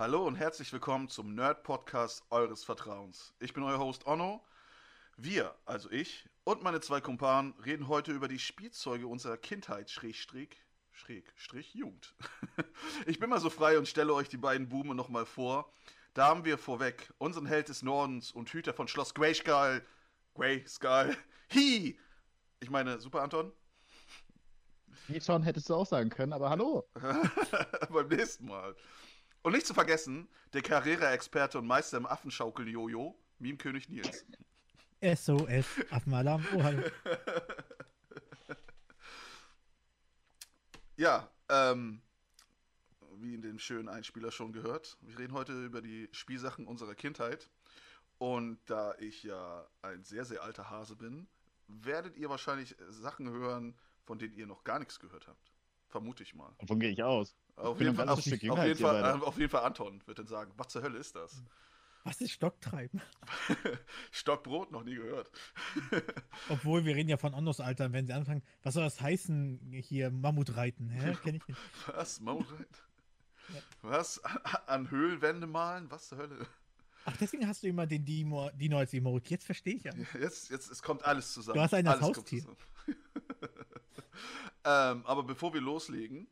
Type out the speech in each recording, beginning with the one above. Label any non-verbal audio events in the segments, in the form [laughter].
Hallo und herzlich willkommen zum Nerd-Podcast eures Vertrauens. Ich bin euer Host Onno. Wir, also ich und meine zwei Kumpanen, reden heute über die Spielzeuge unserer Kindheit, Schrägstrich, Schräg, Strich, Jugend. [laughs] ich bin mal so frei und stelle euch die beiden Buben nochmal vor. Da haben wir vorweg unseren Held des Nordens und Hüter von Schloss Greyskull, Greyskull, Hi! Ich meine, super Anton? Wie schon hättest du auch sagen können, aber hallo. [laughs] Beim nächsten Mal. Und nicht zu vergessen, der Carrera-Experte und Meister im Affenschaukel-Jojo, Meme-König Nils. SOS, Affenalarm, oh hallo. [laughs] Ja, ähm, wie in dem schönen Einspieler schon gehört, wir reden heute über die Spielsachen unserer Kindheit. Und da ich ja ein sehr, sehr alter Hase bin, werdet ihr wahrscheinlich Sachen hören, von denen ihr noch gar nichts gehört habt. Vermute ich mal. Davon gehe ich aus. Auf jeden, ein Fall, auf, auf, jeden Fall, auf jeden Fall Anton wird dann sagen, was zur Hölle ist das? Was ist Stocktreiben? [laughs] Stockbrot, noch nie gehört. [laughs] Obwohl, wir reden ja von Onnos Alter, wenn sie anfangen, was soll das heißen, hier Mammutreiten? Hä? [laughs] Kenn ich nicht. Was? Maulreit? Was? An, an Höhlenwände malen? Was zur Hölle? Ach, deswegen hast du immer den Dino, Dino als Emote. Jetzt verstehe ich ja. Jetzt, jetzt es kommt alles zusammen. Du hast alles Haustier. kommt zusammen. ähm, aber bevor wir loslegen,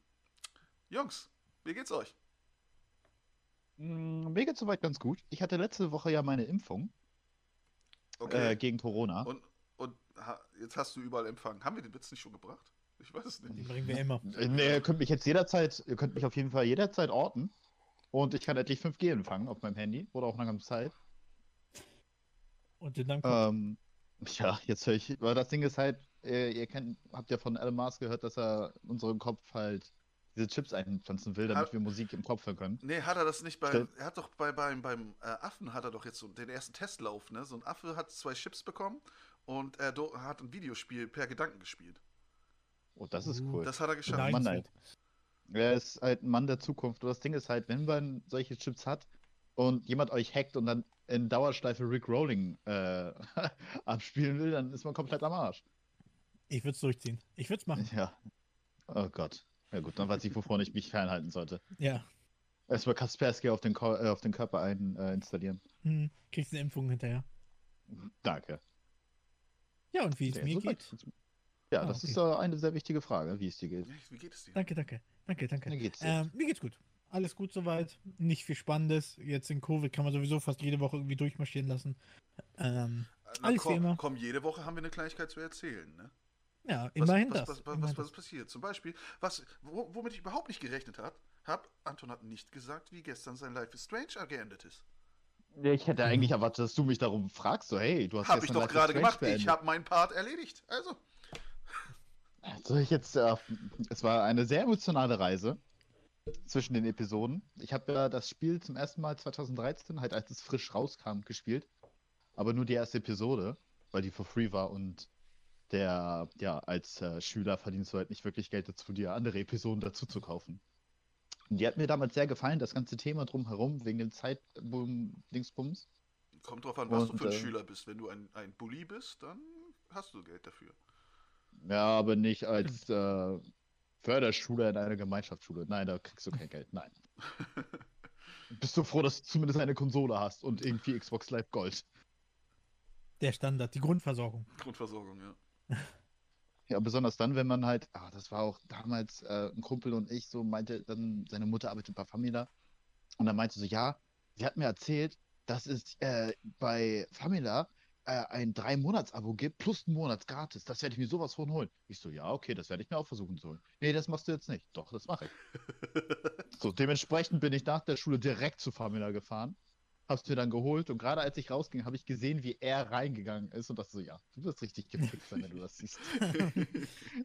Jungs, wie geht's euch? Mm, Mir geht's soweit ganz gut. Ich hatte letzte Woche ja meine Impfung äh, gegen Corona. und und ha, jetzt hast du überall Empfang. Haben wir den Witz nicht schon gebracht? Ich weiß es Den nicht. bringen wir immer. Äh, nee, ihr könnt mich jetzt jederzeit, ihr könnt mich auf jeden Fall jederzeit orten. Und ich kann endlich 5G empfangen auf meinem Handy oder auch nach einer Zeit. Und dann kommt, Ähm, ja, jetzt höre ich, weil das Ding ist halt, äh, ihr kennt, habt ja von Elon Musk gehört, dass er in unseren Kopf halt diese Chips einpflanzen will, damit Hat- wir Musik im Kopf hören können. Nee, hat er das nicht bei. Er hat doch bei, beim, beim äh, Affen hat er doch jetzt so den ersten Testlauf, ne? So ein Affe hat zwei Chips bekommen und er do, hat ein Videospiel per Gedanken gespielt. Oh, das ist cool. Das hat er geschafft. Nein. Mann, halt. Er ist halt ein Mann der Zukunft. Und das Ding ist halt, wenn man solche Chips hat und jemand euch hackt und dann in Dauerschleife Rick Rolling äh, [laughs] abspielen will, dann ist man komplett am Arsch. ich würde es durchziehen. Ich würde es machen. Ja. Oh Gott. Ja gut, dann weiß ich, wovon ich mich fernhalten sollte. Ja. Erstmal Kaspersky auf den, Ko äh, auf den Körper ein, äh, installieren. Hm, kriegst eine Impfung hinterher. Danke. Ja, und wie es Ja, mir soweit geht. Ja, Ah, das okay. ist äh, eine sehr wichtige Frage, wie es dir geht. Ja, Wie geht es dir? Danke, danke. Danke, danke. Mir geht's sehr Ähm, mir geht's gut. Alles gut soweit. Nicht viel Spannendes. Jetzt in Covid kann man sowieso fast jede Woche irgendwie durchmarschieren lassen. Ähm, Na, alles wie komm, immer. komm, jede Woche haben wir eine Kleinigkeit zu erzählen, ne? Ja, Was, immerhin was, das. Was, was, immerhin was, was passiert? Zum Beispiel, was, wo, womit ich überhaupt nicht gerechnet habe, hab, Anton hat nicht gesagt, wie gestern sein Life is Strange geendet ist. Ich hätte eigentlich erwartet, dass du mich darum fragst, so hey, du hast Habe ich doch gerade gemacht. beendet. Ich habe meinen Part erledigt. Also, Soll ich jetzt, äh, es war eine sehr emotionale Reise zwischen den Episoden. Ich habe ja das Spiel zum ersten Mal 2013, halt als es frisch rauskam, gespielt. Aber nur die erste Episode, weil die for free war und der, ja, als äh, Schüler verdienst du halt nicht wirklich Geld dazu, dir andere Episoden dazu zu kaufen. Und die hat mir damals sehr gefallen, das ganze Thema drumherum, wegen dem Zeitboom-Dingsbums. kommt drauf an, was du Und, für ein äh, Schüler bist. Wenn du ein, ein Bully bist, dann hast du Geld dafür. Ja, aber nicht als äh, Förderschule in einer Gemeinschaftsschule. Nein, da kriegst du kein Geld. Nein. [laughs] Bist du froh, dass du zumindest eine Konsole hast und irgendwie Xbox Live Gold? Der Standard, die Grundversorgung. Grundversorgung, ja. Ja, besonders dann, wenn man halt, ah, das war auch damals äh, ein Kumpel und ich, so meinte dann, seine Mutter arbeitet bei Famila. Und dann meinte so, ja, sie hat mir erzählt, dass es äh, bei Famila äh, ein Drei-Monats-Abo gibt, plus einen Monat gratis. Das werde ich mir sowas von holen. Ich so, ja, okay, das werde ich mir auch versuchen zu holen. Nee, das machst du jetzt nicht. Doch, das mache ich. [laughs] so, dementsprechend bin ich nach der Schule direkt zu Famila gefahren. Hab's mir dann geholt und gerade als ich rausging, habe ich gesehen, wie er reingegangen ist und dachte so, ja, du wirst richtig gefickt sein, wenn du das siehst. [laughs]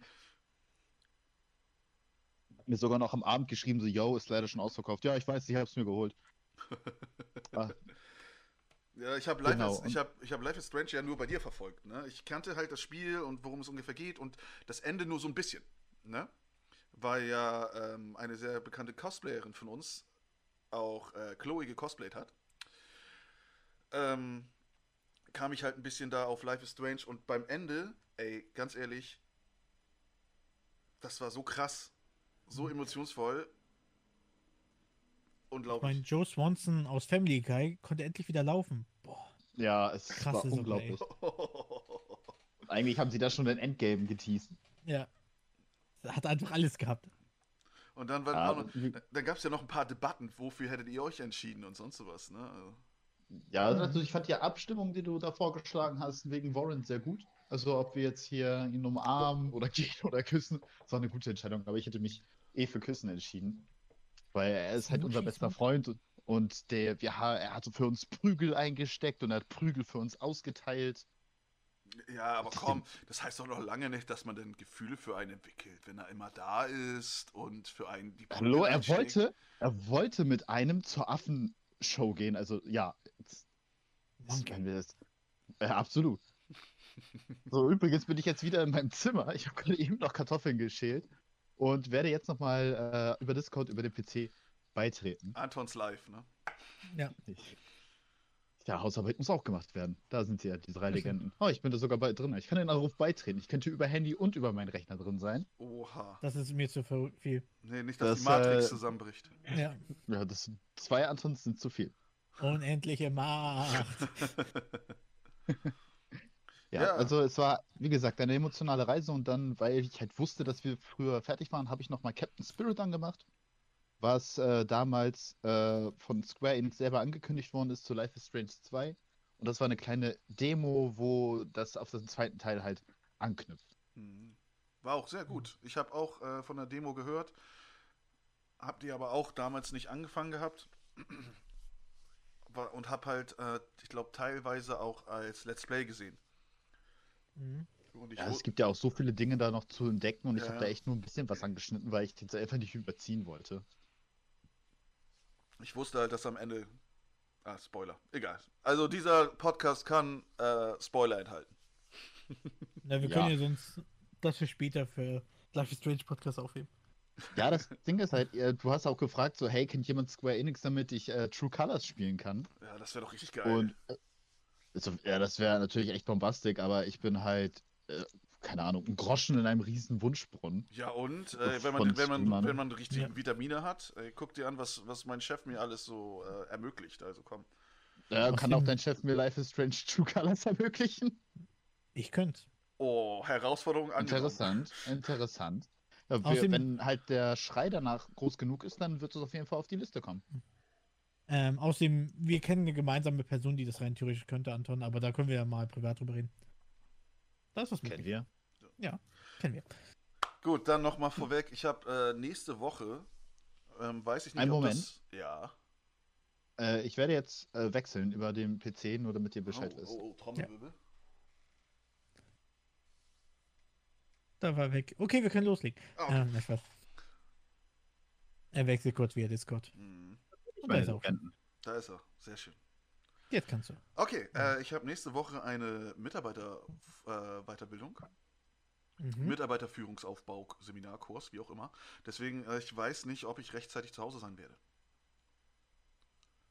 mir sogar noch am Abend geschrieben, so, yo, ist leider schon ausverkauft. Ja, ich weiß, ich hab's mir geholt. [laughs] Ah, Ja, ich habe Life, Genau, is, ich hab, ich hab Life is Strange ja nur bei dir verfolgt. Ne? Ich kannte halt das Spiel und worum es ungefähr geht und das Ende nur so ein bisschen. Ne? Weil ja ähm, eine sehr bekannte Cosplayerin von uns auch äh, Chloe gecosplayt hat. Ähm, kam ich halt ein bisschen da auf Life is Strange und beim Ende, ey, ganz ehrlich, das war so krass, so emotionsvoll. Ich Unglaublich. meine, Joe Swanson aus Family Guy konnte endlich wieder laufen. Boah, Ja, es Krass war ist unglaublich. [laughs] Eigentlich haben sie da schon ein Endgame geteased. ja. Hat einfach alles gehabt. Und dann, war Ja, dann gab es ja noch ein paar Debatten, wofür hättet ihr euch entschieden und sonst sowas, ne? Also, Ja, also ich fand die Abstimmung, die du da vorgeschlagen hast, wegen Warren sehr gut. Also ob wir jetzt hier ihn umarmen oder [laughs] gehen oder küssen, das war eine gute Entscheidung. Aber ich hätte mich eh für Küssen entschieden. Weil er ist halt unser bester. Freund und, und der, ha- er hat so für uns Prügel eingesteckt und er hat Prügel für uns ausgeteilt. Ja, aber komm, das heißt doch noch lange nicht, dass man denn Gefühle für einen entwickelt, wenn er immer da ist und für einen die Hallo, Brücke er wollte, er wollte mit einem zur Affenshow gehen. Also ja, Monkey. wenn wir das. Ja, absolut. [laughs] So, übrigens bin ich jetzt wieder in meinem Zimmer. Ich habe gerade eben noch Kartoffeln geschält und werde jetzt nochmal äh, über Discord, über den PC beitreten. Antons Live, ne? Ja. Ich, ja, Hausarbeit muss auch gemacht werden. Da sind sie ja, die drei Legenden. Oh, ich bin da sogar bald drin. Ich kann den Anruf beitreten. Ich könnte über Handy und über meinen Rechner drin sein. Oha. Das ist mir zu viel. Nee, nicht, dass Das, die Matrix äh, zusammenbricht. Ja. Ja, das sind zwei Antons sind zu viel. Unendliche Macht. [laughs] Ja, Ja. also es war, wie gesagt, eine emotionale Reise und dann, weil ich halt wusste, dass wir früher fertig waren, habe ich nochmal Captain Spirit angemacht, was äh, damals äh, von Square Enix selber angekündigt worden ist zu Life is Strange 2. Und das war eine kleine Demo, wo das auf den zweiten Teil halt anknüpft. Mhm. War auch sehr gut. Ich habe auch äh, von der Demo gehört, hab die aber auch damals nicht angefangen gehabt und hab halt, äh, ich glaube, teilweise auch als Let's Play gesehen. Mhm. Und ich Ja, es gibt ja auch so viele Dinge da noch zu entdecken und ich Ja, habe ja. da echt nur ein bisschen was angeschnitten, weil ich jetzt einfach nicht überziehen wollte. Ich wusste halt, dass am Ende. Ah, Spoiler. Egal. Also dieser Podcast kann äh, Spoiler enthalten. [laughs] Na, wir Ja. können ja sonst das für später für Life is Strange Podcast aufheben. Ja, das Ding ist halt, äh, du hast auch gefragt, so, hey, kennt jemand Square Enix, damit ich äh, True Colors spielen kann? Ja, das wäre doch richtig geil. Und äh, also, ja, das wäre natürlich echt bombastisch, aber ich bin halt, äh, keine Ahnung, ein Groschen in einem riesen Wunschbrunnen. ja, und äh, wenn, man, wenn, man, wenn man die richtigen Ja. Vitamine hat, äh, guck dir an, was, was mein Chef mir alles so äh, ermöglicht. Also komm. Äh, kann auch dein Chef mir Life is Strange True Colors ermöglichen? Ich könnte. Oh, Herausforderung angenommen. Interessant, interessant. Ja, wir, wenn halt der Schrei danach groß genug ist, dann wird es auf jeden Fall auf die Liste kommen. Ähm, außerdem, wir kennen eine gemeinsame Person, die das rein theoretisch könnte, Anton, aber da können wir ja mal privat drüber reden. Das ist möglich. wir. Kennen wir. Gut, dann nochmal vorweg. Ich habe äh, nächste Woche, ähm, weiß ich nicht, Einen ob Moment. das... Ja. Äh, ich werde jetzt äh, wechseln über den PC, nur damit ihr Bescheid oh, wisst. oh, oh, Trommelwirbel. Da war er weg. Okay, wir können loslegen. Ah, okay. Ähm. Er wechselt kurz via Discord. Hm, Und da ist er auch. Da ist er. Sehr schön. Jetzt kannst du. Okay, äh, ich habe nächste Woche eine Mitarbeiter-Weiterbildung. Mhm. Mitarbeiterführungsaufbau, Seminarkurs, wie auch immer. Deswegen, äh, ich weiß nicht, ob ich rechtzeitig zu Hause sein werde.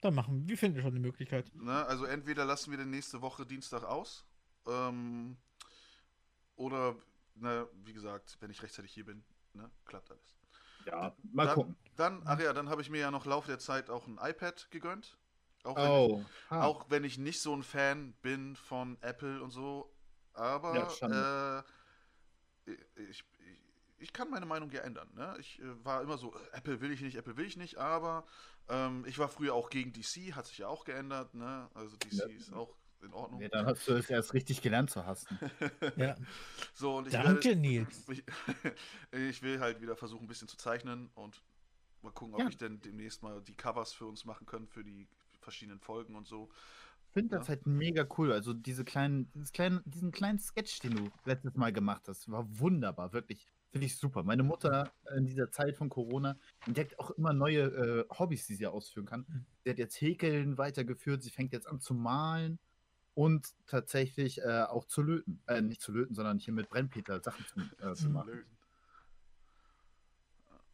Dann machen wir. Wir finden schon eine Möglichkeit. Ne? Also entweder lassen wir den nächste Woche Dienstag aus, ähm, oder, ne, wie gesagt, wenn ich rechtzeitig hier bin, ne, klappt alles. Ja, mal dann, gucken. Dann, ach ja, dann habe ich mir ja noch Lauf der Zeit auch ein iPad gegönnt. Auch wenn, Oh, ha. auch wenn ich nicht so ein Fan bin von Apple und so. Aber Ja, äh, ich, ich, ich kann meine Meinung ja ändern. Ne? Ich äh, war immer so, äh, Apple will ich nicht, Apple will ich nicht, aber ähm, ich war früher auch gegen DC, hat sich ja auch geändert. Ne? Also DC Ja. ist auch in Ordnung. Nee, dann hast du es erst richtig gelernt zu hassen. [laughs] Ja. So, und ich Danke, werde, Nils. ich, [laughs] ich will halt wieder versuchen, ein bisschen zu zeichnen und mal gucken, ob Ja. ich denn demnächst mal die Covers für uns machen kann, für die verschiedenen Folgen und so. Ich finde das Ja. halt mega cool. Also diese kleinen, dieses kleinen, diesen kleinen Sketch, den du letztes Mal gemacht hast, war wunderbar, wirklich. Finde ich super. Meine Mutter in dieser Zeit von Corona entdeckt auch immer neue äh, Hobbys, die sie ausführen kann. Mhm. Sie hat jetzt Häkeln weitergeführt, sie fängt jetzt an zu malen und tatsächlich äh, auch zu löten. Äh, nicht zu löten, sondern hier mit Brennpeter Sachen zu, äh, zu machen. Löten.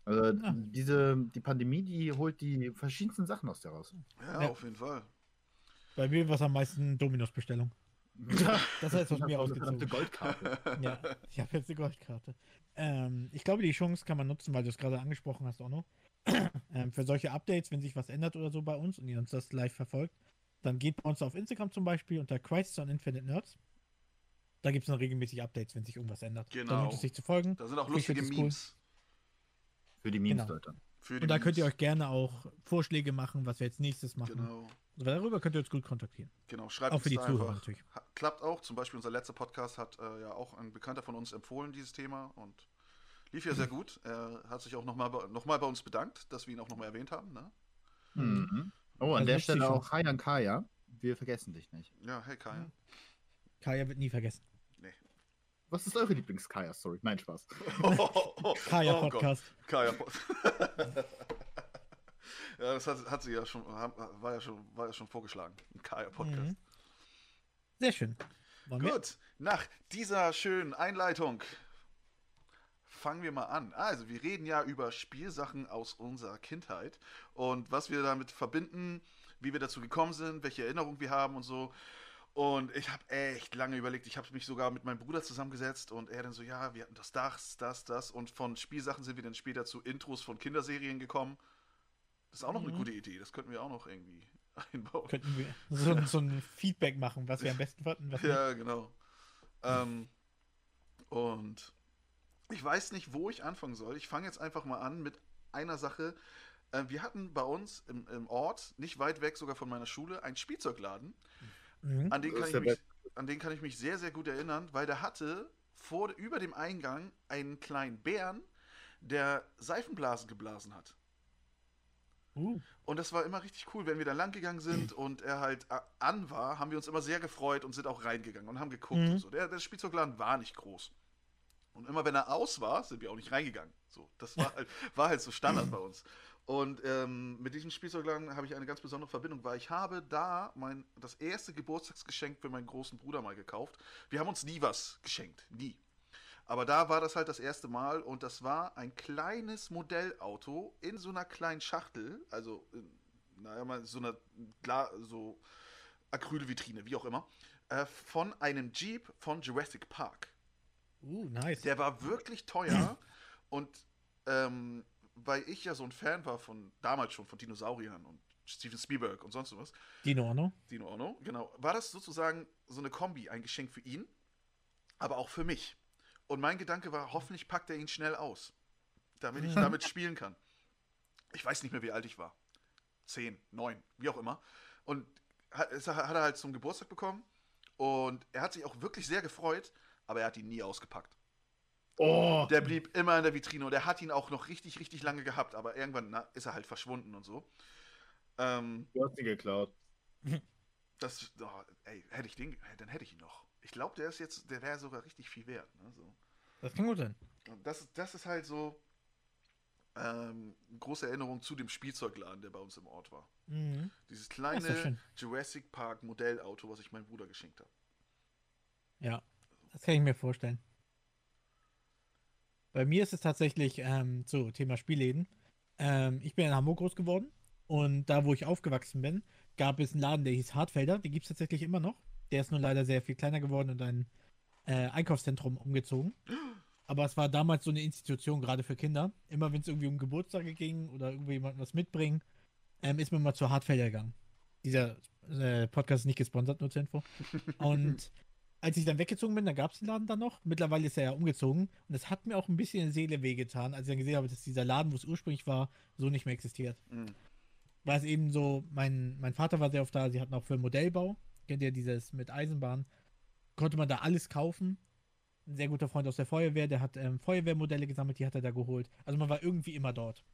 Also Ah. diese, die Pandemie, die holt die verschiedensten Sachen aus der raus. Ja, Ja. auf jeden Fall. Bei mir war es am meisten Dominos-Bestellung. [laughs] Das heißt aus Ich mir ausgezogen. Goldkarte. [laughs] Ja, ich habe jetzt eine Goldkarte. Ähm, ich glaube, die Chance kann man nutzen, weil du es gerade angesprochen hast, auch noch. [clears throat] ähm, für solche Updates, wenn sich was ändert oder so bei uns und ihr uns das live verfolgt, dann geht bei uns auf Instagram zum Beispiel unter Crisis on Infinite Nerds. Da gibt es dann regelmäßig Updates, wenn sich irgendwas ändert. Da Genau. lohnt es sich zu folgen. Da sind auch lustige das cool. Memes. Für die Memes, Genau. Leute. Für die Und da könnt ihr Memes. euch gerne auch Vorschläge machen, was wir jetzt nächstes machen. Genau, Also darüber könnt ihr uns gut kontaktieren. genau. Schreibt Auch für die Zuhörer natürlich. Klappt auch. Zum Beispiel unser letzter Podcast hat äh, ja auch ein Bekannter von uns empfohlen, dieses Thema. Und lief ja sehr [clears throat] gut. Er hat sich auch nochmal noch mal bei uns bedankt, dass wir ihn auch nochmal erwähnt haben. Ne? Mhm. Oh, an Also der Stelle auch Hi an Kaya. Wir vergessen dich nicht. Ja, hey Kai. Mhm. Kaya wird nie vergessen. Was ist eure Lieblings-Kaya-Story? Nein, Spaß. [laughs] Kaya Oh Gott. Podcast. Kaya Pod- [laughs] ja, das hat, hat sie ja schon, war ja schon, war ja schon vorgeschlagen. Ein Kaya Podcast. Mhm. Sehr schön. Wollen wir? Gut, nach dieser schönen Einleitung fangen wir mal an. Also, wir reden ja über Spielsachen aus unserer Kindheit und was wir damit verbinden, wie wir dazu gekommen sind, welche Erinnerungen wir haben und so. Und ich habe echt lange überlegt. Ich habe mich sogar mit meinem Bruder zusammengesetzt und er dann so, ja, wir hatten das, das, das, das. Und von Spielsachen sind wir dann später zu Intros von Kinderserien gekommen. Das ist auch noch eine Mhm. gute Idee. Das könnten wir auch noch irgendwie [laughs] einbauen. Könnten wir so, so ein Feedback machen, was wir am besten fanden. Was nicht. Ja, genau. Ähm, und ich weiß nicht, wo ich anfangen soll. Ich fange jetzt einfach mal an mit einer Sache. Äh, wir hatten bei uns im, im Ort, nicht weit weg sogar von meiner Schule, einen Spielzeugladen. Mhm. An den, kann ich mich, an den kann ich mich sehr, sehr gut erinnern, weil der hatte vor, über dem Eingang einen kleinen Bären, der Seifenblasen geblasen hat. Uh, Und das war immer richtig cool, wenn wir da lang gegangen sind [laughs] und er halt äh, an war, haben wir uns immer sehr gefreut und sind auch reingegangen und haben geguckt Mhm. und so. Der, der Spielzeugladen war nicht groß. Und immer wenn er aus war, sind wir auch nicht reingegangen. So, das war [laughs] halt, war halt so Standard bei uns. Und ähm, mit diesem Spielzeugladen habe ich eine ganz besondere Verbindung, weil ich habe da mein, das erste Geburtstagsgeschenk für meinen großen Bruder mal gekauft. Wir haben uns nie was geschenkt, nie. Aber da war das halt das erste Mal und das war ein kleines Modellauto in so einer kleinen Schachtel, also in, naja, mal so einer Gla so Acrylvitrine, wie auch immer, äh, von einem Jeep von Jurassic Park. uh, nice. Der war wirklich teuer [clears throat] und ähm, weil ich ja so ein Fan war von damals schon von Dinosauriern und Steven Spielberg und sonst was, Dino Orno. Dino Ono, genau, war das sozusagen so eine Kombi, ein Geschenk für ihn, aber auch für mich. Und mein Gedanke war, hoffentlich packt er ihn schnell aus, damit ich [laughs] damit spielen kann. Ich weiß nicht mehr, wie alt ich war. Zehn, neun, wie auch immer. Und hat, hat er halt zum Geburtstag bekommen und er hat sich auch wirklich sehr gefreut, aber er hat ihn nie ausgepackt. Oh! Der blieb immer in der Vitrine und er hat ihn auch noch richtig, richtig lange gehabt, aber irgendwann na, ist er halt verschwunden und so. Ähm, Du hast ihn geklaut. [laughs] das, oh, ey, hätte ich den, dann hätte ich ihn noch. Ich glaube, der ist jetzt, der wäre sogar richtig viel wert. Ne? So. Das kann gut sein. Das, ist- das ist halt so ähm, eine große Erinnerung zu dem Spielzeugladen, der bei uns im Ort war. Mhm. Dieses kleine. Jurassic Park Modellauto, was ich meinem Bruder geschenkt habe. Ja, das kann ich mir vorstellen. Bei mir ist es tatsächlich ähm, so, Thema Spielläden. Ähm, ich bin in Hamburg groß geworden und da, wo ich aufgewachsen bin, gab es einen Laden, der hieß Hartfelder. Den gibt es tatsächlich immer noch. Der ist nur leider sehr viel kleiner geworden und ein äh, Einkaufszentrum umgezogen. Aber es war damals so eine Institution, gerade für Kinder. Immer wenn es irgendwie um Geburtstage ging oder irgendwie jemand was mitbringen, ähm, ist man mal zu Hartfelder gegangen. Dieser äh, Podcast ist nicht gesponsert, nur zur Info. [laughs] Und als ich dann weggezogen bin, da gab es den Laden dann noch. Mittlerweile ist er ja umgezogen. Und es hat mir auch ein bisschen in die Seele wehgetan, als ich dann gesehen habe, dass dieser Laden, wo es ursprünglich war, so nicht mehr existiert. Mhm. Weil es eben so, mein, mein Vater war sehr oft da, sie hatten auch für Modellbau, kennt ihr dieses mit Eisenbahn, konnte man da alles kaufen. Ein sehr guter Freund aus der Feuerwehr, der hat ähm, Feuerwehrmodelle gesammelt, die hat er da geholt. Also man war irgendwie immer dort.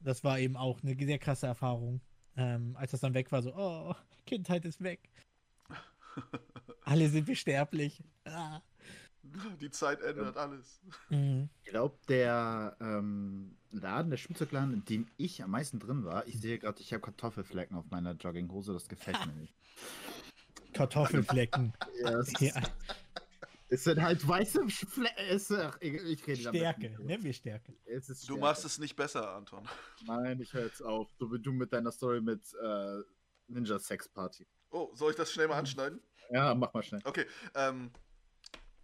Das war eben auch eine sehr krasse Erfahrung. Ähm, als das dann weg war, so, oh, Kindheit ist weg. [laughs] Alle sind wir sterblich. Ah. Die Zeit ändert alles. Mhm. Ich glaube, der ähm, Laden, der Spielzeugladen, in dem ich am meisten drin war, ich sehe gerade, ich habe Kartoffelflecken auf meiner Jogginghose, das gefällt mir nicht. [laughs] Kartoffelflecken. Ja, es, Ja, es sind halt weiße Flecken. Ich rede Stärke, nennen wir Stärke. Es ist Du Stärke. machst es nicht besser, Anton. [laughs] Nein, ich höre jetzt auf. So wie du mit deiner Story mit äh, Ninja Sex Party. Oh, soll ich das schnell mal anschneiden? Ja, mach mal schnell. Okay, ähm,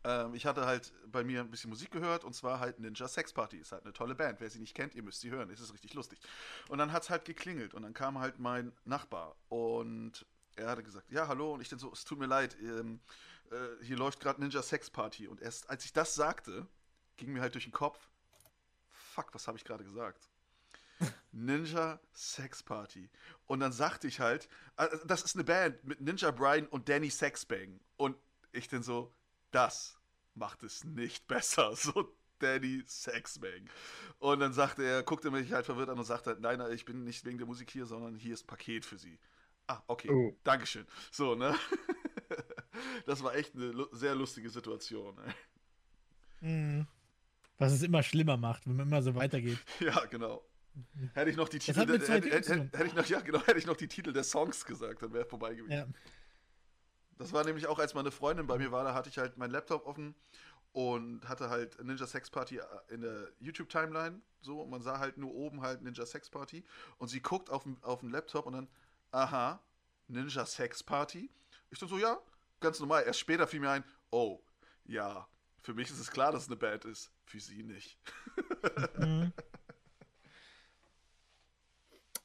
Ähm, ich hatte halt bei mir ein bisschen Musik gehört und zwar halt Ninja Sex Party. Ist halt eine tolle Band. Wer sie nicht kennt, ihr müsst sie hören. Es ist richtig lustig. Und dann hat es halt geklingelt und dann kam halt mein Nachbar und er hatte gesagt, ja, hallo. Und ich dann so, es tut mir leid, ähm, äh, hier läuft gerade Ninja Sex Party. Und erst als ich das sagte, ging mir halt durch den Kopf, fuck, was habe ich gerade gesagt? Ninja Sex Party. Und dann sagte ich halt, äh, das ist eine Band mit Ninja Brian und Danny Sexbang. Und ich dann so, das macht es nicht besser. [laughs] So Danny Sexbang. Und dann sagte er, guckte mich halt verwirrt an und sagte halt, nein, nein, ich bin nicht wegen der Musik hier, sondern hier ist ein Paket für sie. Ah, okay, Oh. Dankeschön. So, ne? [laughs] Das war echt eine sehr lustige Situation. Ey. Mhm. Was es immer schlimmer macht, wenn man immer so weitergeht. [laughs] Ja, genau. Hätte ich noch die Titel, der, hätte, hätte, hätte ich noch, ja, genau, hätte ich noch die Titel der Songs gesagt, dann wäre vorbei gewesen. Ja. Das war nämlich auch, als meine Freundin bei mir war, da hatte ich halt meinen Laptop offen und hatte halt Ninja Sex Party in der YouTube-Timeline. So, und man sah halt nur oben halt Ninja Sex Party. Und sie guckt auf den, auf den Laptop und dann, aha, Ninja Sex Party. Ich dachte so, ja, ganz normal. Erst später fiel mir ein, oh, ja, für mich ist es klar, dass es eine Band ist. Für sie nicht. Mhm. [laughs]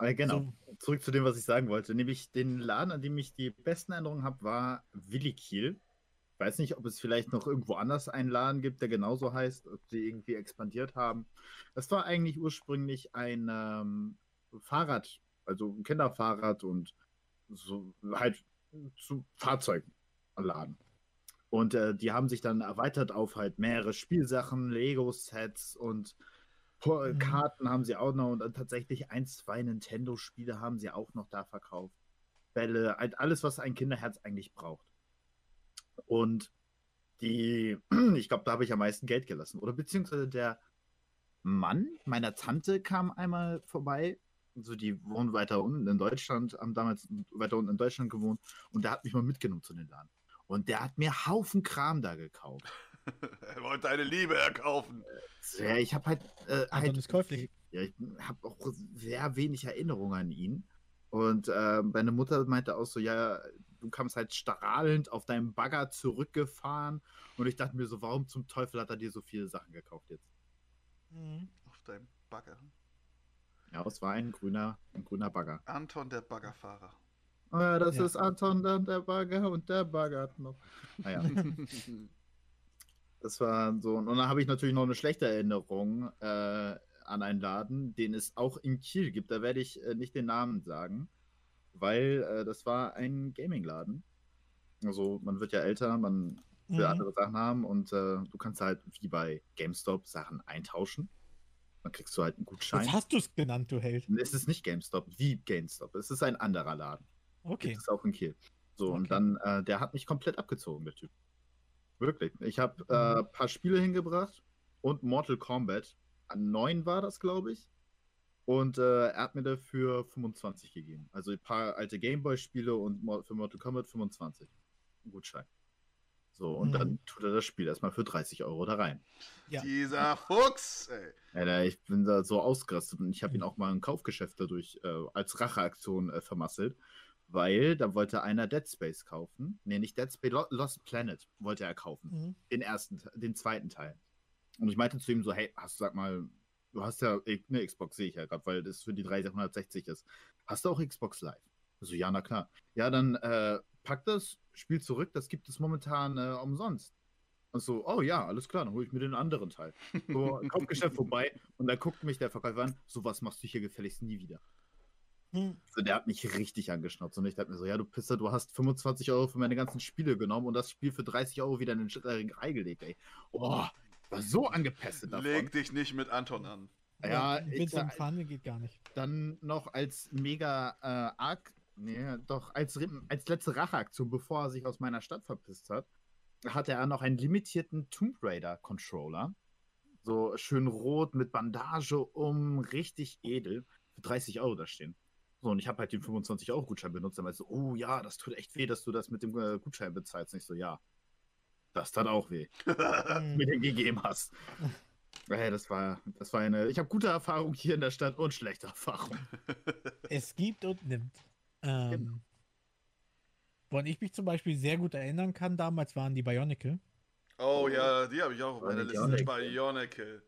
Aber genau, So. zurück zu dem, was ich sagen wollte. Nämlich den Laden, an dem ich die besten Erinnerungen habe, war Willi Kiel. Ich weiß nicht, ob es vielleicht noch irgendwo anders einen Laden gibt, der genauso heißt, ob sie irgendwie expandiert haben. Das war eigentlich ursprünglich ein ähm, Fahrrad, also ein Kinderfahrrad und so halt zu Fahrzeugladen. Und äh, die haben sich dann erweitert auf halt mehrere Spielsachen, Lego-Sets und Mhm. Karten haben sie auch noch und dann tatsächlich ein, zwei Nintendo-Spiele haben sie auch noch da verkauft. Bälle, alles, was ein Kinderherz eigentlich braucht. Und die, [clears throat] ich glaube, da habe ich am meisten Geld gelassen. Oder beziehungsweise der Mann meiner Tante kam einmal vorbei. Also die wohnen weiter unten in Deutschland, haben damals weiter unten in Deutschland gewohnt und der hat mich mal mitgenommen zu den Laden. Und der hat mir Haufen Kram da gekauft. [laughs] er wollte eine Liebe erkaufen. Ja, ich habe halt, äh, halt ist käuflich. ja, ich habe auch sehr wenig Erinnerung an ihn. Und äh, meine Mutter meinte auch so, ja, du kamst halt strahlend auf deinem Bagger zurückgefahren. Und ich dachte mir so, warum zum Teufel hat er dir so viele Sachen gekauft jetzt? Mhm. Auf deinem Bagger. Ja, es war ein grüner, ein grüner Bagger. Anton, der Baggerfahrer. Oh ja, das Ja. ist Anton, dann der Bagger und der Bagger hat noch. Naja, [laughs] das war so. Und dann habe ich natürlich noch eine schlechte Erinnerung äh, an einen Laden, den es auch in Kiel gibt. Da werde ich äh, nicht den Namen sagen, weil äh, das war ein Gaming-Laden. Also man wird ja älter, man will Mhm. andere Sachen haben und äh, du kannst halt wie bei GameStop Sachen eintauschen. Dann kriegst du halt einen Gutschein. Jetzt hast du es genannt, du Held. Es ist nicht GameStop, wie GameStop. Es ist ein anderer Laden. Okay. Gibt es auch in Kiel. So, und Okay. dann, äh, der hat mich komplett abgezogen, der Typ. Wirklich. Ich habe ein Mhm. äh, paar Spiele hingebracht und Mortal Kombat. An 9 war das, glaube ich. Und äh, er hat mir dafür 25 gegeben. Also ein paar alte Gameboy-Spiele und für Mortal Kombat 25. Ein Gutschein. So, und Mhm. dann tut er das Spiel erstmal für 30 Euro da rein. Ja. Dieser Fuchs, ey. Alter, ich bin da so ausgerastet und ich habe ihn auch mal ein Kaufgeschäft dadurch äh, als Racheaktion äh, vermasselt, weil da wollte einer Dead Space kaufen. Nee, nicht Dead Space, Lo- Lost Planet wollte er kaufen. Mhm. Den ersten, den zweiten Teil. Und ich meinte zu ihm so, hey, hast du, sag mal, du hast ja eine Xbox, sehe ich ja gerade, weil das für die 360 ist. Hast du auch Xbox Live? So, ja, na klar. Ja, dann äh, pack das Spiel zurück, das gibt es momentan äh, umsonst. Und so, oh ja, alles klar, dann hole ich mir den anderen Teil. So, [laughs] Kaufgeschäft vorbei und dann guckt mich der Verkäufer an, so was machst du hier gefälligst nie wieder. So, der hat mich richtig angeschnauzt und ich dachte mir so, ja, du Pisser, du hast 25 Euro für meine ganzen Spiele genommen und das Spiel für 30 Euro wieder in den Reihe gelegt, ey. Oh, war so angepestet davon. Leg dich nicht mit Anton an. Ja, Wenn ich- um Fahne geht, gar nicht. dann noch als mega äh, arg, nee, doch als, als letzte Racheaktion, bevor er sich aus meiner Stadt verpisst hat, hatte er noch einen limitierten Tomb Raider Controller. So schön rot mit Bandage um, richtig edel. Für 30 Euro da stehen. So, und ich habe halt den 25 Euro Gutschein benutzt. Dann meinte so, oh ja, das tut echt weh, dass du das mit dem äh, Gutschein bezahlst. Und ich so, ja, das tat auch weh, [laughs] mir den gegeben hast. Ey, [laughs] das war, das war eine. Ich habe gute Erfahrung hier in der Stadt und schlechte Erfahrung. [laughs] Es gibt und nimmt. Ähm, Genau. Woran ich mich zum Beispiel sehr gut erinnern kann, damals waren die Bionicle. Oh ja, die habe ich auch auf meiner Liste. Bionicle.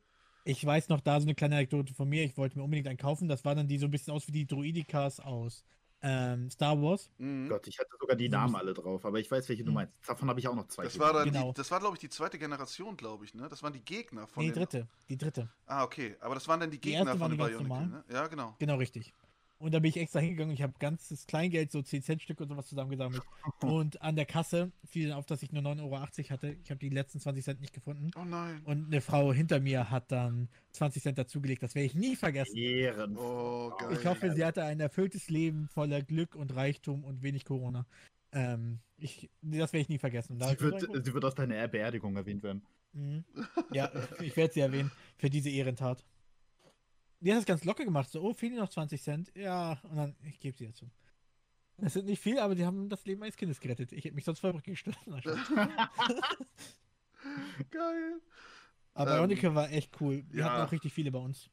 Ich weiß noch da so eine kleine Anekdote von mir. Ich wollte mir unbedingt einen kaufen. Das waren dann die so ein bisschen aus wie die Druidikas aus ähm, Star Wars. Mhm. Gott, ich hatte sogar die Namen alle drauf, aber ich weiß, welche du Mhm. meinst. Davon habe ich auch noch zwei. Das war dann Genau. die, das war glaube ich die zweite Generation, glaube ich, ne? Das waren die Gegner von nee, den- dritte. Die dritte. Ah, okay, aber das waren dann die Die Gegner von den waren die ganz Bionicle, ne? Ja, genau. Genau, richtig. Und da bin ich extra hingegangen. Ich habe ganzes Kleingeld, so 10 Cent Stück und sowas zusammengesammelt. [laughs] und an der Kasse fiel auf, dass ich nur 9,80 Euro hatte. Ich habe die letzten 20 Cent nicht gefunden. Oh nein. Und eine Frau hinter mir hat dann 20 Cent dazugelegt. Das werde ich nie vergessen. Ehren. Oh, geil. Ich hoffe, sie hatte ein erfülltes Leben voller Glück und Reichtum und wenig Corona. Ähm, ich, das werde ich nie vergessen. Da- Sie wird, sie wird aus deiner Beerdigung erwähnt werden. Mhm. Ja, [laughs] ich werde sie erwähnen für diese Ehrentat. Die hat das ganz locker gemacht. So, oh, fehlen dir noch 20 Cent? Ja, und dann, ich gebe sie dazu. Das sind nicht viel, aber die haben das Leben eines Kindes gerettet. Ich hätte mich sonst. Na, Spaß. [laughs] geil. aber Ähm, Bionicle war echt cool. Wir ja. hatten auch richtig viele bei uns.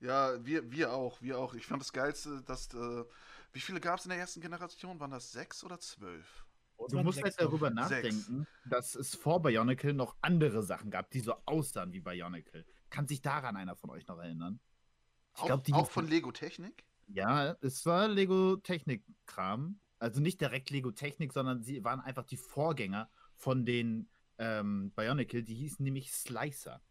Ja, wir, wir auch, wir auch. Ich fand das Geilste, dass, äh, wie viele gab es in der ersten Generation? Waren das sechs oder zwölf? Und Es du musst halt sechs, darüber nachdenken, dass es vor Bionicle noch andere Sachen gab, die so aussahen wie Bionicle. Kann sich daran einer von euch noch erinnern? Ich auch, glaub, die- auch von Lego Technik? Ja, es war Lego Technik-Kram. Also nicht direkt Lego Technik, sondern sie waren einfach die Vorgänger von den ähm, Bionicle. Die hießen nämlich Slicer.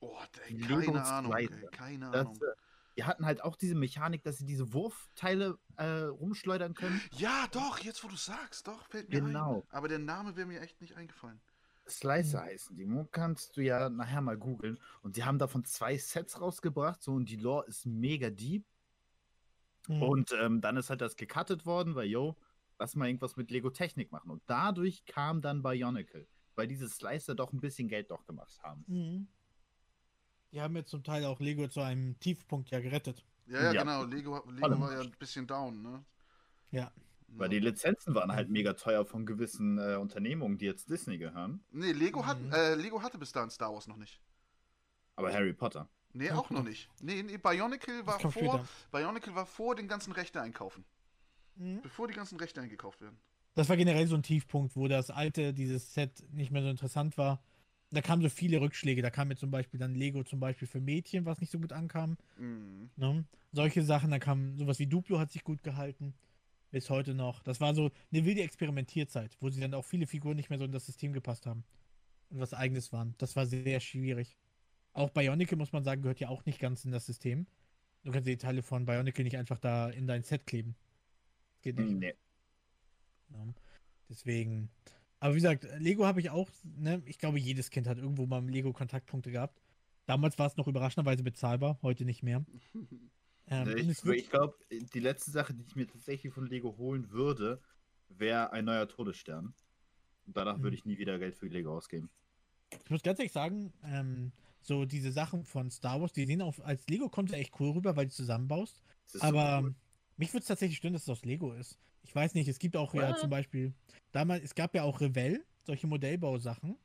Oh, ey, Lego keine Ahnung, ey, Slicer. keine Das, Ahnung. äh, die hatten halt auch diese Mechanik, dass sie diese Wurfteile äh, rumschleudern können. Ja, doch, jetzt wo du sagst, doch, fällt mir Genau. ein. Aber der Name wäre mir echt nicht eingefallen. Slicer heißen die. Mo kannst du ja nachher mal googeln. Und sie haben davon zwei Sets rausgebracht. So, und die Lore ist mega deep. Mhm. Und ähm, dann ist halt das gecuttet worden, weil, yo, lass mal irgendwas mit Lego Technik machen. Und dadurch kam dann Bionicle, weil diese Slicer doch ein bisschen Geld doch gemacht haben. Mhm. Die haben jetzt zum Teil auch Lego zu einem Tiefpunkt ja gerettet. Ja, ja, Ja. genau. Lego, Lego war ja ein bisschen down, ne? Ja. Weil die Lizenzen waren halt mega teuer von gewissen äh, Unternehmungen, die jetzt Disney gehören. Nee, Lego, hat, Mhm. äh, Lego hatte bis dahin Star Wars noch nicht. Aber Harry Potter. Nee, auch noch nicht. Nee, nee Bionicle war vor. Bionicle war vor den ganzen Rechte einkaufen. Mhm. Bevor die ganzen Rechte eingekauft werden. Das war generell so ein Tiefpunkt, wo das alte, dieses Set nicht mehr so interessant war. Da kamen so viele Rückschläge. Da kam jetzt zum Beispiel dann Lego zum Beispiel für Mädchen, was nicht so gut ankam. Mhm. Ne? Solche Sachen, da kam sowas wie Duplo hat sich gut gehalten. Bis heute noch. Das war so eine wilde Experimentierzeit, wo sie dann auch viele Figuren nicht mehr so in das System gepasst haben. Und was eigenes waren. Das war sehr schwierig. Auch Bionicle, muss man sagen, gehört ja auch nicht ganz in das System. Du kannst die Teile von Bionicle nicht einfach da in dein Set kleben. Geht nicht. Nee. Ja. Deswegen. Aber wie gesagt, Lego habe ich auch, ne, ich glaube, jedes Kind hat irgendwo mal Lego Kontaktpunkte gehabt. Damals war es noch überraschenderweise bezahlbar, heute nicht mehr. [laughs] Ähm, Nee, und ich ich glaube, die letzte Sache, die ich mir tatsächlich von Lego holen würde, wäre ein neuer Todesstern. Und danach Mhm. würde ich nie wieder Geld für Lego ausgeben. ich muss ganz ehrlich sagen, ähm, so diese Sachen von Star Wars, die sehen auf, als Lego-Konto echt cool rüber, weil du zusammenbaust. Aber cool. mich würde es tatsächlich stören, dass es aus Lego ist. Ich weiß nicht, es gibt auch ja What? zum Beispiel, damals, es gab ja auch Revell, solche Modellbausachen.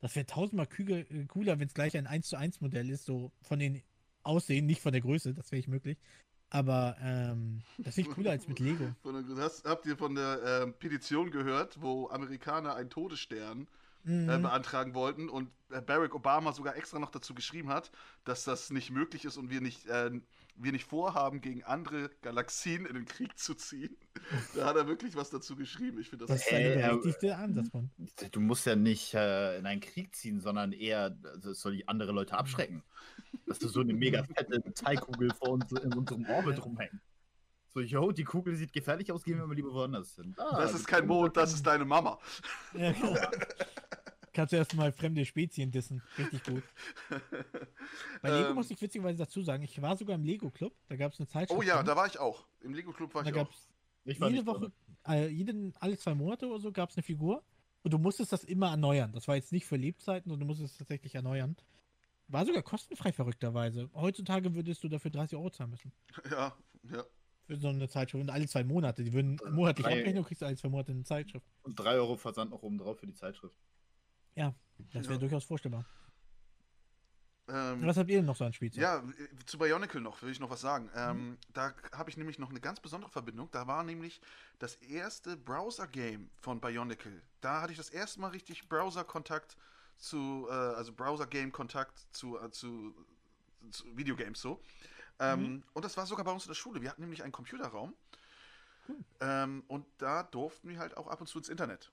Das wäre tausendmal äh, cooler, wenn es gleich ein 1 zu 1 Modell ist, so von den Aussehen, nicht von der Größe, das wäre ich möglich. Aber ähm, das finde ich cooler als mit Lego. [laughs] Von der, hast, habt ihr von der ähm, Petition gehört, wo Amerikaner einen Todesstern äh, Mhm. beantragen wollten und äh, Barack Obama sogar extra noch dazu geschrieben hat, dass das nicht möglich ist und wir nicht, äh, wir nicht vorhaben, gegen andere Galaxien in den Krieg zu ziehen. [laughs] da hat er wirklich was dazu geschrieben. Ich finde das, Das ist Hey, der äh, berechtigte Ansatzpunkt. Du musst ja nicht äh, in einen Krieg ziehen, sondern eher, also es soll die andere Leute abschrecken. Dass du so eine mega fette Metallkugel vor uns in unserem Orbit rumhängen. So, yo, die Kugel sieht gefährlich aus, gehen wir mal lieber woanders hin. Ah, das ist kein Mond, das ist deine Mama. Ja, genau. Kannst du erstmal fremde Spezien dissen. Richtig gut. Bei Lego Ähm, muss ich witzigerweise dazu sagen, ich war sogar im Lego-Club. Da gab es eine Zeitschrift. Oh ja, von. da war ich auch. Im Lego Club war da ich gab auch. es Ich war jede Woche, äh, jeden, alle zwei Monate oder so gab es eine Figur. Und du musstest das immer erneuern. Das war jetzt nicht für Lebzeiten, sondern du musstest es tatsächlich erneuern. War sogar kostenfrei verrückterweise. Heutzutage würdest du dafür 30 Euro zahlen müssen. Ja, ja. Für so eine Zeitschrift. Und alle zwei Monate. Die würden Äh, monatlich abrechnen und kriegst alle zwei Monate eine Zeitschrift. Und 3 Euro Versand noch oben drauf für die Zeitschrift. Das wäre Ja. durchaus vorstellbar. Ähm, Was habt ihr denn noch so an Spielzeug? Ja, äh, zu Bionicle noch, will ich noch was sagen. Ähm, da habe ich nämlich noch eine ganz besondere Verbindung. Da war nämlich das erste Browser-Game von Bionicle. Da hatte ich das erste Mal richtig Browser-Kontakt zu, äh, also Browser-Game-Kontakt zu, äh, zu, zu Videogames so. Ähm, Mhm. Und das war sogar bei uns in der Schule. Wir hatten nämlich einen Computerraum. Cool. Ähm, und da durften wir halt auch ab und zu ins Internet.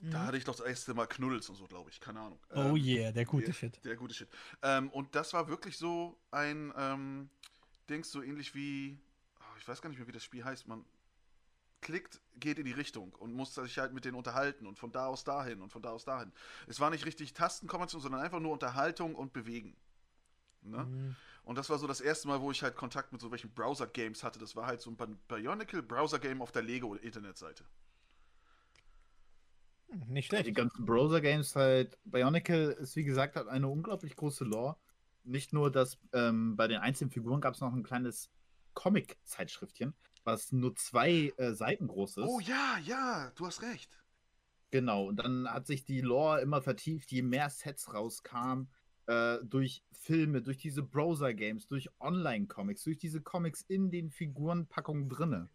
Da Mhm. hatte ich doch das erste Mal Knuddels und so, glaube ich. Keine Ahnung. Oh Ähm, yeah, der gute ja, Shit. Der gute Shit. Ähm, und das war wirklich so ein ähm, Dings, so ähnlich wie, oh, ich weiß gar nicht mehr, wie das Spiel heißt. Man klickt, geht in die Richtung und muss sich halt mit denen unterhalten und von da aus dahin und von da aus dahin. Es war nicht richtig Tastenkombination, sondern einfach nur Unterhaltung und Bewegen. Ne? Mhm. Und das war so das erste Mal, wo ich halt Kontakt mit so welchen Browser-Games hatte. Das war halt so ein Bi- Bionicle-Browser-Game auf der Lego-Internetseite. Nicht Ja, die schlecht. ganzen Browser-Games halt. Bionicle ist, wie gesagt, hat eine unglaublich große Lore. Nicht nur, dass ähm, bei den einzelnen Figuren gab es noch ein kleines Comic-Zeitschriftchen, was nur zwei äh, Seiten groß ist. Oh ja, ja, du hast recht. Genau, und dann hat sich die Lore immer vertieft, je mehr Sets rauskamen, äh, durch Filme, durch diese Browser-Games, durch Online-Comics, durch diese Comics in den Figurenpackungen drinne.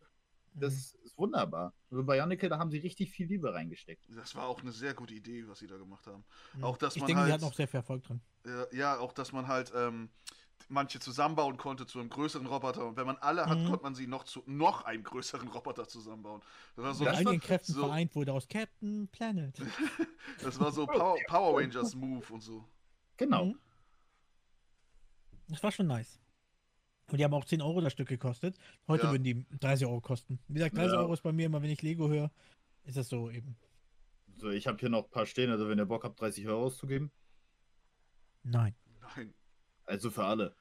Das ist wunderbar. Also Bionicle, da haben sie richtig viel Liebe reingesteckt. Das war auch eine sehr gute Idee, was sie da gemacht haben. Mhm. auch, dass ich man denke, die halt- hat noch sehr viel Erfolg drin. Äh, ja, auch, dass man halt ähm, manche zusammenbauen konnte zu einem größeren Roboter. Und wenn man alle hat, Mhm. konnte man sie noch zu noch einem größeren Roboter zusammenbauen. Das war so, Mit das einigen war Kräften so- vereint wurde aus Captain Planet. [laughs] das war so Power, [laughs] Power Rangers Move und so. Genau. Mhm. Das war schon nice. Und die haben auch 10 Euro das Stück gekostet. Heute Ja. würden die 30 Euro kosten. Wie gesagt, 30 Ja. Euro ist bei mir immer, wenn ich Lego höre, ist das so eben. So, ich habe hier noch ein paar stehen, also wenn ihr Bock habt, 30 Euro auszugeben. Nein. Nein. Also für alle.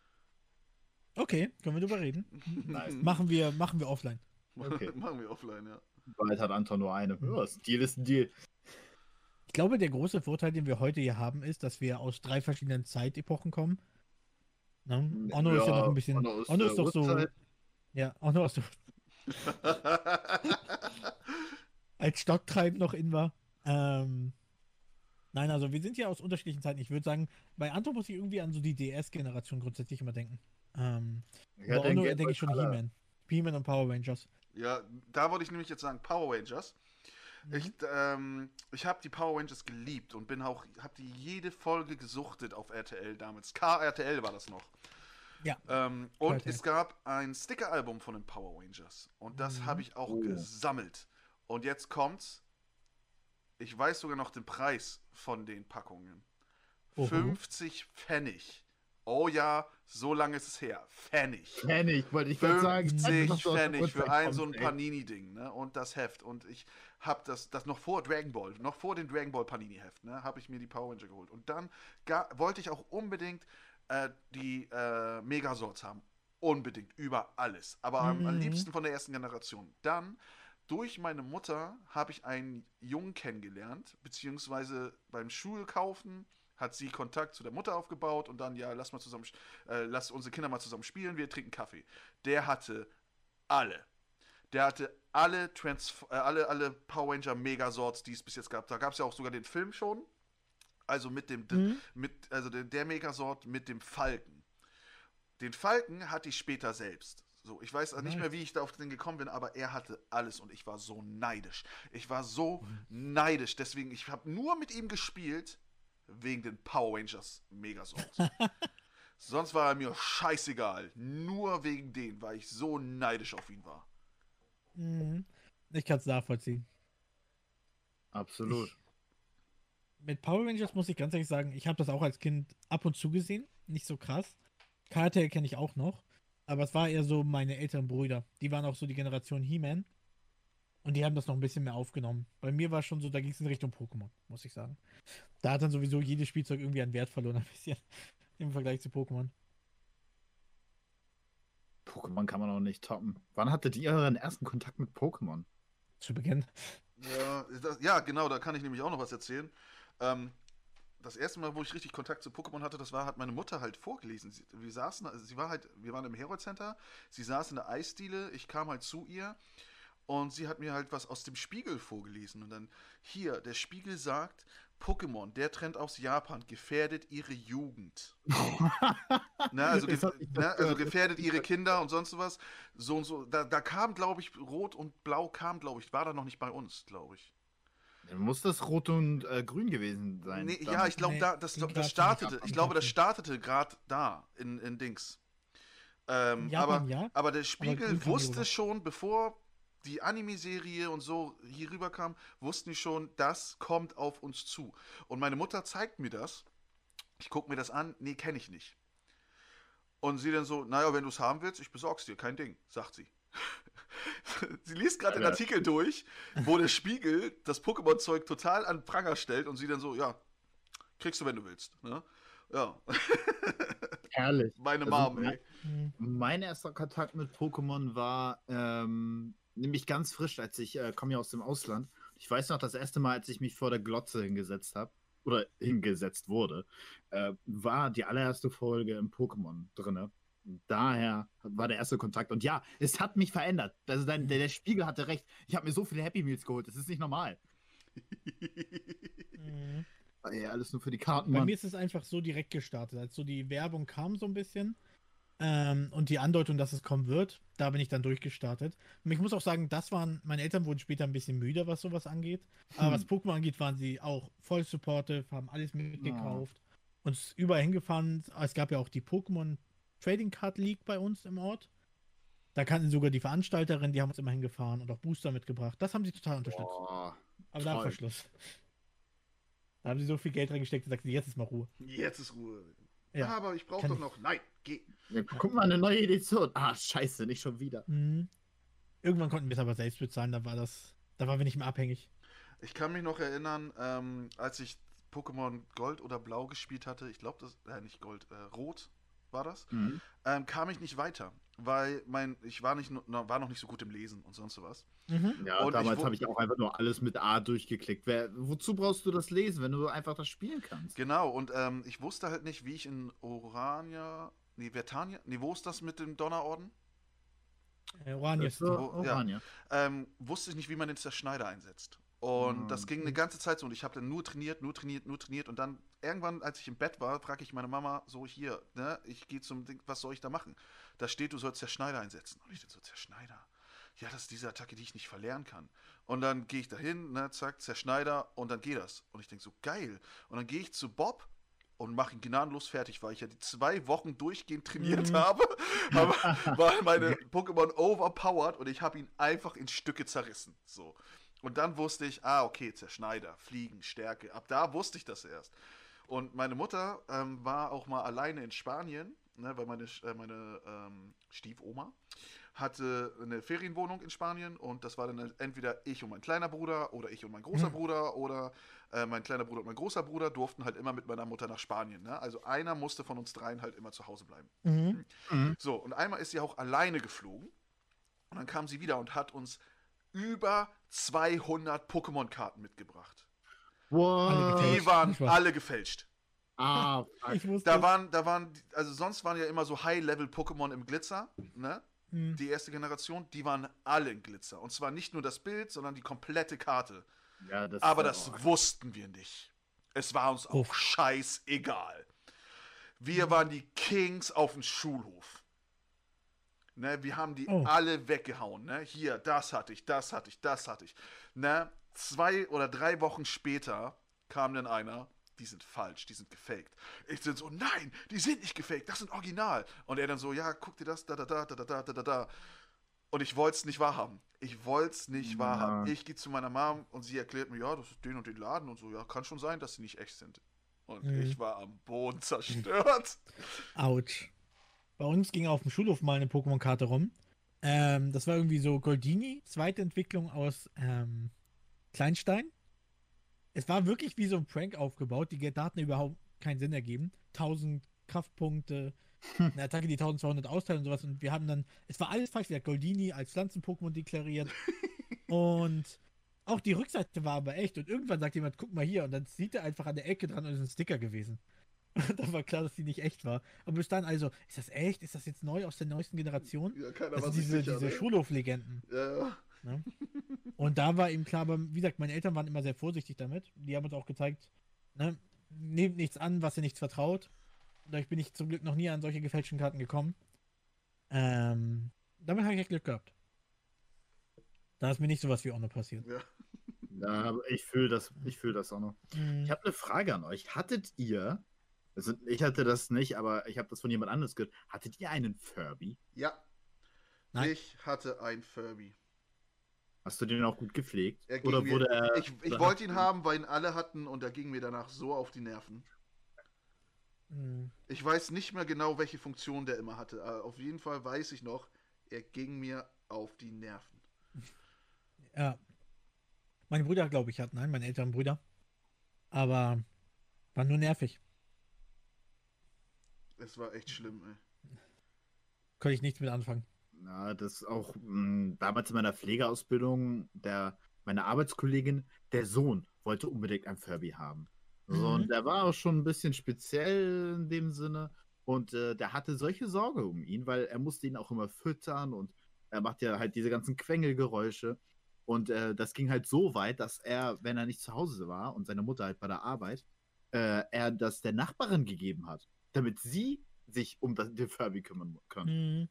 Okay, können wir drüber reden. [laughs] Nice. Machen wir, machen wir offline. Okay. [laughs] Machen wir offline, ja. Bald hat Anton nur eine. Ja, ist ein Deal ist ein Deal. Ich glaube, der große Vorteil, den wir heute hier haben, ist, dass wir aus drei verschiedenen Zeitepochen kommen. Ne? Onno ist ja noch ein bisschen. Onno ist, Onno äh, ist doch so. Ja, Onno ist so [laughs] als Stocktreib noch in war. Ähm, nein, also wir sind ja aus unterschiedlichen Zeiten. Ich würde sagen, bei Anton muss ich irgendwie an so die DS-Generation grundsätzlich immer denken. Ähm, Ja, bei Game denke ich schon. He-Man. He-Man und Power Rangers. ja, da wollte ich nämlich jetzt sagen, Power Rangers. Mhm. Ich, ähm, ich habe die Power Rangers geliebt und bin auch, habe die jede Folge gesuchtet auf RTL damals. KRTL war das noch. Ja. Ähm, und RTL. es gab ein Sticker-Album von den Power Rangers. Und das Mhm. habe ich auch Oh. gesammelt. Und jetzt kommt's. Ich weiß sogar noch den Preis von den Packungen. Oho. 50 Pfennig. Oh ja, so lange ist es her. Pfennig. Ich, wollte ich gerade sagen. 50 dass du aus der Pfennig für ein so ein. Panini-Ding, ne? Und das Heft. Und ich habe das, das noch vor Dragon Ball, noch vor dem Dragon Ball Panini-Heft, ne? Habe ich mir die Power Ranger geholt. Und dann wollte ich auch unbedingt äh, die äh, Megasorts haben. Unbedingt, über alles. Aber am, am Mhm. liebsten von der ersten Generation. Dann, durch meine Mutter, habe ich einen Jungen kennengelernt, beziehungsweise beim Schulkaufen hat sie Kontakt zu der Mutter aufgebaut und dann, ja, lass mal zusammen, äh, lass unsere Kinder mal zusammen spielen, wir trinken Kaffee. Der hatte alle. Der hatte alle, Trans äh, alle, alle Power Ranger Megasorts, die es bis jetzt gab. Da gab es ja auch sogar den Film schon. Also mit dem, Mhm. mit, also der, der Megasort mit dem Falken. Den Falken hatte ich später selbst. So, ich weiß nicht mehr, wie ich da auf den gekommen bin, aber er hatte alles und ich war so neidisch. Ich war so neidisch. Deswegen, ich habe nur mit ihm gespielt wegen den Power Rangers Megasorts. [laughs] Sonst war er mir scheißegal. Nur wegen denen, weil ich so neidisch auf ihn war. Mhm. Ich kann es nachvollziehen. Absolut. Mit Power Rangers muss ich ganz ehrlich sagen, ich habe das auch als Kind ab und zu gesehen. Nicht so krass. KRTL kenne ich auch noch. Aber es war eher so meine älteren Brüder. Die waren auch so die Generation He-Man. Und die haben das noch ein bisschen mehr aufgenommen. Bei mir war schon so, da ging es in Richtung Pokémon, muss ich sagen. Da hat dann sowieso jedes Spielzeug irgendwie an Wert verloren, [laughs] ein bisschen. Im Vergleich zu Pokémon. Pokémon kann man auch nicht toppen. Wann hattet ihr euren ersten Kontakt mit Pokémon? Zu Beginn. Ja, das, ja, genau, da kann ich nämlich auch noch was erzählen. Ähm, das erste Mal, wo ich richtig Kontakt zu Pokémon hatte, das war, hat meine Mutter halt vorgelesen. Sie, wir saßen, also sie war halt, wir waren im Herold Center, sie saß in der Eisdiele, ich kam halt zu ihr und sie hat mir halt was aus dem Spiegel vorgelesen. Und dann, hier, der Spiegel sagt, Pokémon, der Trend aus Japan gefährdet ihre Jugend. [laughs] Na, also, Das gef na, also gehört. gefährdet ihre Kinder und sonst was. So und so. Da, da kam, glaube ich, Rot und Blau kam, glaube ich, war da noch nicht bei uns, glaube ich. Dann muss das rot und äh, grün gewesen sein. Nee, ja, ich glaube, Nee, da, das, das grad startete, ich glaube, das startete gerade da, in, in Dings. Ähm, Japan, aber, ja. aber der Spiegel kam wusste schon, bevor die Anime-Serie und so hier rüber kam, wussten die schon, das kommt auf uns zu. Und meine Mutter zeigt mir das. Ich gucke mir das an, nee, kenne ich nicht. Und sie dann so, naja, wenn du es haben willst, ich besorg's dir, kein Ding, sagt sie. [laughs] sie liest gerade den. Artikel durch, wo der Spiegel das Pokémon-Zeug total an Pranger stellt und sie dann so, ja, kriegst du, wenn du willst. Ne? Ja, [laughs] Herrlich. meine Also, Mom, mein- ey. Mein erster Kontakt mit Pokémon war ähm, nämlich ganz frisch, als ich äh, komme ja aus dem Ausland. Ich weiß noch, das erste Mal, als ich mich vor der Glotze hingesetzt habe oder hingesetzt wurde, äh, war die allererste Folge im Pokémon drinne. Daher war der erste Kontakt. Und ja, es hat mich verändert. Also dein, der, der Spiegel hatte recht. Ich habe mir so viele Happy Meals geholt. Das ist nicht normal. Hm. Ey, alles nur für die Karten, Bei Mann. mir ist es einfach so direkt gestartet. Als so die Werbung kam so ein bisschen ähm, und die Andeutung, dass es kommen wird, da bin ich dann durchgestartet. Und ich muss auch sagen, das waren, meine Eltern wurden später ein bisschen müder, was sowas angeht. Aber Hm. was Pokémon angeht, waren sie auch voll supportive, haben alles mitgekauft, uns überall hingefahren. Es gab ja auch die Pokémon Trading Card League bei uns im Ort. Da kannten sogar die Veranstalterin, die haben uns immer hingefahren und auch Booster mitgebracht. Das haben sie total unterstützt. Boah. Aber da war Verschluss. Da haben sie so viel Geld reingesteckt und sagten, jetzt ist mal Ruhe. Jetzt ist Ruhe. Ja, aber ich brauche doch noch. Nein, geh. Ja, guck mal, eine neue Edition. Ah, scheiße, nicht schon wieder. Mhm. Irgendwann konnten wir es aber selbst bezahlen, da war das, da waren wir nicht mehr abhängig. Ich kann mich noch erinnern, ähm, als ich Pokémon Gold oder Blau gespielt hatte, ich glaube, das, äh, nicht Gold, äh, Rot war das, Mhm. ähm, kam ich nicht weiter, weil mein, ich war, nicht, war noch nicht so gut im Lesen und sonst was. Mhm. Ja, Und damals habe ich auch einfach nur alles mit A durchgeklickt. Wer, wozu brauchst du das lesen, wenn du einfach das spielen kannst? Genau, und ähm, ich wusste halt nicht, wie ich in Orania, nee, Vertania, nee, wo ist das mit dem Donnerorden? Äh, Orania wo- ja. Orania. ähm, wusste ich nicht, wie man den Zerschneider einsetzt. Und Ah, das ging eine ganze Zeit so und ich habe dann nur trainiert, nur trainiert, nur trainiert und dann irgendwann, als ich im Bett war, frage ich meine Mama so hier, ne, ich gehe zum Ding, was soll ich da machen? Da steht, du sollst Zerschneider einsetzen. Und ich dann so, Zerschneider? Ja, das ist diese Attacke, die ich nicht verlernen kann. Und dann gehe ich dahin, ne, zack, Zerschneider und dann geht das. Und ich denke so, geil. Und dann gehe ich zu Bob und mache ihn gnadenlos fertig, weil ich ja die zwei Wochen durchgehend trainiert Mhm. habe. [laughs] Aber [laughs] war meine Pokémon overpowered und ich habe ihn einfach in Stücke zerrissen. So. Und dann wusste ich, ah, okay, Zerschneider, Fliegen, Stärke. Ab da wusste ich das erst. Und meine Mutter ähm, war auch mal alleine in Spanien, ne, weil meine, äh, meine ähm, Stiefoma hatte eine Ferienwohnung in Spanien und das war dann entweder ich und mein kleiner Bruder oder ich und mein großer Hm. Bruder oder äh, mein kleiner Bruder und mein großer Bruder durften halt immer mit meiner Mutter nach Spanien. Ne? Also einer musste von uns dreien halt immer zu Hause bleiben. Mhm. Mhm. So, und einmal ist sie auch alleine geflogen. Und dann kam sie wieder und hat uns über 200 Pokémon-Karten mitgebracht. What? Die waren alle gefälscht. Ah, [laughs] fuck. Ich wusste. Da waren, da waren, also sonst waren ja immer so High-Level-Pokémon im Glitzer, ne? Mhm. Die erste Generation, die waren alle in Glitzer. Und zwar nicht nur das Bild, sondern die komplette Karte. ja, das Aber das ja- wussten wir nicht. Es war uns auch Uff. scheißegal. Wir waren die Kings auf dem Schulhof. Ne, wir haben die Oh. alle weggehauen. Ne? Hier, das hatte ich, das hatte ich, das hatte ich. Ne? Zwei oder drei Wochen später kam dann einer, die sind falsch, die sind gefaked. Ich bin so, nein, die sind nicht gefaked, das sind original. Und er dann so, ja, guck dir das, da, da, da, da, da, da, da, da. Und ich wollte es nicht wahrhaben. Ich wollte es nicht Ja. wahrhaben. Ich gehe zu meiner Mom und sie erklärt mir, ja, das ist den und den Laden und so. Ja, kann schon sein, dass sie nicht echt sind. Und Mhm. ich war am Boden [laughs] zerstört. Autsch. Bei uns ging auf dem Schulhof mal eine Pokémon-Karte rum. Ähm, das war irgendwie so Goldini, zweite Entwicklung aus ähm, Kleinstein. Es war wirklich wie so ein Prank aufgebaut. Die Daten überhaupt keinen Sinn ergeben. 1000 Kraftpunkte, eine Attacke, die 1200 austeilt und sowas. Und wir haben dann, es war alles falsch. Wir haben Goldini als Pflanzen-Pokémon deklariert. [laughs] und auch die Rückseite war aber echt. Und irgendwann sagt jemand, guck mal hier. Und dann sieht er einfach an der Ecke dran und es ist ein Sticker gewesen. [laughs] Und dann war klar, dass die nicht echt war. Aber bis dann also, ist das echt? Ist das jetzt neu aus der neuesten Generation? Ja, keiner Das war sind diese, sicher, diese ne? Schulhoflegenden. Ja, ja. Ne? Und da war eben klar, aber wie gesagt, meine Eltern waren immer sehr vorsichtig damit. Die haben uns auch gezeigt, ne, nehmt nichts an, was ihr nichts vertraut. Dadurch bin ich zum Glück noch nie an solche gefälschten Karten gekommen. Ähm, damit habe ich echt Glück gehabt. Da ist mir nicht sowas wie auch noch passiert. ja. Ja, aber ich fühle das, ich fühle das auch noch. Mhm. Ich habe eine Frage an euch. Hattet ihr, also ich hatte das nicht, aber ich habe das von jemand anderes gehört. Hattet ihr einen Furby? Ja. Nein. Ich hatte ein Furby. Hast du den auch gut gepflegt? Er Oder mir, wurde er. ich ich wollte ihn haben, weil ihn alle hatten und er ging mir danach so auf die Nerven. Mhm. Ich weiß nicht mehr genau, welche Funktion der immer hatte. Aber auf jeden Fall weiß ich noch, er ging mir auf die Nerven. [laughs] Ja. Meine Brüder, glaube ich, hatten einen, meine älteren Brüder. Aber war nur nervig. Es war echt schlimm, ey. Konnte ich nichts mit anfangen. Na, das auch mh, damals in meiner Pflegeausbildung, der, meine Arbeitskollegin, der Sohn wollte unbedingt ein Furby haben. So, Mhm. Und der war auch schon ein bisschen speziell in dem Sinne. Und äh, der hatte solche Sorge um ihn, weil er musste ihn auch immer füttern und er macht ja halt diese ganzen Quengelgeräusche. Und äh, das ging halt so weit, dass er, wenn er nicht zu Hause war und seine Mutter halt bei der Arbeit, äh, er das der Nachbarin gegeben hat, damit sie sich um das, den Furby kümmern kann. Mhm.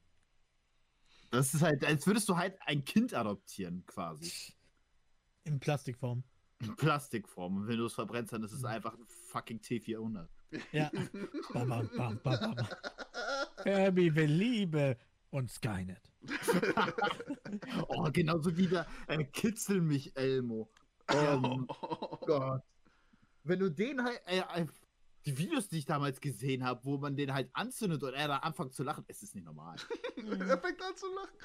Das ist halt, als würdest du halt ein Kind adoptieren, quasi. In Plastikform. In Plastikform. Und wenn du es verbrennst, dann ist es Mhm. einfach ein fucking T400. Ja. bam, bam, bam, bam, bam. Herbie will Liebe und Skynet. [laughs] Oh, genauso wie der äh, Kitzel mich, Elmo. Oh Gott. Wenn du den halt, äh, äh, die Videos, die ich damals gesehen habe, wo man den halt anzündet und er da anfängt zu lachen, es ist nicht normal. [laughs] er fängt an zu lachen.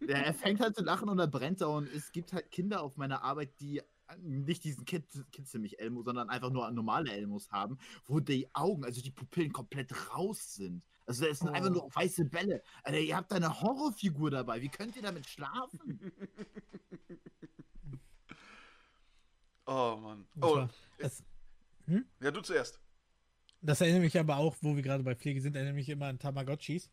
[laughs] Der, er fängt halt zu lachen und er brennt da und es gibt halt Kinder auf meiner Arbeit, die äh, nicht diesen Kitzel, Kitzel mich Elmo, sondern einfach nur normale Elmos haben, wo die Augen, also die Pupillen komplett raus sind. Also das sind Oh. einfach nur weiße Bälle. Alter, ihr habt da eine Horrorfigur dabei. Wie könnt ihr damit schlafen? [laughs] Oh Mann. Oh, war, das, ja, du zuerst. das erinnert mich aber auch, wo wir gerade bei Pflege sind, erinnert mich immer an Tamagotchis.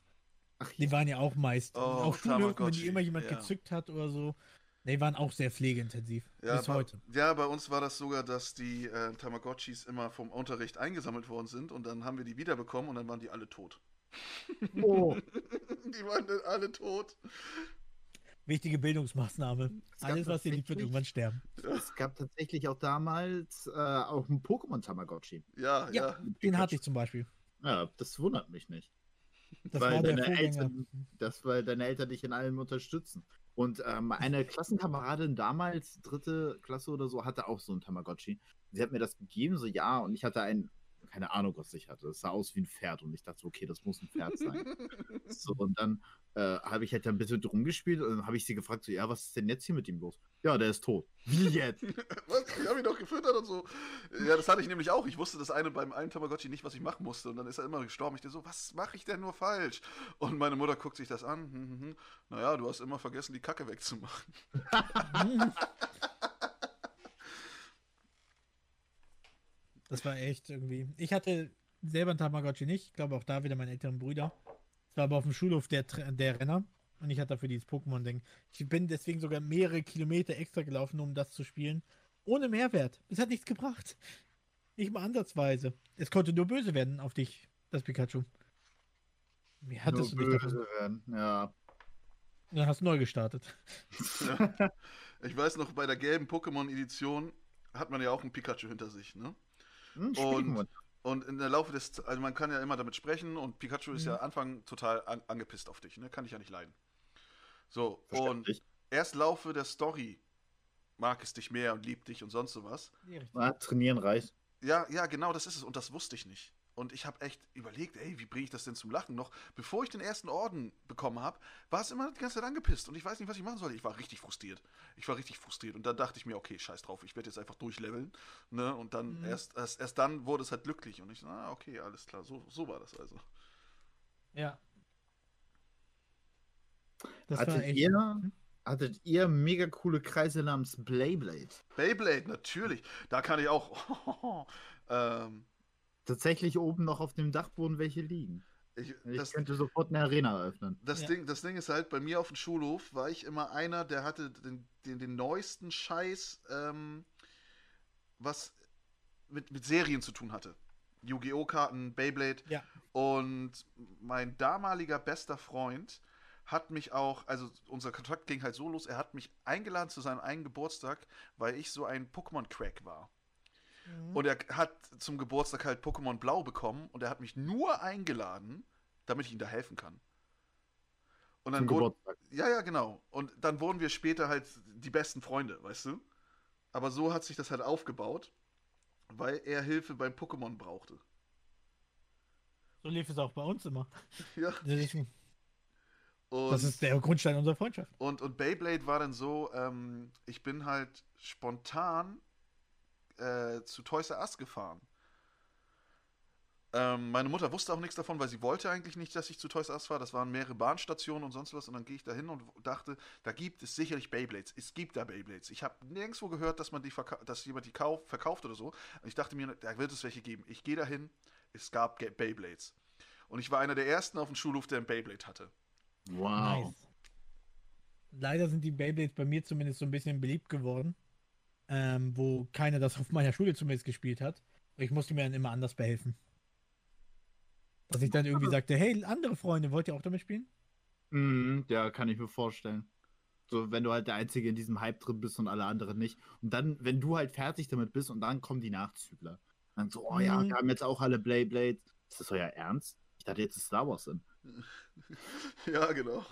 Ach, Die waren ja auch meist. Oh, auf Schulhöfen, wenn die immer jemand ja. gezückt hat oder so. Die waren auch sehr pflegeintensiv. Ja, bis bei, heute. ja, bei uns war das sogar, dass die äh, Tamagotchis immer vom Unterricht eingesammelt worden sind und dann haben wir die wiederbekommen und dann waren die alle tot. oh. [laughs] Die waren dann alle tot. Wichtige Bildungsmaßnahme. Alles, was dir liegt, wird irgendwann sterben. Es gab tatsächlich auch damals äh, auch einen Pokémon-Tamagotchi. Ja, ja. Ja, den hatte ich zum Beispiel. Ja, das wundert mich nicht. Das Weil deine. Eltern- Das, weil deine Eltern dich in allem unterstützen. Und ähm, eine Klassenkameradin damals, dritte Klasse oder so, hatte auch so einen Tamagotchi. Sie hat mir das gegeben, so ja, und ich hatte ein, keine Ahnung, was ich hatte. Es sah aus wie ein Pferd und ich dachte, so, okay, das muss ein Pferd sein. [laughs] so, und dann äh, habe ich halt ein bisschen drum gespielt und dann habe ich sie gefragt, so, ja, was ist denn jetzt hier mit ihm los? Ja, der ist tot. [laughs] Wie jetzt? Was? Ich habe ihn doch gefüttert und so. Ja, das hatte ich nämlich auch. Ich wusste das eine beim einen Tamagotchi nicht, was ich machen musste. Und dann ist er immer gestorben. Ich dachte so, was mache ich denn nur falsch? Und meine Mutter guckt sich das an. Hm, hm, hm. Naja, du hast immer vergessen, die Kacke wegzumachen. [laughs] Das war echt irgendwie. Ich hatte selber einen Tamagotchi nicht. Ich glaube auch da wieder meine älteren Brüder. Es war aber auf dem Schulhof der, der Renner. Und ich hatte dafür dieses Pokémon-Ding. Ich bin deswegen sogar mehrere Kilometer extra gelaufen, um das zu spielen. Ohne Mehrwert. Es hat nichts gebracht. Nicht mal ansatzweise. Es konnte nur böse werden auf dich, das Pikachu. Wie hattest Nur du dich davon? böse werden. Ja. Dann hast du neu gestartet. [laughs] Ich weiß noch, bei der gelben Pokémon-Edition hat man ja auch einen Pikachu hinter sich, ne? Hm, Und-. Und in der Laufe des, also man kann ja immer damit sprechen und Pikachu ist Mhm. ja Anfang total an, angepisst auf dich, ne? Kann ich ja nicht leiden. So, und erst Laufe der Story mag es dich mehr und liebt dich und sonst sowas. Ah, trainieren reicht. Ja, ja, genau, das ist es. Und das wusste ich nicht. Und ich habe echt überlegt, ey, wie bringe ich das denn zum Lachen noch? Bevor ich den ersten Orden bekommen habe, war es immer die ganze Zeit angepisst. Und ich weiß nicht, was ich machen soll. Ich war richtig frustriert. Ich war richtig frustriert. Und dann dachte ich mir, okay, scheiß drauf, ich werde jetzt einfach durchleveln. Ne? Und dann Mhm. erst, erst, erst dann wurde es halt glücklich. Und ich so, ah, okay, alles klar, so, so war das also. Ja. Das Hattet war echt. ihr, hattet ihr mega coole Kreise namens Beyblade? Beyblade, natürlich. Da kann ich auch. [laughs] ähm, Tatsächlich oben noch auf dem Dachboden welche liegen. ich, Ich das, könnte sofort eine Arena eröffnen. Das, Ja. Ding, das Ding ist halt, bei mir auf dem Schulhof war ich immer einer, der hatte den, den, den neuesten Scheiß, ähm, was mit, mit Serien zu tun hatte. Yu-Gi-Oh! Karten, Beyblade. Ja. Und mein damaliger bester Freund hat mich auch, also unser Kontakt ging halt so los, er hat mich eingeladen zu seinem eigenen Geburtstag, weil ich so ein Pokémon-Crack war. Mhm. Und er hat zum Geburtstag halt Pokémon Blau bekommen und er hat mich nur eingeladen, damit ich ihm da helfen kann. Und dann Zum wurde, Geburtstag. ja, ja, genau. Und dann wurden wir später halt die besten Freunde, weißt du? Aber so hat sich das halt aufgebaut, weil er Hilfe beim Pokémon brauchte. So lief es auch bei uns immer. [laughs] Ja. Und, Das ist der Grundstein unserer Freundschaft. und, und Beyblade war dann so, ähm, ich bin halt spontan äh, zu Toys R Us gefahren. Ähm, meine Mutter wusste auch nichts davon, weil sie wollte eigentlich nicht, dass ich zu Toys R Us fahre. Das waren mehrere Bahnstationen und sonst was. Und dann gehe ich da hin und dachte, da gibt es sicherlich Beyblades. Es gibt da Beyblades. Ich habe nirgendwo gehört, dass, man die dass jemand die kauf verkauft oder so. Und ich dachte mir, da wird es welche geben. Ich gehe da hin, es gab Ge- Beyblades. Und ich war einer der ersten auf dem Schulhof, der ein Beyblade hatte. Wow. Nice. Leider sind die Beyblades bei mir zumindest so ein bisschen beliebt geworden, ähm, wo keiner das auf meiner Schule zumindest gespielt hat. Und ich musste mir dann immer anders behelfen. Dass ich dann irgendwie sagte, hey, andere Freunde, wollt ihr auch damit spielen? Mhm, ja, kann ich mir vorstellen. So, wenn du halt der Einzige in diesem Hype drin bist und alle anderen nicht. Und dann, wenn du halt fertig damit bist und dann kommen die Nachzügler. Dann so, oh ja, Mhm. wir haben jetzt auch alle Beyblades. Ist das euer Ernst? Ich dachte, jetzt ist Star Wars in. [laughs] ja, genau.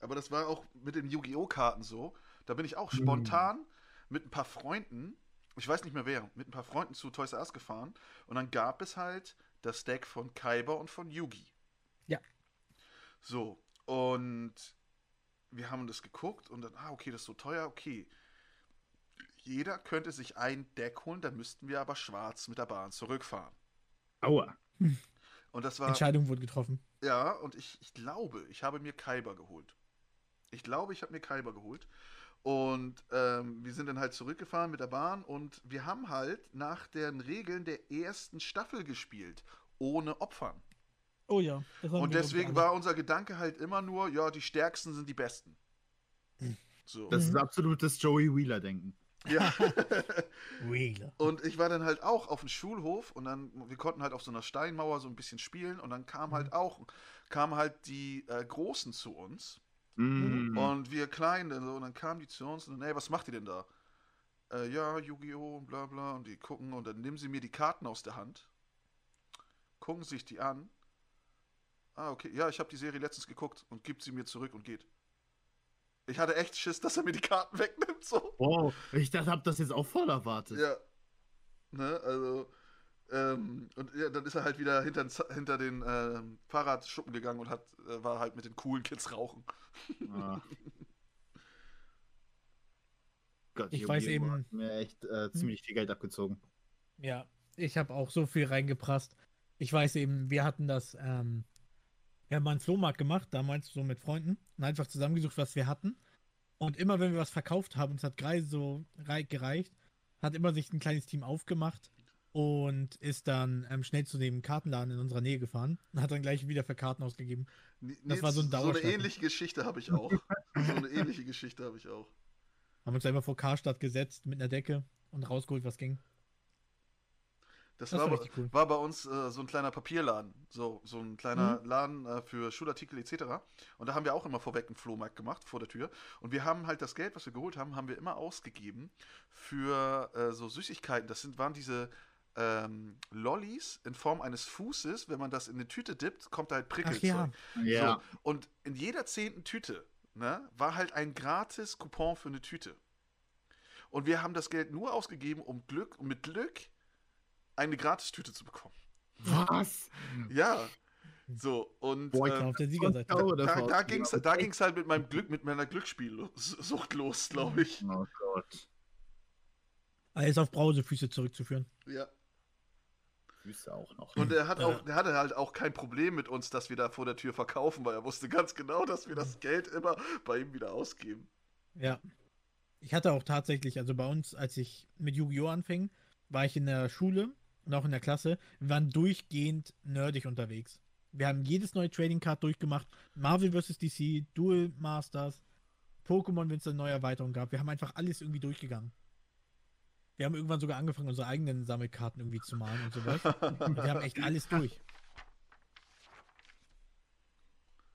Aber das war auch mit den Yu-Gi-Oh! Karten so. Da bin ich auch Hm. spontan mit ein paar Freunden, ich weiß nicht mehr wer, mit ein paar Freunden zu Toys R Us gefahren. Und dann gab es halt das Deck von Kaiba und von Yugi. Ja. So, und wir haben das geguckt und dann, ah, okay, das ist so teuer, okay. Jeder könnte sich ein Deck holen, dann müssten wir aber schwarz mit der Bahn zurückfahren. Aua. Und das war. Entscheidung wurde getroffen. Ja, und ich, ich glaube, ich habe mir Kaiba geholt. Ich glaube, ich habe mir Kaiba geholt. Und ähm, wir sind dann halt zurückgefahren mit der Bahn und wir haben halt nach den Regeln der ersten Staffel gespielt. Ohne Opfern. Oh ja. das haben Und wir, deswegen war unser Gedanke halt immer nur, ja, die Stärksten sind die Besten. So. Das ist Mhm. absolutes Joey Wheeler-Denken. ja. [laughs] Wheeler. Und ich war dann halt auch auf dem Schulhof und dann, wir konnten halt auf so einer Steinmauer so ein bisschen spielen und dann kam halt auch, kamen halt die äh, Großen zu uns Mhm. und wir Kleinen dann so und dann kamen die zu uns und dann, ey, was macht ihr denn da? Äh, ja, Yu-Gi-Oh! und bla bla und die gucken und dann nehmen sie mir die Karten aus der Hand, gucken sich die an. Ah, okay, ja, ich habe die Serie letztens geguckt und gibt sie mir zurück und geht. Ich hatte echt Schiss, dass er mir die Karten [laughs] wegnimmt, so. Wow, ich dachte, hab das jetzt auch voll erwartet. Ja. Ne, also. Ähm, und ja, dann ist er halt wieder hinter, hinter den ähm, Fahrradschuppen gegangen und hat, äh, war halt mit den coolen Kids rauchen. Ah. [laughs] Gott, Ich weiß eben- hat mir echt äh, ziemlich viel Geld abgezogen. Ja, ich habe auch so viel reingeprasst. Ich weiß eben, wir hatten das, ähm, wir haben mal einen Flohmarkt gemacht, damals so mit Freunden und einfach zusammengesucht, was wir hatten. Und immer wenn wir was verkauft haben, uns hat gerade so rei- gereicht, hat immer sich ein kleines Team aufgemacht und ist dann ähm, schnell zu dem Kartenladen in unserer Nähe gefahren und hat dann gleich wieder für Karten ausgegeben. N- Das war so ein So eine ähnliche Geschichte habe ich auch. so eine ähnliche Geschichte habe ich auch. Haben uns einfach vor Karstadt gesetzt mit einer Decke und rausgeholt, was ging. Das, Das war, war cool. war bei uns äh, so ein kleiner Papierladen. So, so ein kleiner Mhm. Laden äh, für Schulartikel etc. Und da haben wir auch immer vorweg einen Flohmarkt gemacht, vor der Tür. Und wir haben halt das Geld, was wir geholt haben, haben wir immer ausgegeben für äh, so Süßigkeiten. Das sind, waren diese ähm, Lollis in Form eines Fußes. Wenn man das in eine Tüte dippt, kommt da halt Ach Prickelzeug. ja, Ja. So, und in jeder zehnten Tüte ne, war halt ein gratis Coupon für eine Tüte. Und wir haben das Geld nur ausgegeben, um Glück, um mit Glück eine Gratistüte zu bekommen. Was? Ja. So, und Boah, ich ich war ähm, auf der Siegerseite. da- da, da, davor ging es da ging's halt mit meinem Glück, mit meiner Glücksspielsucht los, glaube ich. Oh Gott. Alles auf Brausefüße zurückzuführen. Ja. Füße auch noch. Und er hat Ja. auch, der hatte halt auch kein Problem mit uns, dass wir da vor der Tür verkaufen, weil er wusste ganz genau, dass wir das Geld immer bei ihm wieder ausgeben. Ja. Ich hatte auch tatsächlich, also bei uns, als ich mit Yu-Gi-Oh! anfing, war ich in der Schule und auch in der Klasse. Wir waren durchgehend nerdig unterwegs. Wir haben jedes neue Trading Card durchgemacht. Marvel vs. DC, Duel Masters, Pokémon, wenn es eine neue Erweiterung gab. Wir haben einfach alles irgendwie durchgegangen. Wir haben irgendwann sogar angefangen, unsere eigenen Sammelkarten irgendwie zu malen und sowas. wir haben echt alles durch.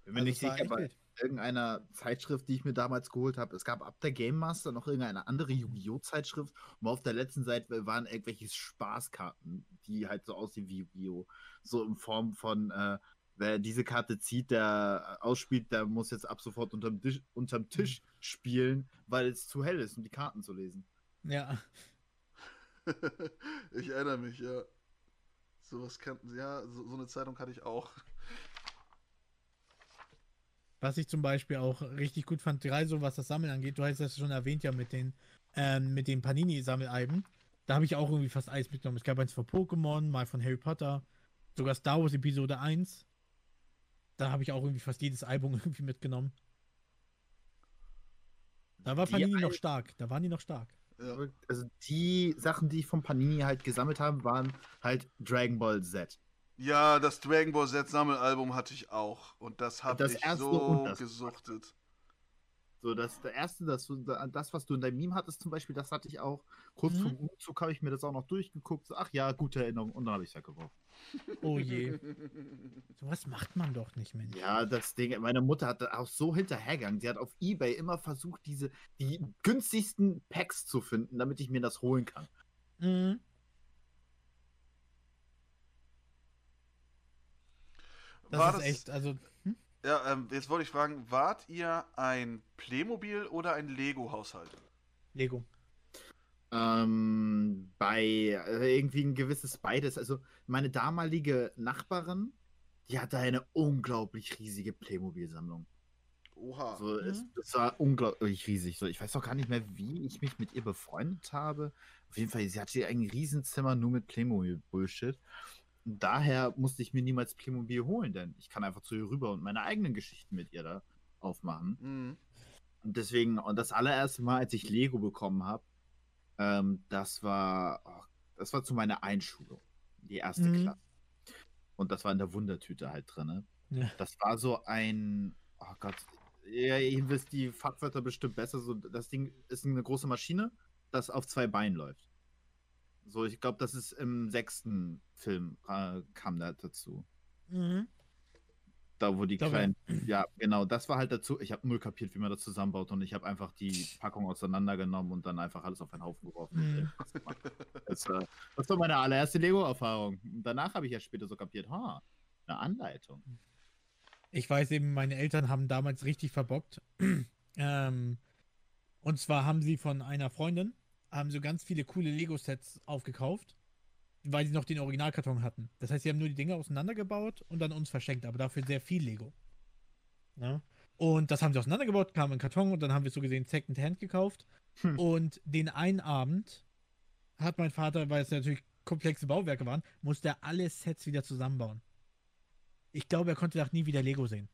Bin mir Also nicht sicher, bei wild. irgendeiner Zeitschrift, die ich mir damals geholt habe. Es gab ab der Game Master noch irgendeine andere Yu-Gi-Oh! Zeitschrift. Und auf der letzten Seite waren irgendwelche Spaßkarten, die halt so aussehen wie Yu-Gi-Oh! So in Form von, äh, wer diese Karte zieht, der ausspielt, der muss jetzt ab sofort unterm Tisch, unterm Tisch spielen, weil es zu hell ist, um die Karten zu lesen. Ja. [laughs] ich erinnere mich, ja. Sowas kannten sie, ja, so, so eine Zeitung hatte ich auch. Was ich zum Beispiel auch richtig gut fand, gerade so was das Sammeln angeht, du hast das schon erwähnt ja mit den, ähm, mit den Panini-Sammelalben. Da habe ich auch irgendwie fast alles mitgenommen. Es gab eins von Pokémon, mal von Harry Potter, sogar Star Wars Episode 1. Da habe ich auch irgendwie fast jedes Album [laughs] irgendwie mitgenommen. Da war Die Panini noch stark. Da waren die noch stark. Ja. Also die Sachen, die ich von Panini halt gesammelt habe, waren halt Dragon Ball Z. ja, das Dragon Ball Z Sammelalbum hatte ich auch. Und das habe ich so gesuchtet. So, das der erste, das, du- das, was du in deinem Meme hattest, zum Beispiel, das hatte ich auch. Kurz Mhm. vom Umzug habe ich mir das auch noch durchgeguckt. So, ach ja, gute Erinnerung. Und dann habe ich es weggeworfen. Oh je. Sowas macht man doch nicht, Mensch. Ja, das Ding, meine Mutter hat da auch so hinterhergegangen. Sie hat auf Ebay immer versucht, diese, die günstigsten Packs zu finden, damit ich mir das holen kann. Mhm. Das War ist das, echt, also? Ja, ähm, jetzt wollte ich fragen, wart ihr ein Playmobil oder ein Lego-Haushalt? Lego. Ähm, bei äh, irgendwie ein gewisses beides. Also, meine damalige Nachbarin, die hatte eine unglaublich riesige Playmobil-Sammlung. Oha. So, es, Mhm. es war unglaublich riesig. So, ich weiß auch gar nicht mehr, wie ich mich mit ihr befreundet habe. Auf jeden Fall, sie hatte ein Riesenzimmer nur mit Playmobil-Bullshit. Daher musste ich mir niemals Playmobil holen, denn ich kann einfach zu ihr rüber und meine eigenen Geschichten mit ihr da aufmachen. Mhm. Und deswegen, und das allererste Mal, als ich Lego bekommen habe, ähm, das war, oh, das war zu meiner Einschulung, die erste Mhm. Klasse. Und das war in der Wundertüte halt drin. Ja. Das war so ein, oh Gott, ja, ihr wisst die Fachwörter bestimmt besser. So, das Ding ist eine große Maschine, das auf zwei Beinen läuft. So, ich glaube, das ist im sechsten Film äh, kam da dazu. Mhm. Da, wo die kleinen. Ja, genau, das war halt dazu. Ich habe null kapiert, wie man das zusammenbaut und ich habe einfach die Packung auseinandergenommen und dann einfach alles auf einen Haufen geworfen. und Mhm. Das, war- das war meine allererste Lego-Erfahrung. Danach habe ich ja später so kapiert, ha, eine Anleitung. Ich weiß eben, meine Eltern haben damals richtig verbockt. [clears throat] ähm, und zwar haben sie von einer Freundin, haben so ganz viele coole Lego-Sets aufgekauft, weil sie noch den Originalkarton hatten. Das heißt, sie haben nur die Dinge auseinandergebaut und dann uns verschenkt, aber dafür sehr viel Lego. Ja? Und das haben sie auseinandergebaut, kam in Karton und dann haben wir so gesehen Second Hand gekauft. Hm. Und den einen Abend hat mein Vater, weil es natürlich komplexe Bauwerke waren, musste er alle Sets wieder zusammenbauen. Ich glaube, er konnte danach nie wieder Lego sehen.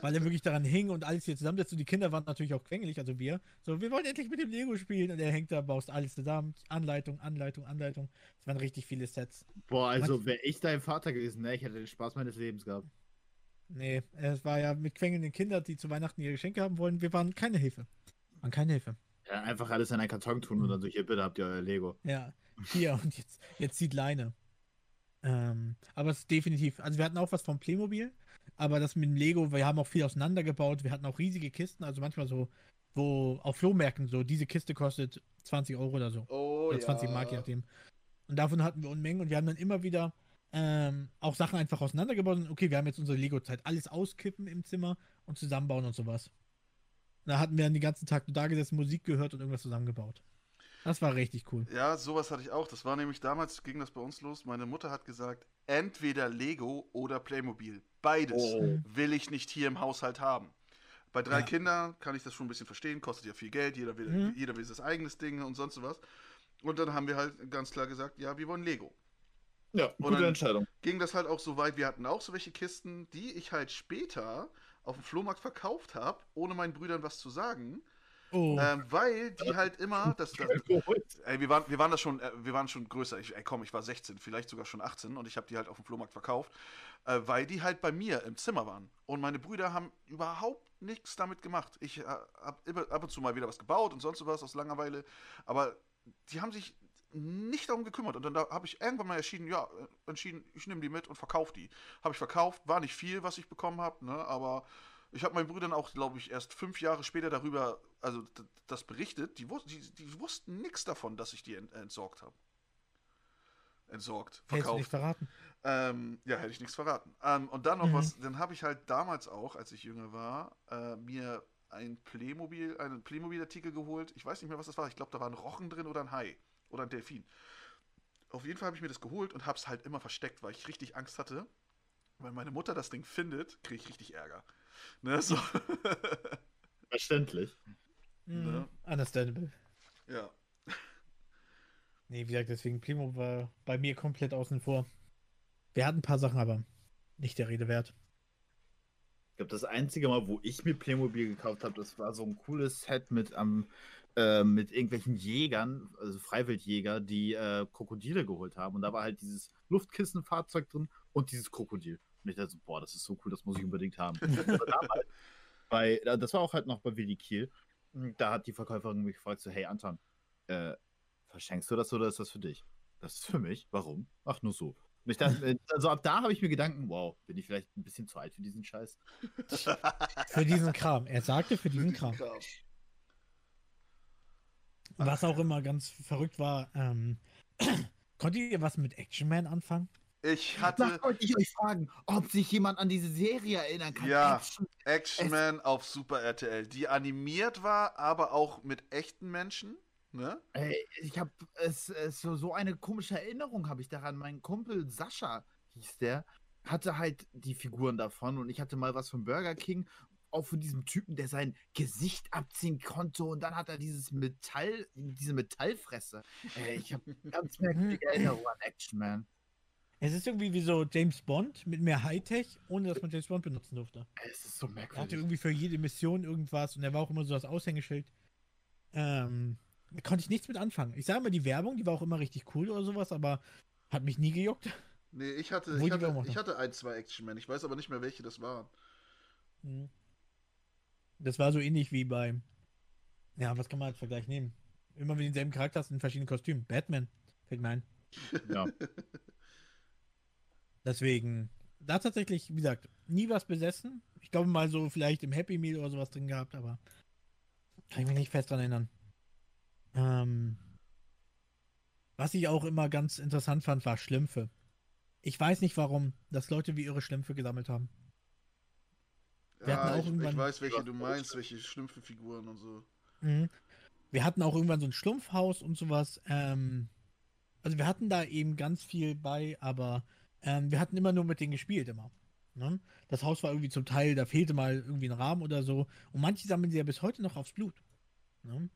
Weil er wirklich daran hing und alles hier zusammensetzt. Und die Kinder waren natürlich auch quengelig, also wir. So, wir wollen endlich mit dem Lego spielen. Und er hängt da, baust alles zusammen. Anleitung, Anleitung, Anleitung. Es waren richtig viele Sets. Boah, also wäre ich dein Vater gewesen, ne? Ich hätte den Spaß meines Lebens gehabt. Nee, es war ja mit quengelnden Kindern, die zu Weihnachten ihre Geschenke haben wollen. Wir waren keine Hilfe. Waren keine Hilfe. Ja, einfach alles in einen Karton tun und dann so, hier, bitte habt ihr euer Lego. Ja, hier und jetzt, jetzt zieht Leine. Ähm, aber es ist definitiv, also wir hatten auch was vom Playmobil, aber das mit dem Lego, wir haben auch viel auseinandergebaut, wir hatten auch riesige Kisten, also manchmal so, wo auf Flohmärkten so, diese Kiste kostet 20 Euro oder so. Oh oder 20 Mark, je nachdem. Und davon hatten wir Unmengen und wir haben dann immer wieder ähm, auch Sachen einfach auseinandergebaut und okay, wir haben jetzt unsere Lego-Zeit, alles auskippen im Zimmer und zusammenbauen und sowas. Da hatten wir dann den ganzen Tag nur da gesessen, Musik gehört und irgendwas zusammengebaut. Das war richtig cool. Ja, sowas hatte ich auch. Das war nämlich damals, ging das bei uns los. Meine Mutter hat gesagt, entweder Lego oder Playmobil. Beides Oh. will ich nicht hier im Haushalt haben. Bei drei Ja. Kindern kann ich das schon ein bisschen verstehen, kostet ja viel Geld, jeder will, Mhm. jeder will sein eigenes Ding und sonst was. Und dann haben wir halt ganz klar gesagt, ja, wir wollen Lego. Ja, gute dann- Entscheidung. Ging das halt auch so weit, wir hatten auch so welche Kisten, die ich halt später auf dem Flohmarkt verkauft habe, ohne meinen Brüdern was zu sagen, Oh, ähm, weil die halt immer, das, [laughs] das, Ey, wir waren, wir waren da schon, äh, wir waren schon größer. Ich, ey, komm, ich war 16, vielleicht sogar schon 18 und ich habe die halt auf dem Flohmarkt verkauft, äh, weil die halt bei mir im Zimmer waren. Und meine Brüder haben überhaupt nichts damit gemacht. Ich äh, habe ab und zu mal wieder was gebaut und sonst was aus Langeweile, aber die haben sich nicht darum gekümmert. Und dann da habe ich irgendwann mal entschieden, ja, äh, entschieden, ich nehme die mit und verkaufe die. Habe ich verkauft, war nicht viel, was ich bekommen habe, ne? aber ich habe meinen Brüdern auch, glaube ich, erst fünf Jahre später darüber, also das berichtet. Die, die, die wussten nichts davon, dass ich die ent entsorgt habe. Entsorgt, Hättest du verkauft. nicht verraten. Ähm, ja, hätte ich nichts verraten. Ähm, und dann noch Mhm. was, dann habe ich halt damals auch, als ich jünger war, äh, mir ein Playmobil, einen Playmobil-Artikel geholt. Ich weiß nicht mehr, was das war. Ich glaube, da war ein Rochen drin oder ein Hai. Oder ein Delfin. Auf jeden Fall habe ich mir das geholt und habe es halt immer versteckt, weil ich richtig Angst hatte. Weil meine Mutter das Ding findet, kriege ich richtig Ärger. Ne, so. Verständlich. Mhm. [laughs] Ne? Understandable. ja. Nee, wie gesagt, deswegen Primo war bei mir komplett außen vor. Wir hatten ein paar Sachen, aber nicht der Rede wert. Ich glaube, das einzige Mal, wo ich mir Playmobil gekauft habe, das war so ein cooles Set mit, ähm, äh, mit irgendwelchen Jägern, also Freiwildjäger, die äh, Krokodile geholt haben. Und da war halt dieses Luftkissenfahrzeug drin und dieses Krokodil. Und ich dachte so, boah, das ist so cool, das muss ich unbedingt haben. Aber damals, [laughs] bei, äh, das war auch halt noch bei Willi Kiel. Da hat die Verkäuferin mich gefragt, so, hey Anton, äh, verschenkst du das oder ist das für dich? Das ist für mich. Warum? Ach, nur so. Und ich dachte, äh, also ab da habe ich mir Gedanken, wow, bin ich vielleicht ein bisschen zu alt für diesen Scheiß? [laughs] Für diesen Kram. Er sagte für diesen Kram. Was auch immer ganz verrückt war, ähm, [clears throat] konntet ihr was mit Action Man anfangen? Ich Das hatte wollte ich euch fragen, ob sich jemand an diese Serie erinnern kann. Ja. Action- Action Man auf Super RTL, die animiert war, aber auch mit echten Menschen. Ne? Ey, ich habe es, es so, eine komische Erinnerung habe ich daran. Mein Kumpel Sascha hieß der, hatte halt die Figuren davon und ich hatte mal was von Burger King, auch von diesem Typen, der sein Gesicht abziehen konnte und dann hat er dieses Metall, diese Metallfresse. Ey, ich habe [laughs] ganz merkwürdige Erinnerungen an Action Man. Es ist irgendwie wie so James Bond mit mehr Hightech, ohne dass man James Bond benutzen durfte. Es ist so Er hatte merkwürdig. irgendwie für jede Mission irgendwas und er war auch immer so das Aushängeschild. Ähm, da konnte ich nichts mit anfangen. Ich sage mal, die Werbung, die war auch immer richtig cool oder sowas, aber hat mich nie gejuckt. Nee, ich hatte, Wo ich hatte, ich hatte ein, zwei Action Man. Ich weiß aber nicht mehr, welche das waren. Mhm. Das war so ähnlich wie bei. Ja, was kann man als Vergleich nehmen? Immer wie denselben Charakter hast in verschiedenen Kostümen. Batman, fällt mir ein. Ja. [laughs] Deswegen, da tatsächlich, wie gesagt, nie was besessen. Ich glaube mal so vielleicht im Happy Meal oder sowas drin gehabt, aber kann ich mich nicht fest dran erinnern. Ähm, was ich auch immer ganz interessant fand, war Schlümpfe. Ich weiß nicht warum, dass Leute wie ihre Schlümpfe gesammelt haben. Wir hatten Ja, auch ich, ich irgendwann- weiß, welche du meinst, welche Schlümpfe-Figuren und so. Mhm. Wir hatten auch irgendwann so ein Schlumpfhaus und sowas. Ähm, also wir hatten da eben ganz viel bei, aber ähm, wir hatten immer nur mit denen gespielt immer. Ne? Das Haus war irgendwie zum Teil, da fehlte mal irgendwie ein Rahmen oder so. Und manche sammeln sie ja bis heute noch aufs Blut. Ne?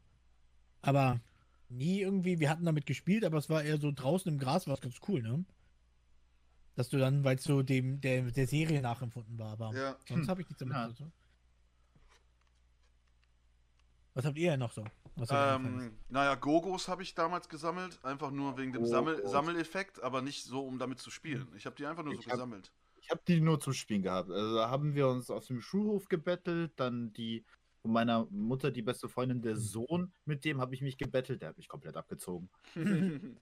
Aber nie irgendwie, wir hatten damit gespielt, aber es war eher so draußen im Gras, war es ganz cool, ne? Dass du dann, weil es so dem, der, der Serie nachempfunden war, aber Ja. sonst Hm. habe ich nichts damit Ja. zu tun. Was habt ihr denn noch so? Was? Ähm, naja, Gogos habe ich damals gesammelt, einfach nur wegen dem Gogos. Sammel Sammeleffekt, aber nicht so, um damit zu spielen. Ich habe die einfach nur so Ich hab- gesammelt. Ich habe die nur zum Spielen gehabt. Also da haben wir uns aus dem Schulhof gebettelt, dann die von meiner Mutter, die beste Freundin, der Sohn, mit dem habe ich mich gebettelt, der hat mich komplett abgezogen. [laughs]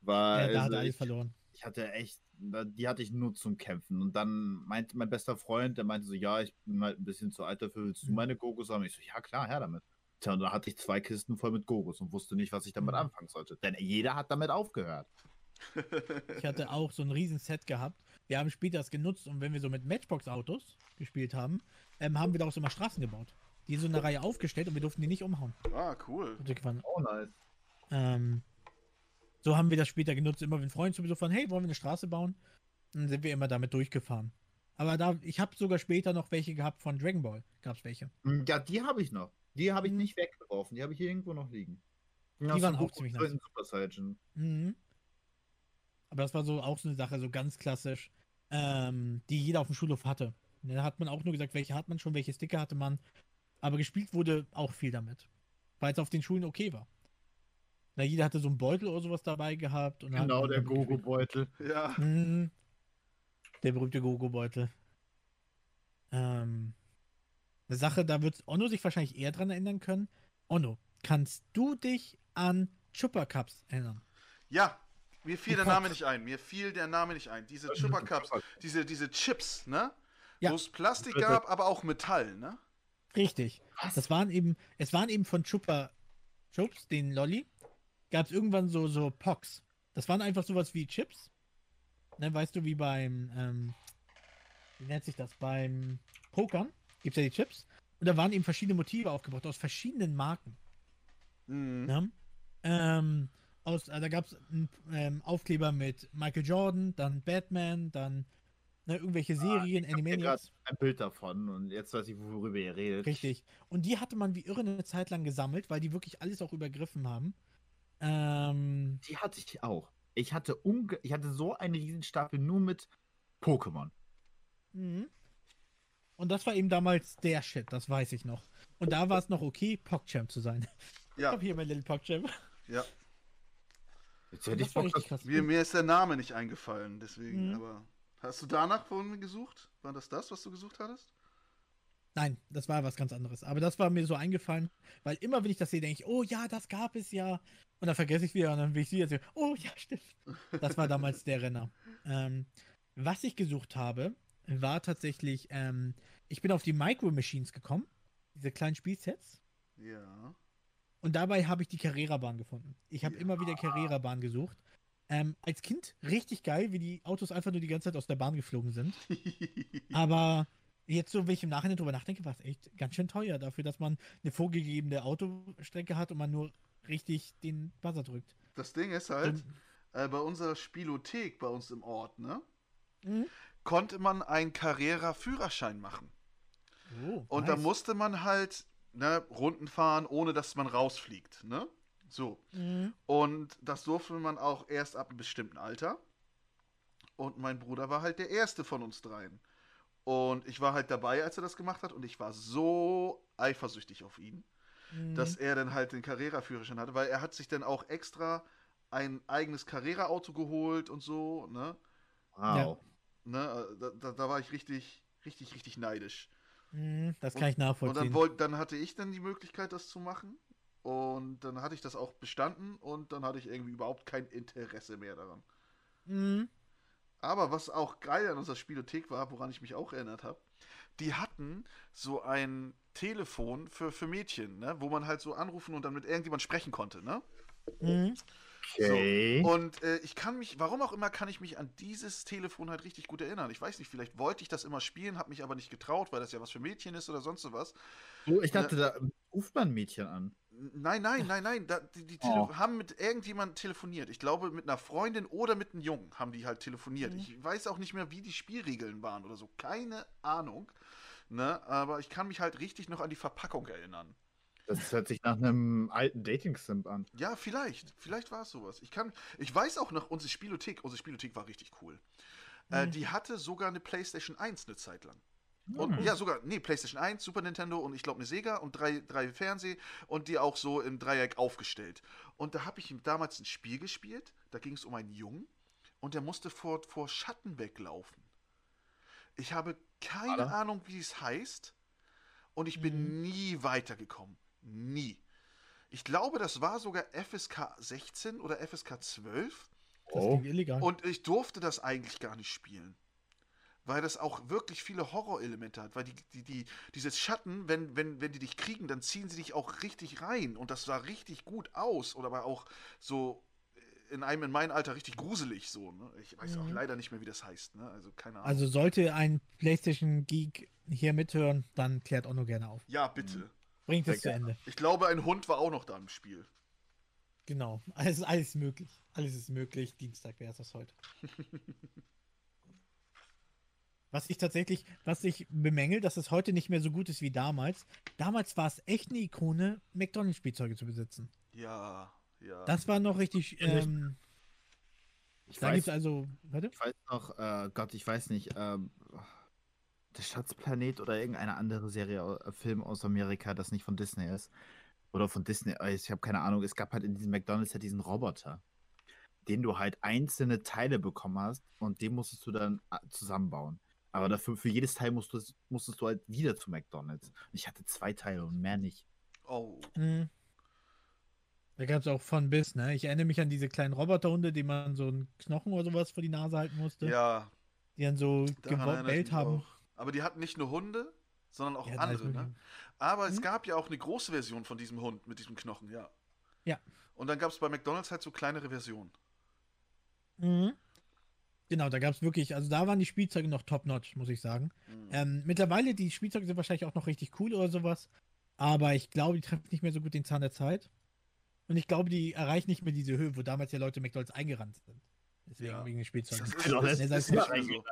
War, Ja, da hat also er alles ich, verloren. ich hatte echt, die hatte ich nur zum Kämpfen. Und dann meinte mein bester Freund, der meinte so, ja, ich bin halt ein bisschen zu alt dafür, willst du Mhm. meine Gogos haben? Ich so, ja klar, her damit. Tja, und da hatte ich zwei Kisten voll mit Gogos und wusste nicht, was ich damit Mhm. anfangen sollte. Denn jeder hat damit aufgehört. Ich hatte auch so ein riesen Set gehabt. Wir haben später das genutzt und wenn wir so mit Matchbox-Autos gespielt haben, ähm, haben wir daraus immer Straßen gebaut. Die so in einer Reihe aufgestellt und wir durften die nicht umhauen. ah, cool. Oh, nice. Ähm, so haben wir das später genutzt. Immer wenn Freunde sowieso von, hey, wollen wir eine Straße bauen? Dann sind wir immer damit durchgefahren. Aber da, ich habe sogar später noch welche gehabt von Dragon Ball. Gab es welche. Hm, Ja, die habe ich noch. Die habe ich Mhm. nicht weggeworfen. Die habe ich hier irgendwo noch liegen. Die waren auch ziemlich nice. Super Saiyan. Mhm. Aber das war so auch so eine Sache, so ganz klassisch, ähm, die jeder auf dem Schulhof hatte. Da hat man auch nur gesagt, welche hat man schon, welche Sticker hatte man. Aber gespielt wurde auch viel damit. Weil es auf den Schulen okay war. Na, jeder hatte so einen Beutel oder sowas dabei gehabt. Genau, der. Gogo-Beutel. Ja. Mhm. Der berühmte Gogo-Beutel. Ähm, eine Sache, da wird Onno sich wahrscheinlich eher dran erinnern können. Onno, kannst du dich an Chupa Cups erinnern? Ja, mir fiel Die der Name nicht ein. Mir fiel der Name nicht ein. Diese Chupa Cups, diese, diese Chips, ne? Ja. Wo es Plastik gab, aber auch Metall, ne? Richtig. Was? Das waren eben, es waren eben von Chupa Chups, den Lolly, gab es irgendwann so, so Pox. Das waren einfach sowas wie Chips. Ne, weißt du, wie beim, ähm, wie nennt sich das? Beim Pokern gibt es ja die Chips. Und da waren eben verschiedene Motive aufgebaut aus verschiedenen Marken. Mhm. Ne? Ähm, aus, äh, da gab es einen ähm, Aufkleber mit Michael Jordan, dann Batman, dann ne, irgendwelche Serien, Ah, Ich Animaniacs. ein Bild davon und jetzt weiß ich, worüber ihr redet. Richtig. Und die hatte man wie irre eine Zeit lang gesammelt, weil die wirklich alles auch übergriffen haben. Ähm, Die hatte ich auch. Ich hatte, unge ich hatte so einen Riesenstapel nur mit Pokémon. mhm. Und das war eben damals der Shit, das weiß ich noch. Und da war es noch okay, PogChamp zu sein. [laughs] Ich Ja, hab hier mein Little PogChamp. ja. Jetzt hätte ich Bock, richtig krass. Mir, mir ist der Name nicht eingefallen, deswegen, Mhm. aber. Hast du danach vorhin gesucht? War das das, was du gesucht hattest? Nein, das war was ganz anderes. Aber das war mir so eingefallen, weil immer, wenn ich das sehe, denke ich, oh ja, das gab es ja. Und dann vergesse ich wieder und dann will ich sie jetzt, oh ja, stimmt. Das war damals der Renner. Ähm, was ich gesucht habe, war tatsächlich, ähm, ich bin auf die Micro Machines gekommen, diese kleinen Spielsets. Ja. Und dabei habe ich die Carrera-Bahn gefunden. Ich habe Ja. immer wieder Carrera-Bahn gesucht. Ähm, als Kind richtig geil, wie die Autos einfach nur die ganze Zeit aus der Bahn geflogen sind. [laughs] Aber jetzt so, wenn ich im Nachhinein drüber nachdenke, war es echt ganz schön teuer dafür, dass man eine vorgegebene Autostrecke hat und man nur richtig den Buzzer drückt. Das Ding ist halt, Und- äh, bei unserer Spielothek bei uns im Ort, ne? Mhm. Konnte man einen Carrera-Führerschein machen. Oh, Und da nice. musste man halt ne, Runden fahren, ohne dass man rausfliegt, ne? So. Mhm. Und das durfte man auch erst ab einem bestimmten Alter. Und mein Bruder war halt der erste von uns dreien. Und ich war halt dabei, als er das gemacht hat. Und ich war so eifersüchtig auf ihn, Mhm. dass er dann halt den Carrera-Führerschein hatte, weil er hat sich dann auch extra ein eigenes Carrera-Auto geholt und so, ne? Wow. Ne? Da, da, da war ich richtig, richtig, richtig neidisch. Mhm, das Und- kann ich Und nachvollziehen. dann, wollt, dann hatte ich dann die Möglichkeit, das zu machen. Und dann hatte ich das auch bestanden und dann hatte ich irgendwie überhaupt kein Interesse mehr daran. Mhm. Aber was auch geil an unserer Spielothek war, woran ich mich auch erinnert habe, die hatten so ein Telefon für, für Mädchen, ne? wo man halt so anrufen und dann mit irgendjemand sprechen konnte. Ne? Mhm. Okay. Und äh, ich kann mich, warum auch immer, kann ich mich an dieses Telefon halt richtig gut erinnern. Ich weiß nicht, vielleicht wollte ich das immer spielen, habe mich aber nicht getraut, weil das ja was für Mädchen ist oder sonst so was. so, ich dachte, da ruft man ein Mädchen an. Nein, nein, nein, nein. Da, die die Oh. Haben mit irgendjemandem telefoniert. Ich glaube, mit einer Freundin oder mit einem Jungen haben die halt telefoniert. Mhm. Ich weiß auch nicht mehr, wie die Spielregeln waren oder so. Keine Ahnung. Ne? Aber ich kann mich halt richtig noch an die Verpackung erinnern. Das hört sich nach einem alten Dating-Simp an. Ja, vielleicht. Vielleicht war es sowas. Ich kann. Ich weiß auch noch, unsere Spielothek, unsere Spielothek war richtig cool. Äh, Mhm. die hatte sogar eine PlayStation 1 eine Zeit lang. Und Hm. ja, sogar, nee, PlayStation 1, Super Nintendo und ich glaube eine Sega und drei, drei Fernseh und die auch so im Dreieck aufgestellt. Und da habe ich damals ein Spiel gespielt, da ging es um einen Jungen und der musste vor, vor Schatten weglaufen. Ich habe keine Alter. Ahnung, wie es heißt und ich bin nie weitergekommen. Nie. Ich glaube, das war sogar FSK 16 oder FSK 12 Das Oh. klingt illegal. und ich durfte das eigentlich gar nicht spielen. Weil das auch wirklich viele Horrorelemente hat. Weil die, die, die, dieses Schatten, wenn, wenn, wenn die dich kriegen, dann ziehen sie dich auch richtig rein. Und das sah richtig gut aus. Oder aber auch so in einem in meinem Alter richtig gruselig so. Ne? Ich weiß auch Mhm. leider nicht mehr, wie das heißt. Ne? Also keine Ahnung. Also sollte ein PlayStation Geek hier mithören, dann klärt Onno gerne auf. ja, bitte. Bringt es zu Ende. Ich glaube, ein Hund war auch noch da im Spiel. Genau. [laughs] Alles, alles möglich. Alles ist möglich. Dienstag wäre es das heute. [laughs] Was ich tatsächlich, was ich bemängel, dass es heute nicht mehr so gut ist wie damals. Damals war es echt eine Ikone, McDonalds-Spielzeuge zu besitzen. Ja, ja. Das war noch richtig. Ähm, Ich da weiß, gibt es also. Warte? ich weiß noch, äh, Gott, ich weiß nicht, ähm, der Schatzplanet oder irgendeine andere Serie, äh, Film aus Amerika, das nicht von Disney ist. Oder von Disney, äh, ich habe keine Ahnung. Es gab halt in diesem McDonalds ja diesen Roboter, den du halt einzelne Teile bekommen hast und den musstest du dann äh, zusammenbauen. Aber dafür, für jedes Teil musst du, musstest du halt wieder zu McDonalds. Und ich hatte zwei Teile und mehr nicht. oh. Hm. Da gab es auch von bis, ne? Ich erinnere mich an diese kleinen Roboterhunde, die man so einen Knochen oder sowas vor die Nase halten musste. Ja, Die dann so gebellt haben. auch. Aber die hatten nicht nur Hunde, sondern auch andere, ne? Aber es Mhm. gab ja auch eine große Version von diesem Hund mit diesem Knochen, ja. Ja. Und dann gab es bei McDonalds halt so kleinere Versionen. Mhm. Genau, da gab es wirklich, also da waren die Spielzeuge noch top-notch, muss ich sagen. Mhm. Ähm, mittlerweile, die Spielzeuge sind wahrscheinlich auch noch richtig cool oder sowas. Aber ich glaube, die treffen nicht mehr so gut den Zahn der Zeit. Und ich glaube, die erreichen nicht mehr diese Höhe, wo damals ja Leute McDonalds eingerannt sind. Deswegen Ja. wegen den Spielzeugen. Das ist, [laughs] Genau, ist, das ist, ist nicht so.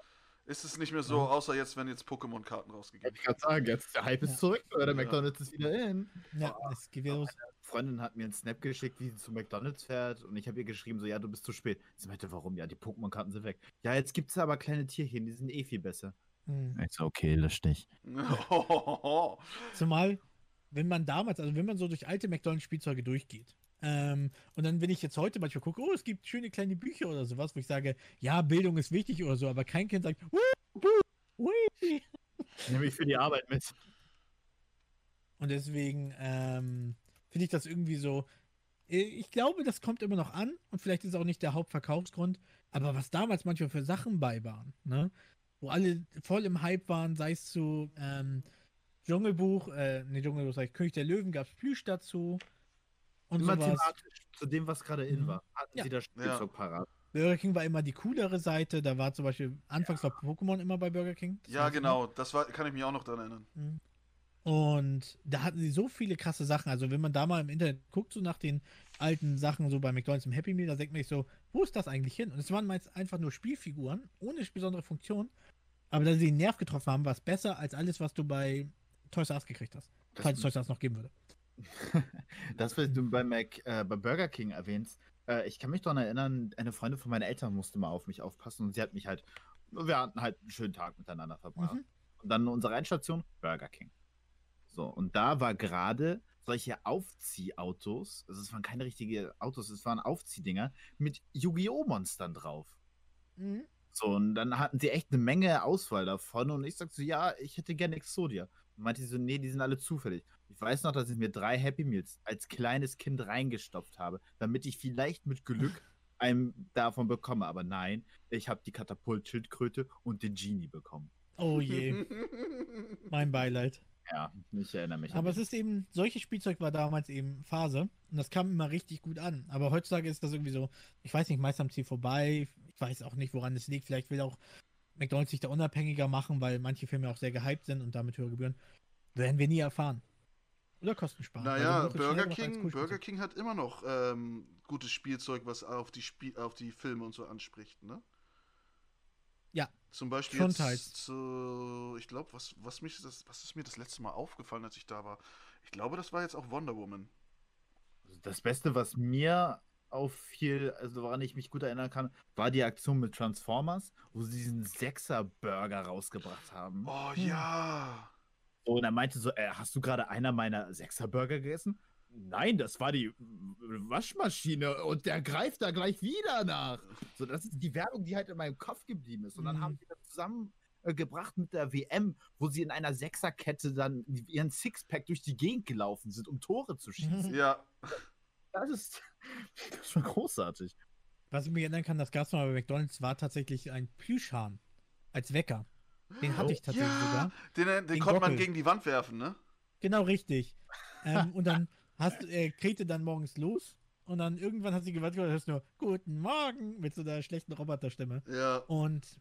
Ist es nicht mehr so, Ja. außer jetzt, wenn jetzt Pokémon-Karten rausgegeben Ich kann sagen, jetzt der Hype Ja. ist zurück, oder der Ja. McDonalds ist wieder in. Ja, es geht wieder los. Freundin hat mir einen Snap geschickt, wie sie zu McDonalds fährt und ich habe ihr geschrieben, so, ja, du bist zu spät. Sie meinte, warum? Ja, die Pokémon-Karten sind weg. Ja, jetzt gibt es aber kleine Tierchen, die sind eh viel besser. Mhm. Ich so, okay, lösch dich. [laughs] Zumal, wenn man damals, also wenn man so durch alte McDonalds-Spielzeuge durchgeht, ähm, und dann, wenn ich jetzt heute manchmal gucke, oh, es gibt schöne kleine Bücher oder sowas, wo ich sage, ja, Bildung ist wichtig oder so, aber kein Kind sagt. Nehme ich für die Arbeit mit. Und deswegen ähm, finde ich das irgendwie so. äh, Ich glaube, das kommt immer noch an und vielleicht ist es auch nicht der Hauptverkaufsgrund, aber was damals manchmal für Sachen bei waren, ne? Wo alle voll im Hype waren, sei es zu ähm, Dschungelbuch, äh, ne, Dschungelbuch, sag ich, König der Löwen gab es Plüsch dazu und Immer sowas. thematisch zu dem, was gerade in Mhm. war. Hatten Ja. sie das Spielzeug parat. Burger King war immer die coolere Seite, da war zum Beispiel, anfangs war Pokémon immer bei Burger King. das ja, genau. Das war, kann ich mich auch noch dran erinnern. Mhm. Und da hatten sie so viele krasse Sachen. Also, wenn man da mal im Internet guckt, so nach den alten Sachen, so bei McDonalds im Happy Meal, da denkt man sich so, wo ist das eigentlich hin? Und es waren meist einfach nur Spielfiguren, ohne besondere Funktion. Aber da sie den Nerv getroffen haben, war es besser als alles, was du bei Toys R Us gekriegt hast. Das- falls es Toys R Us noch geben würde. Das, was du bei, Mac, äh, bei Burger King erwähnst, äh, ich kann mich daran erinnern, eine Freundin von meinen Eltern musste mal auf mich aufpassen und sie hat mich halt, wir hatten halt einen schönen Tag miteinander verbracht. Mhm. Und dann unsere Endstation, Burger King. So, und da war gerade solche Aufziehautos, also es waren keine richtigen Autos, es waren Aufziehdinger mit Yu-Gi-Oh! Monstern drauf. Mhm. So, und dann hatten sie echt eine Menge Auswahl davon und ich sagte so, ja, ich hätte gerne Exodia. Und meinte sie so, nee, die sind alle zufällig. Ich weiß noch, dass ich mir drei Happy Meals als kleines Kind reingestopft habe, damit ich vielleicht mit Glück [laughs] einen davon bekomme. Aber nein, ich habe die Katapult-Schildkröte und den Genie bekommen. Oh je, mein Beileid. [laughs] Ja, ich erinnere mich. an Aber es ist eben, solches Spielzeug war damals eben Phase und das kam immer richtig gut an. Aber heutzutage ist das irgendwie so, ich weiß nicht, meist am Ziel vorbei. Ich weiß auch nicht, woran es liegt. Vielleicht will auch McDonalds sich da unabhängiger machen, weil manche Filme auch sehr gehypt sind und damit höhere Gebühren. Werden wir nie erfahren. Oder Kosten sparen. weil Naja, Burger King. Burger King hat immer noch ähm, gutes Spielzeug, was auf die, Spie auf die Filme und so anspricht, ne? Ja, Zum Beispiel schon jetzt, teils. zu- ich glaube, was, was, mich das, was ist mir das letzte Mal aufgefallen, als ich da war? Ich glaube, das war jetzt auch Wonder Woman. Das Beste, was mir auffiel, also woran ich mich gut erinnern kann, war die Aktion mit Transformers, wo sie diesen Sechser-Burger rausgebracht haben. Oh Hm. ja. Und er meinte so, äh, hast du gerade einer meiner Sechser-Burger gegessen? Nein, das war die Waschmaschine und der greift da gleich wieder nach. So, das ist die Werbung, die halt in meinem Kopf geblieben ist. Und dann Mhm. haben sie das zusammengebracht mit der WM, wo sie in einer Sechserkette dann ihren Sixpack durch die Gegend gelaufen sind, um Tore zu schießen. Ja. Das ist, [laughs] das ist schon großartig. Was ich mich erinnern kann, das gab es mal bei McDonalds, war tatsächlich ein Plüschhahn als Wecker. Den hatte ich tatsächlich ja. sogar. Den, den, Den konnte man Gockel. gegen die Wand werfen, ne? Genau richtig. ähm, und dann hast äh, Krete dann morgens los und dann irgendwann hat sie gewartet und hörst nur Guten Morgen mit so einer schlechten Roboterstimme. Ja. Und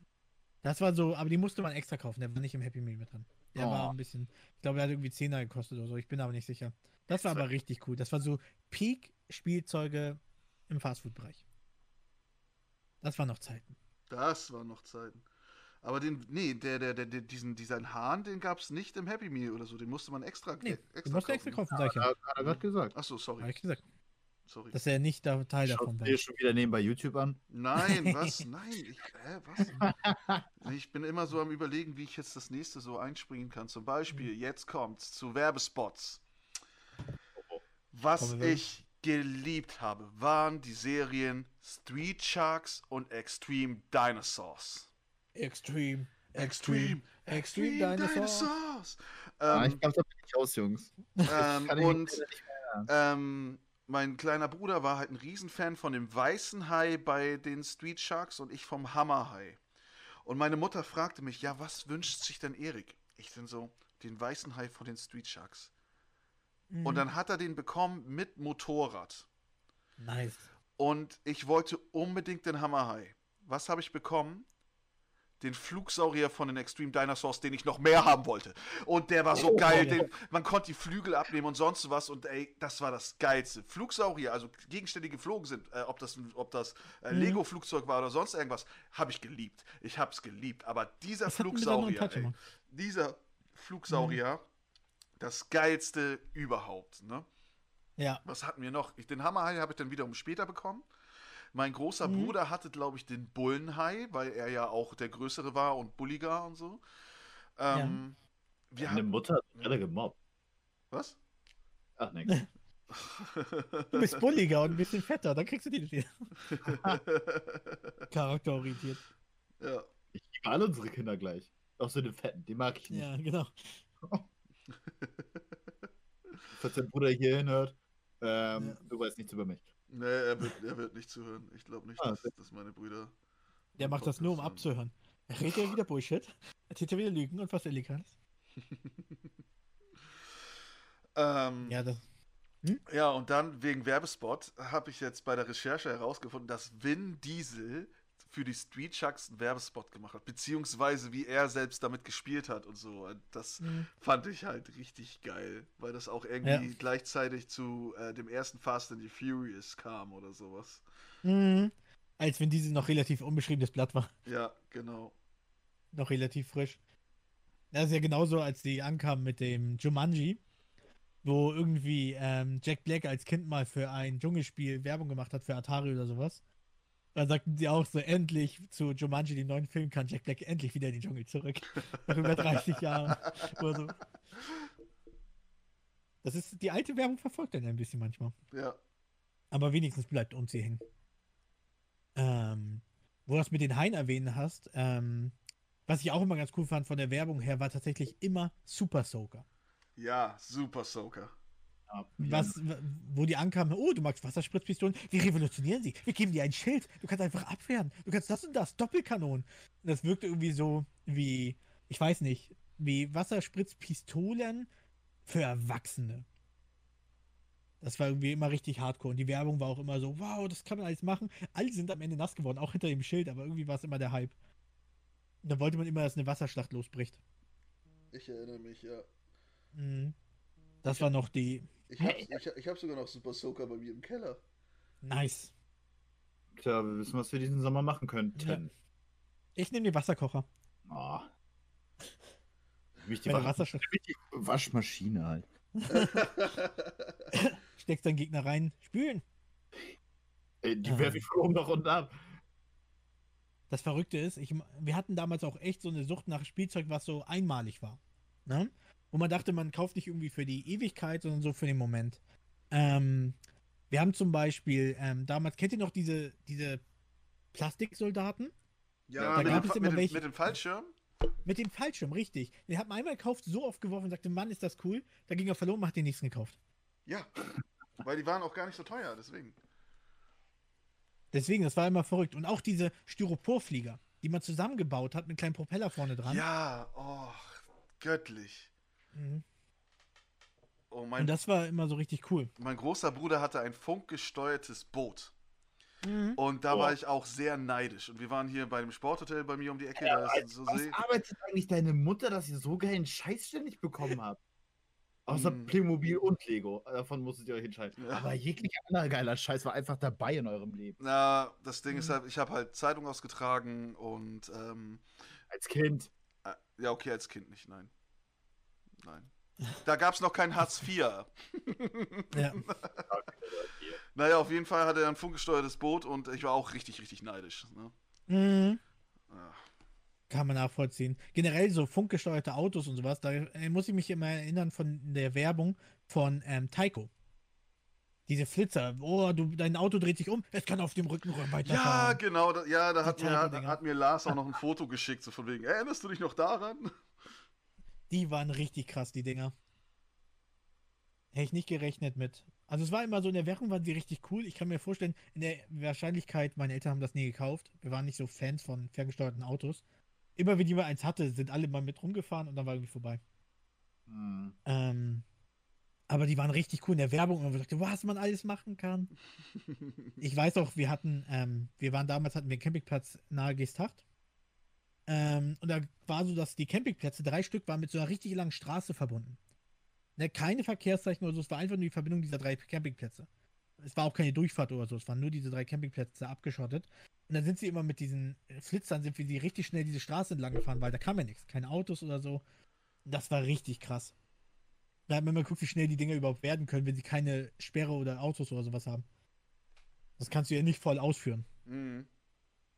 das war so, aber die musste man extra kaufen, der war nicht im Happy Meal mit drin. Der Oh. war ein bisschen, ich glaube, der hat irgendwie 10er gekostet oder so, ich bin aber nicht sicher. Das war aber richtig cool. Das war so Peak-Spielzeuge im Fastfood-Bereich. Das waren noch Zeiten. Das waren noch Zeiten. Aber den, nee, der, der, der, der diesen, diesen Hahn, den gab es nicht im Happy Meal oder so. Den musste man extra, Nee, extra du musst extra kaufen, sag ich ja. Hat er gerade gesagt. Achso, Hab sorry. ich gesagt. Sorry. Dass er nicht da Teil davon Schaut war. dir schon wieder nebenbei YouTube an? Nein, [laughs] was? Nein, ich, hä, was? [laughs] Ich bin immer so am überlegen, wie ich jetzt das nächste so einspringen kann. Zum Beispiel, Mhm. jetzt kommt's zu Werbespots. Was ich geliebt habe, waren die Serien Street Sharks und Extreme Dinosaurs. Extreme, Extreme, Extreme Dinosaurs. Ah, Ähm, ich glaube, da bin ich aus, Jungs. ähm, und ähm, mein kleiner Bruder war halt ein Riesenfan von dem weißen Hai bei den Street Sharks und ich vom Hammerhai. Und meine Mutter fragte mich, ja, was wünscht sich denn Erik? Ich bin so, den weißen Hai von den Street Sharks. Mhm. Und dann hat er den bekommen mit Motorrad. Nice. Und ich wollte unbedingt den Hammerhai. Was habe ich bekommen? Den Flugsaurier von den Extreme Dinosaurs, den ich noch mehr haben wollte. Und der war so Oh, geil. Den, man konnte die Flügel abnehmen und sonst was. Und ey, das war das Geilste. Flugsaurier, also Gegenstände, die geflogen sind, äh, ob das, ob das äh, Mhm. Lego-Flugzeug war oder sonst irgendwas, habe ich geliebt. Ich habe es geliebt. Aber dieser Das Flugsaurier, ey, dieser Flugsaurier, das Geilste überhaupt. Ne? Ja. Was hatten wir noch? Ich, den Hammerhai habe ich dann wiederum später bekommen. Mein großer Mhm. Bruder hatte, glaube ich, den Bullenhai, weil er ja auch der Größere war und bulliger und so. Ähm, wir Meine haben, Mutter hat alle gemobbt. was? Ach, nix. [laughs] Du bist bulliger und ein bisschen fetter, dann kriegst du die wieder. [laughs] Charakterorientiert. ja. Ich liebe alle unsere Kinder gleich. Auch so den Fetten, die mag ich nicht. Ja, genau. [laughs] Falls dein Bruder hier hinhört, ähm, Ja. du weißt nichts über mich. Nee, er wird, er wird nicht zuhören. Ich glaube nicht, Ah, dass, dass meine Brüder. Der macht das nur, um Podcast abzuhören. Er redet ja wieder [laughs] Bullshit, erzählt ja wieder Lügen und was Illegales. [laughs] Ähm, Ja, das. Ja, und dann wegen Werbespot habe ich jetzt bei der Recherche herausgefunden, dass Vin Diesel für die Street Sharks einen Werbespot gemacht hat, beziehungsweise wie er selbst damit gespielt hat und so. Und Das Mhm. fand ich halt richtig geil, weil das auch irgendwie gleichzeitig zu äh, dem ersten Fast and the Furious kam oder sowas. Mhm. Als wenn diese noch relativ unbeschriebenes Blatt war. Ja, genau. Noch relativ frisch. Das ist ja genauso, als die ankamen mit dem Jumanji, wo irgendwie ähm, Jack Black als Kind mal für ein Dschungelspiel Werbung gemacht hat für Atari oder sowas. Dann sagten sie auch so, endlich zu Jumanji, dem neuen Film, kann Jack Black endlich wieder in den Dschungel zurück. Nach über 30 Jahren. So. Das ist, die alte Werbung verfolgt dann ein bisschen manchmal. Ja. Aber wenigstens bleibt uns hier hängen. Ähm, wo du das mit den Haien erwähnen hast, ähm, was ich auch immer ganz cool fand von der Werbung her, war tatsächlich immer Super Soaker. Ja, Super Soaker. Was, wo die ankamen, oh, du magst Wasserspritzpistolen, wir revolutionieren sie, wir geben dir ein Schild, du kannst einfach abwehren, du kannst das und das, Doppelkanonen. Und das wirkte irgendwie so wie, ich weiß nicht, wie Wasserspritzpistolen für Erwachsene. Das war irgendwie immer richtig hardcore und die Werbung war auch immer so, wow, das kann man alles machen. Alle sind am Ende nass geworden, auch hinter dem Schild, aber irgendwie war es immer der Hype. Und da wollte man immer, dass eine Wasserschlacht losbricht. Ich erinnere mich, ja. Mhm. Das war noch die, Ich habe ich, ich hab sogar noch Super Soaker bei mir im Keller. nice. Tja, wir wissen, was wir diesen Sommer machen könnten. Ich nehme den Wasserkocher. Oh. Mich die Wasserschlacht die Waschmaschine halt. [laughs] steckst deinen Gegner rein, spülen. Ey, die Ah. werfe ich von oben nach unten ab. Das Verrückte ist, ich, wir hatten damals auch echt so eine Sucht nach Spielzeug, was so einmalig war. Ne? Wo man dachte, man kauft nicht irgendwie für die Ewigkeit, sondern so für den Moment. Ähm, wir haben zum Beispiel, ähm, damals, kennt ihr noch diese, diese Plastiksoldaten? Ja, Da mit, gab dem, es immer mit, dem, welche- mit dem Fallschirm? Mit dem Fallschirm, richtig. Den hat man einmal gekauft, so oft geworfen und sagte, Mann, ist das cool. Da ging er verloren, man hat den nächsten gekauft. Ja. [laughs] Weil die waren auch gar nicht so teuer, deswegen. Deswegen, das war immer verrückt. Und auch diese Styroporflieger, die man zusammengebaut hat mit kleinen Propeller vorne dran. Ja, oh, göttlich. Mhm. Oh, Und mein, das war immer so richtig cool. mein großer Bruder hatte ein funkgesteuertes Boot. Mhm. Und da Oh. war ich auch sehr neidisch. Und wir waren hier bei dem Sporthotel bei mir um die Ecke. da ist so Was See. arbeitet eigentlich deine Mutter, dass ihr so geilen Scheiß ständig bekommen habt? Außer Mm. Playmobil und Lego. Davon musstet ihr euch entscheiden. Ja. Aber jeglicher anderer geiler Scheiß war einfach dabei in eurem Leben. Na, das Ding ist Mhm. halt, ich habe halt Zeitung ausgetragen und ähm, Als Kind. äh, ja, okay, als Kind nicht, nein. Nein. Da gab es noch kein Hartz IV. Ja. [laughs] Naja, auf jeden Fall hatte er ein funkgesteuertes Boot und ich war auch richtig, richtig neidisch. Ne? Mhm. Ah. Kann man nachvollziehen. Generell so funkgesteuerte Autos und sowas, da äh, muss ich mich immer erinnern von der Werbung von ähm, Taiko. Diese Flitzer. Oh, du, dein Auto dreht sich um, es kann auf dem Rücken Ja, weiterfahren. genau, da, ja, da hat mir, hat mir Lars auch noch ein Foto geschickt, so von wegen, erinnerst du dich noch daran? Die waren richtig krass, die Dinger. Hätte ich nicht gerechnet mit. Also es war immer so, in der Werbung waren sie richtig cool. Ich kann mir vorstellen, in der Wahrscheinlichkeit, meine Eltern haben das nie gekauft. Wir waren nicht so Fans von ferngesteuerten Autos. Immer wenn jemand eins hatte, sind alle mal mit rumgefahren und dann war irgendwie vorbei. Hm. Ähm, aber die waren richtig cool in der Werbung und man dachte, was man alles machen kann. [laughs] Ich weiß auch, wir hatten, ähm, wir waren damals, hatten wir einen Campingplatz nahe Geesthacht. Ähm, und da war so, dass die Campingplätze, drei Stück, waren mit so einer richtig langen Straße verbunden. Ne, keine Verkehrszeichen oder so, es war einfach nur die Verbindung dieser drei Campingplätze. Es war auch keine Durchfahrt oder so, es waren nur diese drei Campingplätze abgeschottet. Und dann sind sie immer mit diesen Flitzern, sind wir die richtig schnell diese Straße entlang gefahren, weil da kam ja nichts, keine Autos oder so. Das war richtig krass. Da hat man mal geguckt, wie schnell die Dinger überhaupt werden können, wenn sie keine Sperre oder Autos oder sowas haben. Das kannst du ja nicht voll ausführen. Mhm.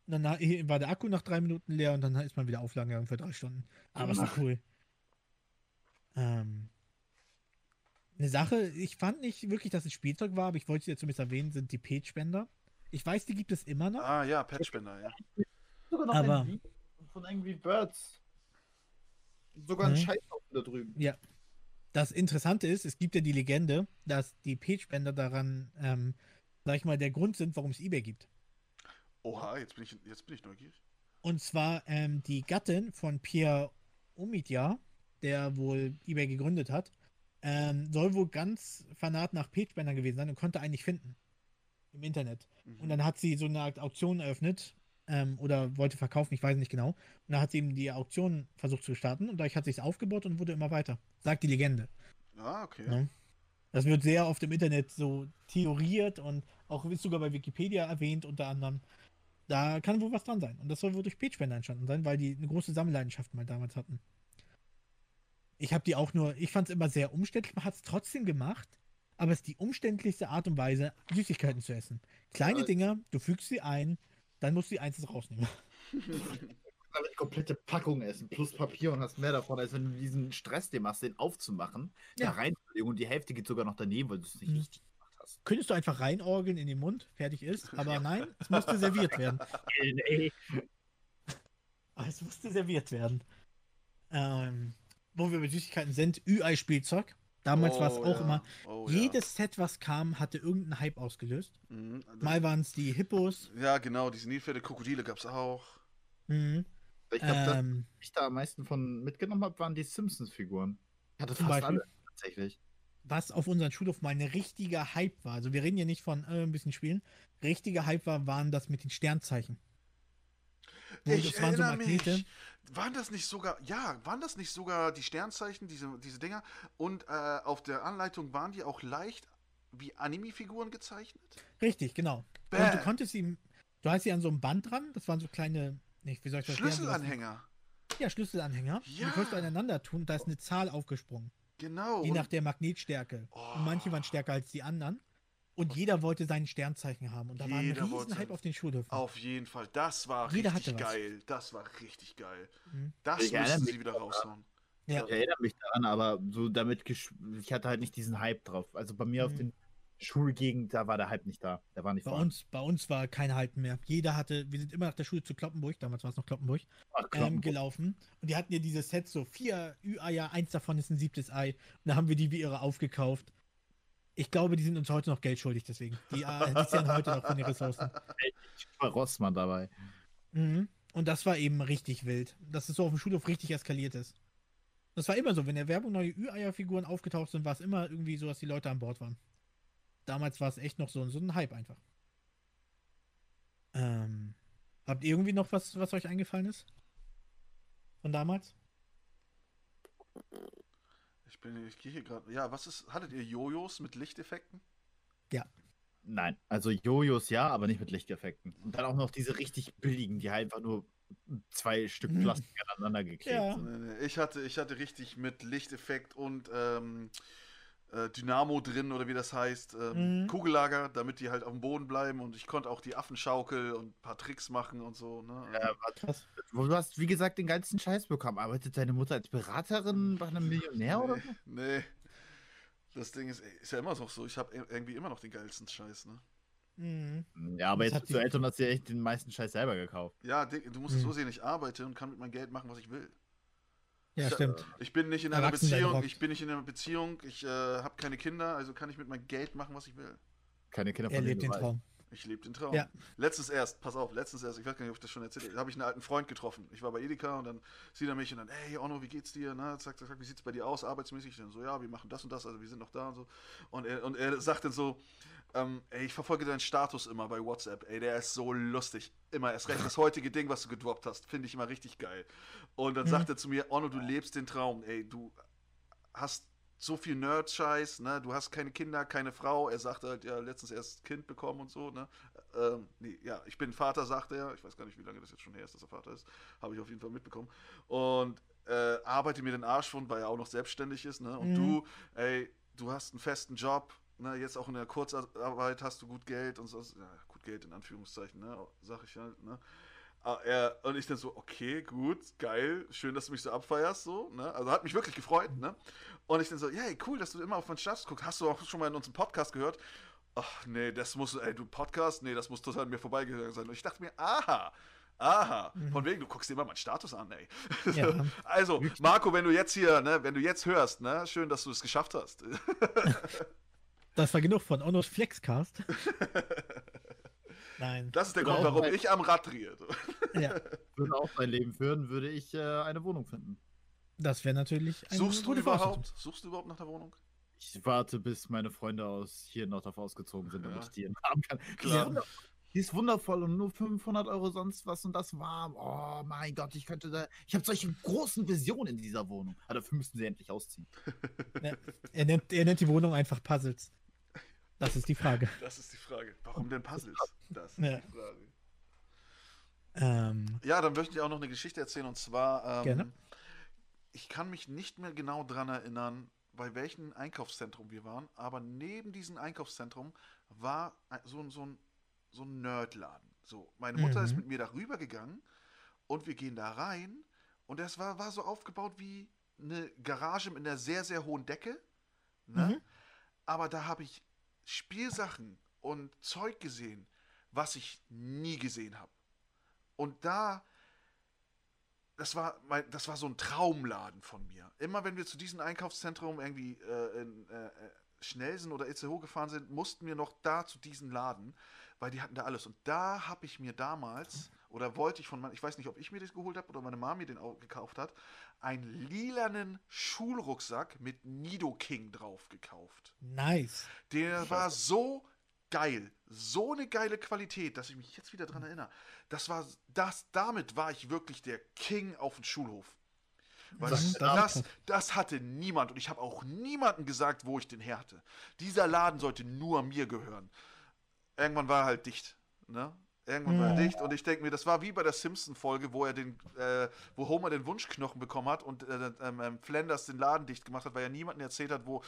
Und dann war der Akku nach drei Minuten leer und dann ist man wieder aufladen gegangen für drei Stunden. Aber es war cool. Ähm, eine Sache, ich fand nicht wirklich, dass es Spielzeug war, aber ich wollte es jetzt zumindest erwähnen, sind die Page-Spender. Ich weiß, die gibt es immer noch. Ah ja, Patchbender, ja. Sogar noch Aber- ein Video von Angry Birds. Sogar ein Mhm. Scheißhaufen da drüben. Das Interessante ist, es gibt ja die Legende, dass die Page-Spender daran, ähm, sag ich mal, der Grund sind, warum es eBay gibt. Oha, jetzt bin ich, jetzt bin ich neugierig. Und zwar ähm, die Gattin von Pierre Omidyar, der wohl eBay gegründet hat, ähm, soll wohl ganz fanat nach Page-Spender gewesen sein und konnte einen nicht finden. Im Internet. Mhm. Und dann hat sie so eine Art Auktion eröffnet ähm, oder wollte verkaufen, ich weiß nicht genau. Und dann hat sie eben die Auktion versucht zu starten und dadurch hat sich aufgebaut und wurde immer weiter. Sagt die Legende. Ah, okay. Ja. Das wird sehr oft im Internet so theoriert und auch ist sogar bei Wikipedia erwähnt unter anderem. Da kann wohl was dran sein. Und das soll wohl durch Page-Spender entstanden sein, weil die eine große Sammelleidenschaft mal damals hatten. Ich habe die auch nur, ich fand es immer sehr umständlich, man hat es trotzdem gemacht, aber es ist die umständlichste Art und Weise, Süßigkeiten zu essen. Kleine Ja. Dinger, du fügst sie ein, dann musst du die einzeln rausnehmen. [laughs] Aber die komplette Packung essen, plus Papier und hast mehr davon, als wenn du diesen Stress dir machst, den aufzumachen, Ja. da reinzulegen und die Hälfte geht sogar noch daneben, weil du es nicht Mhm. richtig. Könntest du einfach reinorgeln in den Mund, fertig ist, aber nein, es musste serviert werden. Aber [laughs] es musste serviert werden. Ähm, wo wir bei Süßigkeiten sind, Ü-Ei-Spielzeug. Damals war es Oh, auch ja. immer, Oh, ja. jedes Set, was kam, hatte irgendeinen Hype ausgelöst. Mhm. Mal waren es die Hippos. Ja, genau, diese Nilpferde, Krokodile gab es auch. Mhm. Ich glaube, Ähm, was ich da am meisten von mitgenommen habe, waren die Simpsons-Figuren. Ich hatte fast Beispiel? alle, tatsächlich. Was auf unserem Schulhof mal ein richtiger Hype war. Also wir reden hier nicht von äh, ein bisschen spielen. Richtiger Hype war, waren das mit den Sternzeichen. Wo Ich das waren so Magnete. mich. Waren das nicht sogar, ja, waren das nicht sogar die Sternzeichen, diese, diese Dinger? Und äh, auf der Anleitung waren die auch leicht wie Anime-Figuren gezeichnet? Richtig, genau. Und Bäh. du konntest ihm, du hast sie an so einem Band dran, das waren so kleine, nicht, wie soll ich das Schlüsselanhänger. Ja, Schlüsselanhänger. Ja. Die konntest du aneinander tun, da ist eine Zahl aufgesprungen. Genau. Je nach der Magnetstärke. Oh. Und manche waren stärker als die anderen. Und jeder wollte sein Sternzeichen haben. Und da war ein Jeder riesen wollte Hype sein- auf den Schulhöfen. Auf jeden Fall. Das war Jeder richtig geil. Das war richtig geil. Mhm. Das Ich erinnere müssen sie wieder raushauen. Ja. Ich erinnere mich daran, aber so damit, ich hatte halt nicht diesen Hype drauf. Also bei mir auf Mhm. den Schulgegend, da war der Hype nicht da. Der war nicht Bei uns, bei uns war kein Halten mehr. Jeder hatte, wir sind immer nach der Schule zu Kloppenburg, damals war es noch Kloppenburg, Ach, ähm, Kloppenburg. gelaufen. Und die hatten ja diese Sets, so vier Ü-Eier, eins davon ist ein siebtes Ei. Und da haben wir die wie ihre aufgekauft. Ich glaube, die sind uns heute noch Geld schuldig, deswegen. Die, äh, die [laughs] zählen heute noch von den Ressourcen. Ich war Rossmann dabei. Mhm. Und das war eben richtig wild. Dass es so auf dem Schulhof richtig eskaliert ist. Das war immer so, wenn in der Werbung neue Ü-Eier-Figuren aufgetaucht sind, war es immer irgendwie so, dass die Leute an Bord waren. Damals war es echt noch so, so ein Hype einfach. Ähm, habt ihr irgendwie noch was, was euch eingefallen ist? Von damals? Ich bin, ich gehe hier gerade. Ja, was ist, hattet ihr Jojos mit Lichteffekten? Nein, also Jojos ja, aber nicht mit Lichteffekten. Und dann auch noch diese richtig billigen, die halt einfach nur zwei Stück Mhm. Plastik aneinander geklebt Ja. sind. Ich hatte, ich hatte richtig mit Lichteffekt und ähm, äh, Dynamo drin oder wie das heißt, ähm, Mhm. Kugellager, damit die halt auf dem Boden bleiben und ich konnte auch die Affenschaukel und ein paar Tricks machen und so. Ne? Ja, Du hast, wie gesagt, den ganzen Scheiß bekommen. Arbeitet deine Mutter als Beraterin bei einem Millionär oder nee, so? nee. Das Ding ist, ist ja immer noch so. Ich habe irgendwie immer noch den geilsten Scheiß, ne? Mhm. Ja, aber Das jetzt hat bist du die- älter und hast dir echt den meisten Scheiß selber gekauft. Ja, du musst es Mhm. so sehen, ich arbeite und kann mit meinem Geld machen, was ich will. Ja, Ich- stimmt. Ich bin nicht in einer Beziehung, ich bin nicht in einer Beziehung, ich äh, habe keine Kinder, also kann ich mit meinem Geld machen, was ich will. Keine Kinder Er von lebt denen den. Traum. Ich lebe den Traum. Ja. Letztens erst, pass auf, letztens erst, ich weiß gar nicht, ob ich das schon erzählt habe, habe ich einen alten Freund getroffen. Ich war bei Edeka und dann sieht er mich und dann, hey Onno, wie geht's dir? Na, zack, zack, zack, wie sieht's bei dir aus, arbeitsmäßig? Ich dann so, ja, wir machen das und das, also wir sind noch da und so. Und er, und er sagt dann so, ähm, ey, ich verfolge deinen Status immer bei WhatsApp, ey, der ist so lustig. Immer erst recht das heutige Ding, was du gedroppt hast, finde ich immer richtig geil. Und dann Mhm. sagt er zu mir, Onno, du lebst den Traum, ey, du hast so viel Nerd-Scheiß, ne? Du hast keine Kinder, keine Frau. Er sagt halt, ja, letztens erst Kind bekommen und so, ne? Ähm, nee, ja, ich bin Vater, sagt er. Ich weiß gar nicht, wie lange das jetzt schon her ist, dass er Vater ist. Habe ich auf jeden Fall mitbekommen. Und äh, arbeite mir den Arsch von, weil er auch noch selbstständig ist, ne? Und Mhm. du, ey, du hast einen festen Job, ne? Jetzt auch in der Kurzarbeit hast du gut Geld und so. Ja, Geld in Anführungszeichen, ne? Sag ich halt, ne? Ah, er, und ich dann so, okay, gut, geil, schön, dass du mich so abfeierst, so, ne? Also hat mich wirklich gefreut, ne? Und ich dann so, hey, cool, dass du immer auf meinen Status guckst. Hast du auch schon mal in unserem Podcast gehört? Ach, nee, das muss, ey, du Podcast? Nee, das muss total an mir vorbeigegangen sein. Und ich dachte mir, aha, aha, von wegen, du guckst dir immer meinen Status an, ey. Ja. [laughs] Also, Marco, wenn du jetzt hier, ne, wenn du jetzt hörst, ne, schön, dass du es geschafft hast. [laughs] Das war genug von Onnos Flexcast. [laughs] Nein. Das ist der Grund, warum ich am Rad drehe. [laughs] Ja, Würde auch mein Leben führen, würde ich äh, eine Wohnung finden. das wäre natürlich eine Suchst du überhaupt, suchst du überhaupt nach der Wohnung? Ich warte, bis meine Freunde aus hier in Nordorf ausgezogen sind, damit Ja. ich die haben kann. Die Klar. ist, wundervoll, die ist wundervoll und nur 500 Euro sonst was und das warm. Oh mein Gott, ich könnte da. Ich habe solche großen Visionen in dieser Wohnung. Aber dafür müssten sie endlich ausziehen. Er nennt, er nennt die Wohnung einfach Puzzles. Das ist die Frage. Das ist die Frage. Warum denn Puzzles? Das ist Ja. die Frage. Ähm, Ja, dann möchte ich auch noch eine Geschichte erzählen und zwar, ähm, Gerne. ich kann mich nicht mehr genau dran erinnern, bei welchem Einkaufszentrum wir waren, aber neben diesem Einkaufszentrum war so, ein- so ein, so ein Nerdladen. So, meine Mutter ist Mhm. mit mir darüber gegangen und wir gehen da rein und das war, war so aufgebaut wie eine Garage mit einer sehr, sehr hohen Decke. Ne? Mhm. Aber da habe ich Spielsachen und Zeug gesehen, was ich nie gesehen habe. Und da, das war, mein, das war so ein Traumladen von mir. Immer wenn wir zu diesem Einkaufszentrum irgendwie äh, in äh, äh, Schnelsen oder Itzehoe gefahren sind, mussten wir noch da zu diesem Laden, weil die hatten da alles. Und da habe ich mir damals, oder wollte ich von meinem, ich weiß nicht, ob ich mir das geholt habe oder meine Mami den auch gekauft hat, einen lilanen Schulrucksack mit Nido King drauf gekauft. nice. Der war so geil, so eine geile Qualität, dass ich mich jetzt wieder dran erinnere. Das war das, damit war ich wirklich der King auf dem Schulhof. Weil Das- das, das- hatte niemand und ich habe auch niemandem gesagt, wo ich den her hatte. Dieser Laden sollte nur mir gehören. Irgendwann war er halt dicht. Ne? Irgendwann war er Mhm. dicht und ich denke mir, das war wie bei der Simpson-Folge, wo er den, äh, wo Homer den Wunschknochen bekommen hat und äh, ähm, ähm, Flanders den Laden dicht gemacht hat, weil er niemandem erzählt hat, wo,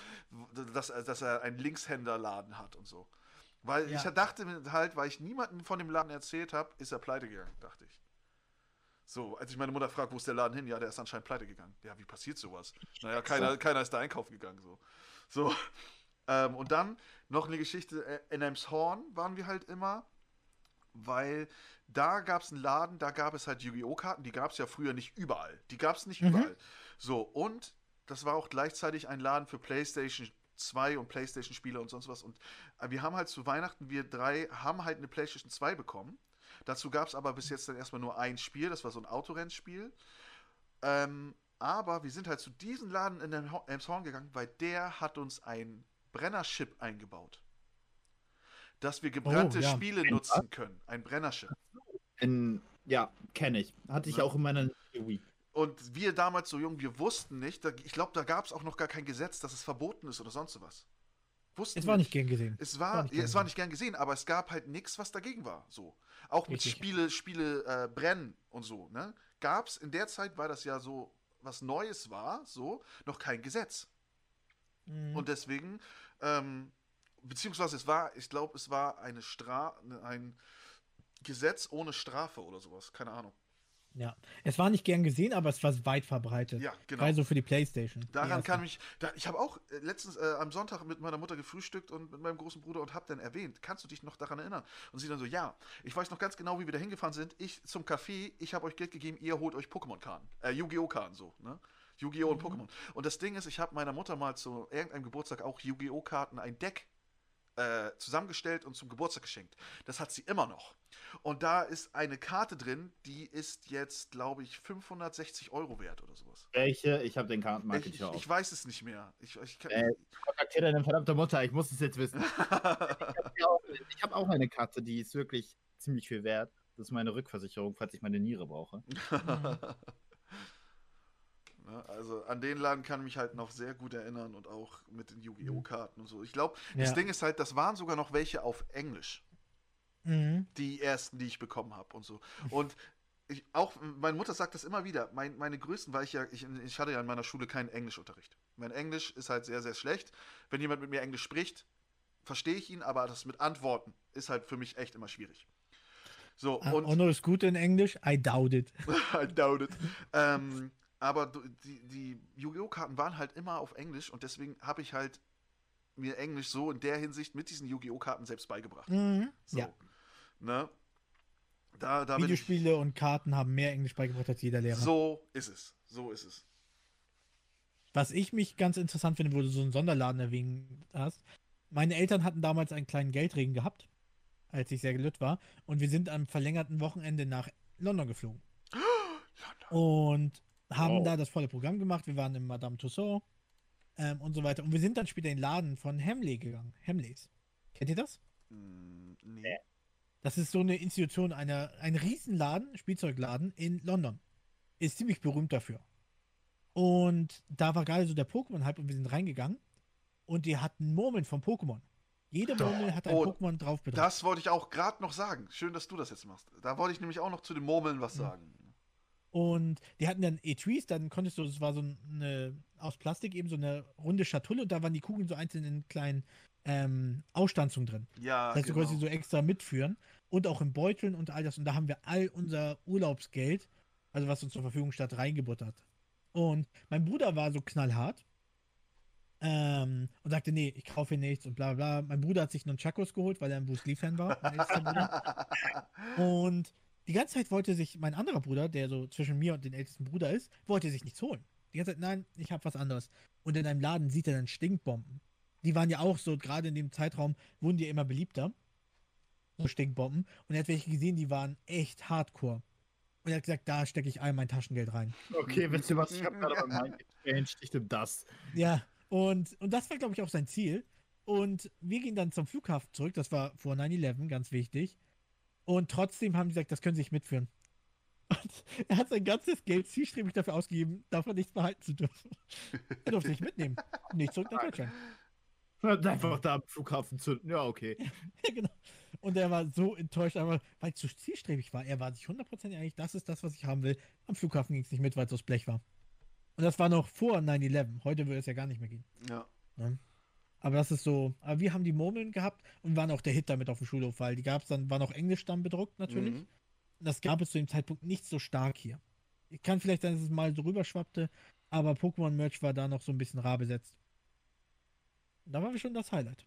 dass, dass er einen Linkshänderladen hat und so. Weil Ja. ich dachte halt, weil ich niemandem von dem Laden erzählt habe, ist er pleite gegangen, dachte ich. So, als ich meine Mutter fragt, wo ist der Laden hin? Ja, der ist anscheinend pleite gegangen. Ja, wie passiert sowas? Naja, keiner, keiner ist da einkaufen gegangen. So. so. [laughs] Ähm, und dann noch eine Geschichte. äh, In Elmshorn waren wir halt immer, weil da gab es einen Laden, da gab es halt Yu-Gi-Oh! Karten, die gab es ja früher nicht überall. Die gab es nicht Mhm. überall. So, und das war auch gleichzeitig ein Laden für PlayStation 2 und PlayStation Spiele und sonst was. Und äh, wir haben halt zu Weihnachten, wir drei haben halt eine PlayStation 2 bekommen. Dazu gab es aber bis jetzt dann erstmal nur ein Spiel, das war so ein Autorennspiel. Ähm, aber wir sind halt zu diesem Laden in Elm- Elmshorn gegangen, weil der hat uns ein Brennerchip eingebaut. Dass wir gebrannte ja. Spiele Ein nutzen können. Ein Brennerchip. In, ja, kenne ich. Hatte ich Ja. auch in meiner Wii. Und wir damals so jung, wir wussten nicht, da, ich glaube, da gab es auch noch gar kein Gesetz, dass es verboten ist oder sonst was. Wussten Es war nicht gern gesehen. Es war, War nicht ja, gern es war gesehen. nicht gern gesehen, aber es gab halt nichts, was dagegen war. So. Auch mit Richtig. Spiele, Spiele äh, brennen und so, ne? Gab's in der Zeit, weil das ja so was Neues war, so, noch kein Gesetz. Mhm. Und deswegen, ähm, beziehungsweise es war, ich glaube, es war eine Stra ein Gesetz ohne Strafe oder sowas, keine Ahnung. ja. Es war nicht gern gesehen, aber es war weit verbreitet. Ja, genau. Also für die Playstation. Daran kann mich, da, ich habe auch äh, letztens äh, am Sonntag mit meiner Mutter gefrühstückt und mit meinem großen Bruder und habe dann erwähnt, kannst du dich noch daran erinnern? Und sie dann so, ja, ich weiß noch ganz genau, wie wir da hingefahren sind. Ich zum Café, ich habe euch Geld gegeben, ihr holt euch Pokémon-Karten, äh, Yu-Gi-Oh! Karten so, ne? Yu-Gi-Oh! und Mhm. Pokémon. Und das Ding ist, ich habe meiner Mutter mal zu irgendeinem Geburtstag auch Yu-Gi-Oh! Karten, ein Deck äh, zusammengestellt und zum Geburtstag geschenkt. Das hat sie immer noch. Und da ist eine Karte drin, die ist jetzt, glaube ich, 560 Euro wert oder sowas. Welche? Ich habe den Kartenmarket Ich, ich, ich weiß es nicht mehr. Ich, ich kann, Äh, Kontaktiere deine verdammte Mutter, ich muss es jetzt wissen. [laughs] Ich habe auch eine Karte, die ist wirklich ziemlich viel wert. Das ist meine Rückversicherung, falls ich meine Niere brauche. [laughs] Ne, also an den Laden kann ich mich halt noch sehr gut erinnern und auch mit den Yu-Gi-Oh! Karten und so. Ich glaube, das Ja. Ding ist halt, das waren sogar noch welche auf Englisch. Mhm. Die ersten, die ich bekommen habe und so. Und ich, auch, meine Mutter sagt das immer wieder, mein, meine größten, weil ich ja, ich, ich hatte ja in meiner Schule keinen Englischunterricht. Mein Englisch ist halt sehr, sehr schlecht. Wenn jemand mit mir Englisch spricht, verstehe ich ihn, aber das mit Antworten ist halt für mich echt immer schwierig. So, Ah, und Ono ist gut in Englisch. I doubt it. [laughs] I doubt it. ähm, aber die, die Yu-Gi-Oh! Karten waren halt immer auf Englisch und deswegen habe ich halt mir Englisch so in der Hinsicht mit diesen Yu-Gi-Oh! Karten selbst beigebracht. Mhm. So. Ja. Ne? Da, da bin ich. Videospiele und Karten haben mehr Englisch beigebracht als jeder Lehrer. So ist es. So ist es. Was ich mich ganz interessant finde, wo du so einen Sonderladen erwähnt hast. Meine Eltern hatten damals einen kleinen Geldregen gehabt, als ich sehr gelütt war. Und wir sind am verlängerten Wochenende nach London geflogen. [gasps] Und haben Wow. da das volle Programm gemacht. Wir waren in Madame Tussauds ähm, und so weiter. Und wir sind dann später in den Laden von Hamley gegangen. Hamleys. Kennt ihr das? Hm, nee. Das ist so eine Institution, einer, ein Riesenladen, Spielzeugladen in London. Ist ziemlich berühmt dafür. Und da war gerade so der Pokémon-Hype und wir sind reingegangen und die hatten Murmeln von Pokémon. Jede. Murmel hat ein Oh, Pokémon drauf bedruckt. Das wollte ich auch gerade noch sagen. Schön, dass du das jetzt machst. Da wollte ich nämlich auch noch zu den Murmeln was Mhm. sagen. Und die hatten dann Etuis, dann konntest du, es war so eine, aus Plastik eben so eine runde Schatulle und da waren die Kugeln so einzeln in kleinen ähm, Ausstanzungen drin. Ja, Das heißt, du genau. konntest sie so extra mitführen und auch in Beuteln und all das. Und da haben wir all unser Urlaubsgeld, also was uns zur Verfügung stand, reingebuttert. Und mein Bruder war so knallhart ähm, und sagte, nee, ich kaufe hier nichts und bla bla. Mein Bruder hat sich einen Chakos geholt, weil er ein Bruce Lee-Fan war. [laughs] Und die ganze Zeit wollte sich mein anderer Bruder, der so zwischen mir und dem ältesten Bruder ist, wollte sich nichts holen. Die ganze Zeit, nein, ich habe was anderes. Und in einem Laden sieht er dann Stinkbomben. Die waren ja auch so, gerade in dem Zeitraum, wurden die immer beliebter. So Stinkbomben. Und er hat welche gesehen, die waren echt hardcore. Und er hat gesagt, da stecke ich all mein Taschengeld rein. Okay, wisst ihr was? Ich habe gerade bei meinem Exchange, ich nehm das. Ja, und, und das war, glaube ich, auch sein Ziel. Und wir gehen dann zum Flughafen zurück. Das war vor 9-11, ganz wichtig. Und trotzdem haben die gesagt, das können sie nicht mitführen. Und er hat sein ganzes Geld zielstrebig dafür ausgegeben, davon nichts behalten zu dürfen. [laughs] Er durfte nicht mitnehmen. Nicht zurück nach Deutschland. Und einfach da am Flughafen zünden. Ja, okay. [laughs] Ja, genau. Und er war so enttäuscht, aber weil es so zielstrebig war. Er war sich 100% einig, das ist das, was ich haben will. Am Flughafen ging es nicht mit, weil es aus Blech war. Und das war noch vor 9-11. Heute würde es ja gar nicht mehr gehen. ja. Aber das ist so. Aber wir haben die Murmeln gehabt und waren auch der Hit damit auf dem Schulhof, weil die gab es dann, waren auch Englisch dann bedruckt natürlich. Mhm. Das gab es zu dem Zeitpunkt nicht so stark hier. Ich kann vielleicht sein, dass es mal so rüberschwappte, aber Pokémon-Merch war da noch so ein bisschen rar besetzt. Da war wir schon das Highlight.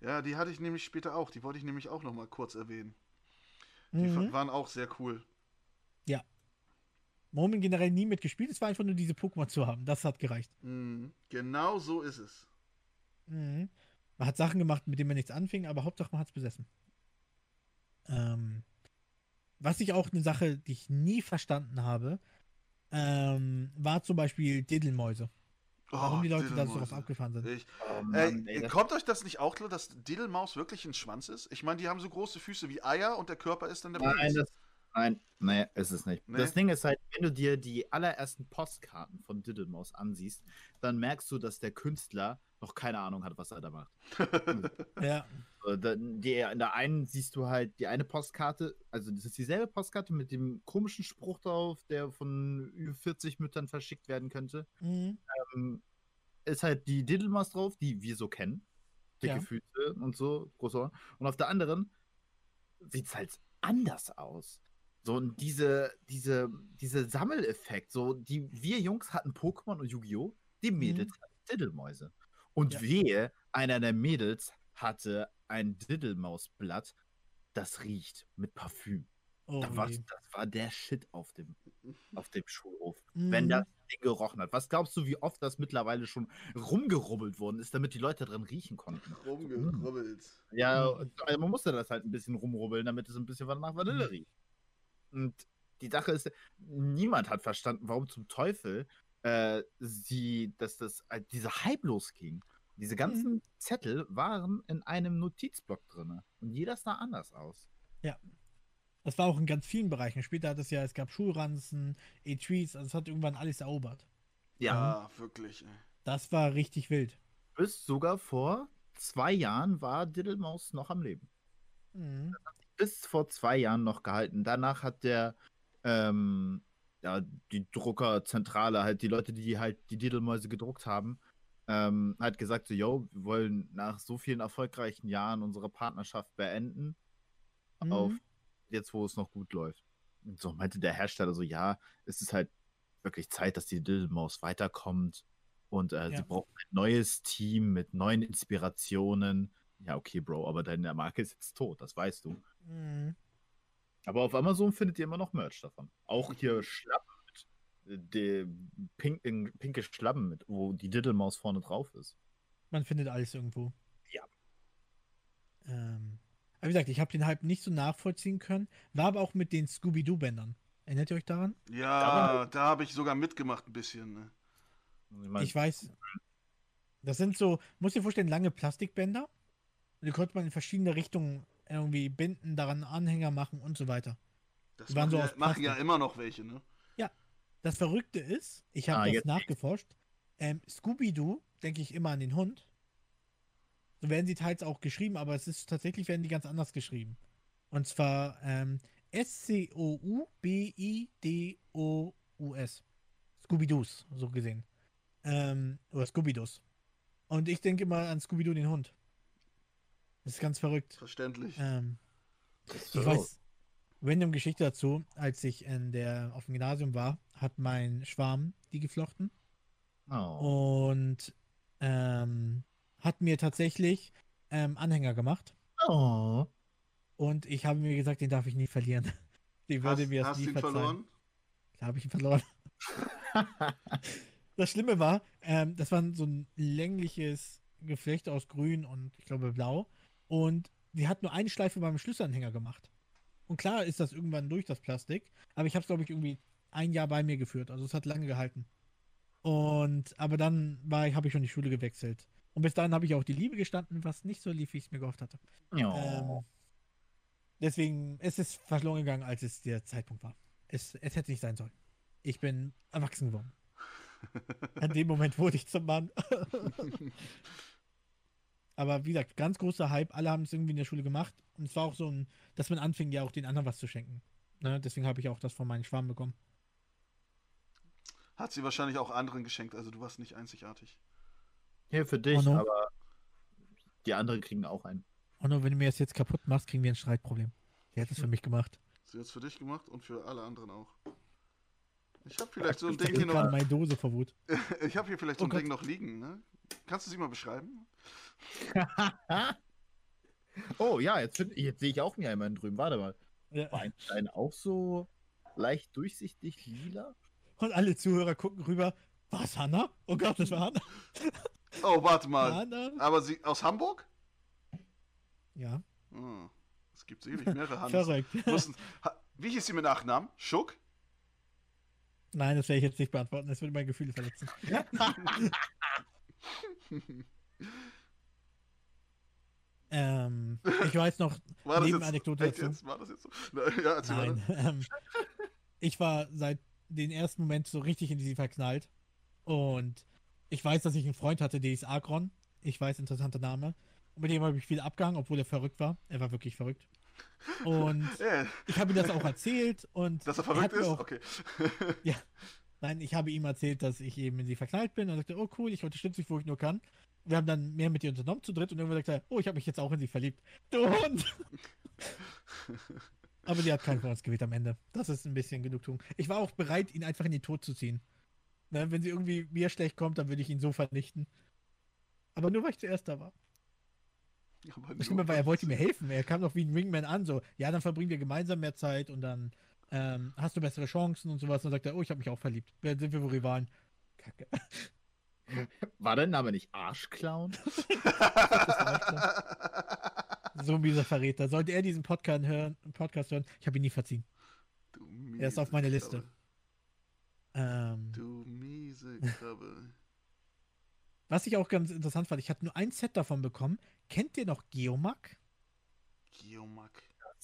Ja, die hatte ich nämlich später auch. Die wollte ich nämlich auch noch mal kurz erwähnen. Die Mhm. waren auch sehr cool. Murmeln generell nie mitgespielt, es war einfach nur diese Pokémon zu haben. Das hat gereicht. Mhm. Genau so ist es. Mhm. Man hat Sachen gemacht, mit denen man nichts anfing, aber Hauptsache man hat es besessen. Ähm, was ich auch eine Sache, die ich nie verstanden habe, ähm, war zum Beispiel Diddlemäuse. Warum Oh, die Leute da so drauf abgefahren sind. Ich, Oh Ey, Mann, ey, das- kommt euch das nicht auch klar, dass Diddlemaus wirklich ein Schwanz ist? Ich meine, die haben so große Füße wie Eier und der Körper ist dann der Nein, Penis. das, nein, nee, ist es nicht. Nee? Das Ding ist halt, wenn du dir die allerersten Postkarten von Diddlemaus ansiehst, dann merkst du, dass der Künstler noch keine Ahnung hat, was er da macht. [laughs] Ja, Die, in der einen siehst du halt die eine Postkarte, also das ist dieselbe Postkarte mit dem komischen Spruch drauf, der von über 40 Müttern verschickt werden könnte. mhm. Ähm, ist halt die Diddlemaus drauf, die wir so kennen. Dicke Ja. Füße und so, große Ohren. Und auf der anderen sieht es halt anders aus. So, und diese, diese, diese Sammeleffekt, so, die, wir Jungs hatten Pokémon und Yu-Gi-Oh!, die Mädels hatten Diddlemäuse. Und Ja. wehe, einer der Mädels hatte ein Diddlemausblatt, das riecht mit Parfüm. Oh, Da war, das war der Shit auf dem, auf dem Schulhof. Mhm. Wenn das Ding gerochen hat. Was glaubst du, wie oft das mittlerweile schon rumgerubbelt worden ist, damit die Leute drin riechen konnten? [laughs] Rumgerubbelt. Ja, also man musste das halt ein bisschen rumrubbeln, damit es ein bisschen was nach Vanille riecht. Und die Sache ist, niemand hat verstanden, warum zum Teufel äh, sie, dass das, äh, dieser Hype losging. Diese ganzen Zettel waren in einem Notizblock drin. Und jeder sah anders aus. Das war auch in ganz vielen Bereichen. Später hat es ja, es gab Schulranzen, E-Trees, also es hat irgendwann alles erobert. Ja, wirklich. ey. Das war richtig wild. Bis sogar vor zwei Jahren war Diddlemaus noch am Leben. Mhm. Bis vor zwei Jahren noch gehalten. Danach hat der, ähm, ja, die Druckerzentrale, halt die Leute, die halt die Diddlemäuse gedruckt haben, ähm, halt gesagt so, yo, wir wollen nach so vielen erfolgreichen Jahren unsere Partnerschaft beenden, Mhm. auf jetzt, wo es noch gut läuft. Und so meinte der Hersteller so, ja, es ist halt wirklich Zeit, dass die Diddlemaus weiterkommt und äh, Ja. sie brauchen ein neues Team mit neuen Inspirationen. Ja, okay, Bro, aber deine Marke ist jetzt tot, das weißt du. Mhm. Aber auf Amazon findet ihr immer noch Merch davon. Auch hier Schlappen mit, äh, pink, in- pinke Schlappen mit, wo die Diddlemaus vorne drauf ist. Man findet alles irgendwo. Ja. Ähm, aber wie gesagt, ich habe den Hype nicht so nachvollziehen können. War aber auch mit den Scooby-Doo-Bändern. Erinnert ihr euch daran? Ja, da habe ich sogar mitgemacht ein bisschen. Ne? Ich mein, Ich weiß. Das sind so, muss dir vorstellen, lange Plastikbänder. Die konnte man in verschiedene Richtungen irgendwie binden, daran Anhänger machen und so weiter. Das machen, so ja, machen ja immer noch welche, ne? Das Verrückte ist, ich habe Ah, das jetzt- nachgeforscht. Ähm, Scooby-Doo, denke ich immer an den Hund. So werden sie teils auch geschrieben, aber es ist tatsächlich werden die ganz anders geschrieben. Und zwar ähm, S-C-O-U-B-I-D-O-U-S. Scooby-Doos, so gesehen. Ähm, oder Scooby-Doos. Und ich denke immer an Scooby-Doo, den Hund. Das ist ganz verrückt. Verständlich. Ähm, ich weiß, random Geschichte dazu, als ich in der, auf dem Gymnasium war, hat mein Schwarm die geflochten Oh. und ähm, hat mir tatsächlich ähm, Anhänger gemacht oh. und ich habe mir gesagt, den darf ich nie verlieren. [laughs] Die würde Hast, mir das hast nie ihn verzeihen. verloren? Klar habe ich ihn verloren. [laughs] Das Schlimme war, ähm, das war so ein längliches Geflecht aus Grün und ich glaube Blau. Und die hat nur eine Schleife beim Schlüsselanhänger gemacht. Und klar ist das irgendwann durch das Plastik, aber ich habe es, glaube ich, irgendwie ein Jahr bei mir geführt. Also es hat lange gehalten. Und aber dann war ich, habe ich schon die Schule gewechselt. Und bis dahin habe ich auch die Liebe gestanden, was nicht so lief, wie ich es mir gehofft hatte. Oh. Ähm, deswegen, es ist verloren gegangen, als es der Zeitpunkt war. Es, es hätte nicht sein sollen. Ich bin erwachsen geworden. [laughs] An dem Moment wurde ich zum Mann. [laughs] Aber wie gesagt, ganz großer Hype. Alle haben es irgendwie in der Schule gemacht. Und es war auch so ein, dass man anfing, ja auch den anderen was zu schenken. Ne? Deswegen habe ich auch das von meinen Schwarm bekommen. Hat sie wahrscheinlich auch anderen geschenkt, also du warst nicht einzigartig. Hier für dich, Oh no. aber die anderen kriegen auch einen. Und nur wenn du mir das jetzt kaputt machst, kriegen wir ein Streitproblem. Der hat es für mich gemacht. Sie hat es für dich gemacht und für alle anderen auch. Ich habe vielleicht so ein Ding hier noch. [laughs] meine Dose vor Wut. Ich habe hier vielleicht so Oh ein Gott. Ding noch liegen, ne? Kannst du sie mal beschreiben? [laughs] oh ja, jetzt, jetzt sehe ich auch mir einmal drüben. Warte mal. Ja. War ein Stein auch so leicht durchsichtig lila? Und alle Zuhörer gucken rüber. Was, Hanna? Oh Gott, das war Hanna. [laughs] Oh, warte mal. Hanna? Aber sie aus Hamburg? Ja, Hm. Es gibt sicherlich mehrere Hannes. verrückt. Wie hieß sie mit Nachnamen? Schuck? Nein, das werde ich jetzt nicht beantworten. Das würde meine Gefühle verletzen. [laughs] ähm, ich weiß noch, War Nebenanekdote jetzt, echt dazu. jetzt? War das jetzt so? Na, Ja, nein. [laughs] Ähm, ich war seit den ersten Moment so richtig in sie verknallt. Und ich weiß, dass ich einen Freund hatte, der ist Agron. Ich weiß, interessanter Name. Und mit dem habe ich viel abgehangen, obwohl er verrückt war. Er war wirklich verrückt. Und [laughs] Ja, ich habe ihm das auch erzählt. Und dass er er verrückt mir ist? auch- Okay. [laughs] [laughs] Nein, ich habe ihm erzählt, dass ich eben in sie verknallt bin. Und er sagte, oh cool, ich unterstütze dich, wo ich nur kann. Wir haben dann mehr mit ihr unternommen zu dritt und irgendwann sagte er, oh, ich habe mich jetzt auch in sie verliebt. Du Hund! Aber sie hat keinen von uns gewählt am Ende. Das ist ein bisschen Genugtuung. Ich war auch bereit, ihn einfach in den Tod zu ziehen. Ne, wenn sie irgendwie mir schlecht kommt, dann würde ich ihn so vernichten. Aber nur, weil ich zuerst da war. Aber Das Schlimme war, er wollte mir helfen. Er kam doch wie ein Wingman an, so, ja, dann verbringen wir gemeinsam mehr Zeit und dann ähm, hast du bessere Chancen und sowas. Und dann sagt er, oh, ich habe mich auch verliebt. Wer sind wir wohl Rivalen? Kacke. [laughs] War dein Name nicht Arschclown? [laughs] So ein mieser Verräter. Sollte er diesen Podcast hören, Podcast hören ich habe ihn nie verziehen. Du Er ist auf meiner Liste. Ähm, Du miese Krabbe. Was ich auch ganz interessant fand, ich hatte nur ein Set davon bekommen. Kennt ihr noch Geomag? Geomag.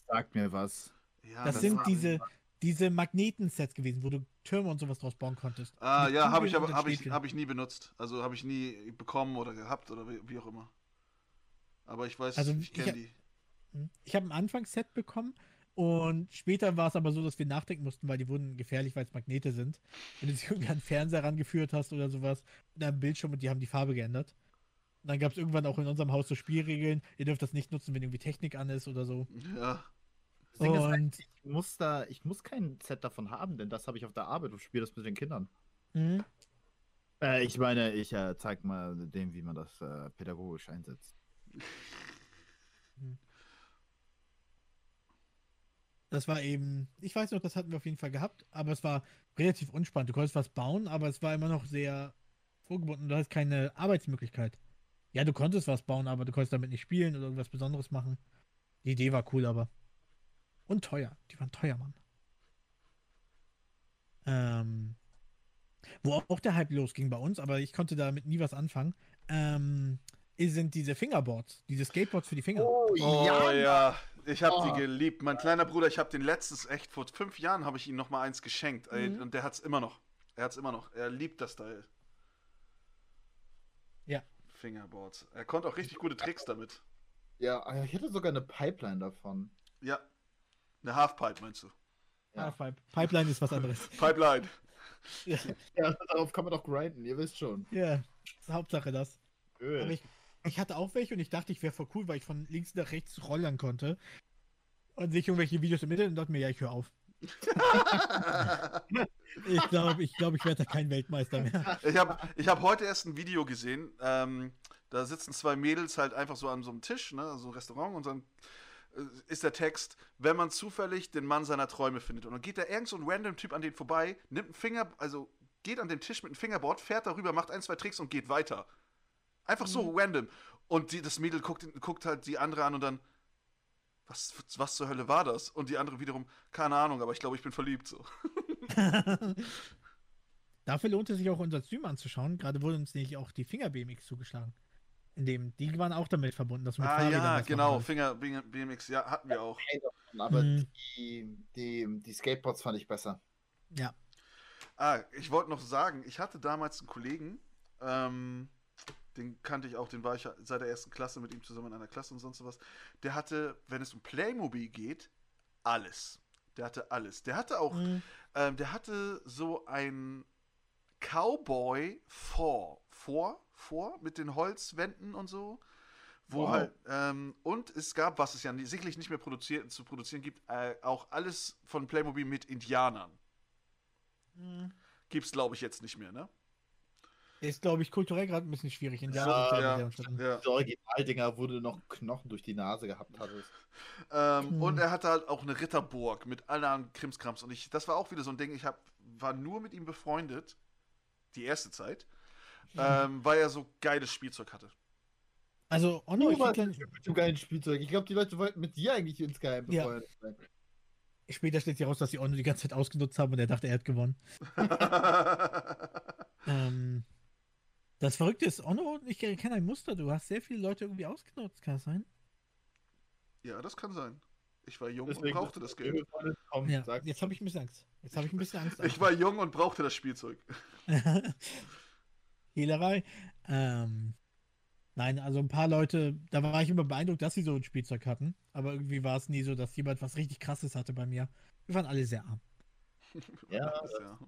Sag mir was. Ja, Das das sind diese, diese Magnetensets gewesen, wo du Türme und sowas draus bauen konntest. Ah, Mit ja, habe ich aber hab ich, hab ich nie benutzt. Also habe ich nie bekommen oder gehabt oder wie, wie auch immer. Aber ich weiß, Also, ich kenne die. Hm. Ich habe ein Anfangsset bekommen und später war es aber so, dass wir nachdenken mussten, weil die wurden gefährlich, weil es Magnete sind. Wenn du sie [laughs] irgendwie an den Fernseher rangeführt hast oder sowas, und am Bildschirm und die haben die Farbe geändert. Und dann gab es irgendwann auch in unserem Haus so Spielregeln, ihr dürft das nicht nutzen, wenn irgendwie Technik an ist oder so. Ja. Halt, Und ich muss da, ich muss kein Set davon haben, denn das habe ich auf der Arbeit und spiele das mit den Kindern. hm, Äh, ich meine, ich äh, zeig mal dem, wie man das äh, pädagogisch einsetzt. Das war eben, ich weiß noch, das hatten wir auf jeden Fall gehabt, aber es war relativ unspannend. Du konntest was bauen, aber es war immer noch sehr vorgebunden. Du hast keine Arbeitsmöglichkeit. Ja, du konntest was bauen, aber du konntest damit nicht spielen oder irgendwas Besonderes machen. Die Idee war cool, aber. Und teuer. Die waren teuer, Mann. Ähm, wo auch der Hype losging bei uns, aber ich konnte damit nie was anfangen, ähm, sind diese Fingerboards, diese Skateboards für die Finger. Oh ja, ich habe Oh. die geliebt. Mein kleiner Bruder, ich habe den letztens echt vor fünf Jahren habe ich ihm noch mal eins geschenkt ey, Mhm. und der hat's immer noch. Er hat's immer noch. Er liebt das Teil. Ja. Fingerboards. Er konnte auch richtig gute Tricks damit. Ja, äh, ich hätte sogar eine Pipeline davon. Ja. Eine Halfpipe meinst du? Ah, Ja. Pipe- Pipeline ist was anderes. [laughs] Pipeline. ja, Ja, darauf kann man doch grinden, ihr wisst schon. ja, ist Hauptsache das. Öl. Ich, hatte auch welche und ich dachte, ich wäre voll cool, weil ich von links nach rechts rollern konnte. Und sehe ich irgendwelche Videos im Internet und dachte mir, ja, ich höre auf. Ich glaube, [laughs] ich, glaub, ich werde da kein Weltmeister mehr. Ich habe ich hab heute erst ein Video gesehen. Ähm, da sitzen zwei Mädels halt einfach so an so einem Tisch, ne, so ein Restaurant, und dann äh, ist der Text, wenn man zufällig den Mann seiner Träume findet. Und dann geht da irgend so ein random Typ an den vorbei, nimmt einen Finger, also geht an den Tisch mit einem Fingerboard, fährt darüber, macht ein, zwei Tricks und geht weiter. Einfach so random. Und die, das Mädel guckt, guckt halt die andere an und dann, was, was zur Hölle war das? Und die andere wiederum, keine Ahnung, aber ich glaube, ich bin verliebt so. [laughs] Dafür lohnt es sich auch, unser Stream anzuschauen. Gerade wurde uns nämlich auch die Finger-BMX zugeschlagen. In dem, die waren auch damit verbunden, dass du mit Ah ja, genau, Finger BMX, ja, hatten wir auch. Aber Mhm. die, die, die Skateboards fand ich besser. Ja. Ah, ich wollte noch sagen, ich hatte damals einen Kollegen, ähm, den kannte ich auch, den war ich ja seit der ersten Klasse mit ihm zusammen in einer Klasse und sonst was. Der hatte, wenn es um Playmobil geht, alles. Der hatte alles. Der hatte auch, Mhm. ähm, der hatte so ein Cowboy vor, vor, vor mit den Holzwänden und so. Wo Wow. halt, ähm, und es gab, was es ja sicherlich nicht mehr produziert, zu produzieren gibt, äh, auch alles von Playmobil mit Indianern. Mhm. Gibt's, glaube ich, jetzt nicht mehr, ne? Ist, glaube ich, kulturell gerade ein bisschen schwierig. In Ja, der ja, Gesellschaft. Ja. Die Originaldinger, du noch Knochen durch die Nase gehabt hattest. Ähm, Hm. Und er hatte halt auch eine Ritterburg mit allerhand Krimskrams. Und ich, das war auch wieder so ein Ding, ich hab, war nur mit ihm befreundet, die erste Zeit, ähm, weil er so geiles Spielzeug hatte. Also, Onno, ich find mit dem geilen Spielzeug. Ich glaube, die Leute wollten mit dir eigentlich insgeheim Ja. befreundet sein. später stellt sich heraus, dass die Onno die ganze Zeit ausgenutzt haben und er dachte, er hat gewonnen. [laughs] Ähm, das Verrückte ist, Onno, ich kenne ein Muster. Du hast sehr viele Leute irgendwie ausgenutzt, kann das sein? ja, das kann sein. Ich war jung Deswegen und brauchte das Geld. befreundet. Komm, Ja, jetzt habe ich ein bisschen Angst. Jetzt habe ich ein bisschen Angst. Ich war jung und brauchte das Spielzeug. [laughs] Hehlerei. Ähm, nein, also ein paar Leute, da war ich immer beeindruckt, dass sie so ein Spielzeug hatten. Aber irgendwie war es nie so, dass jemand was richtig krasses hatte bei mir. Wir waren alle sehr arm. [laughs] Ja, ja.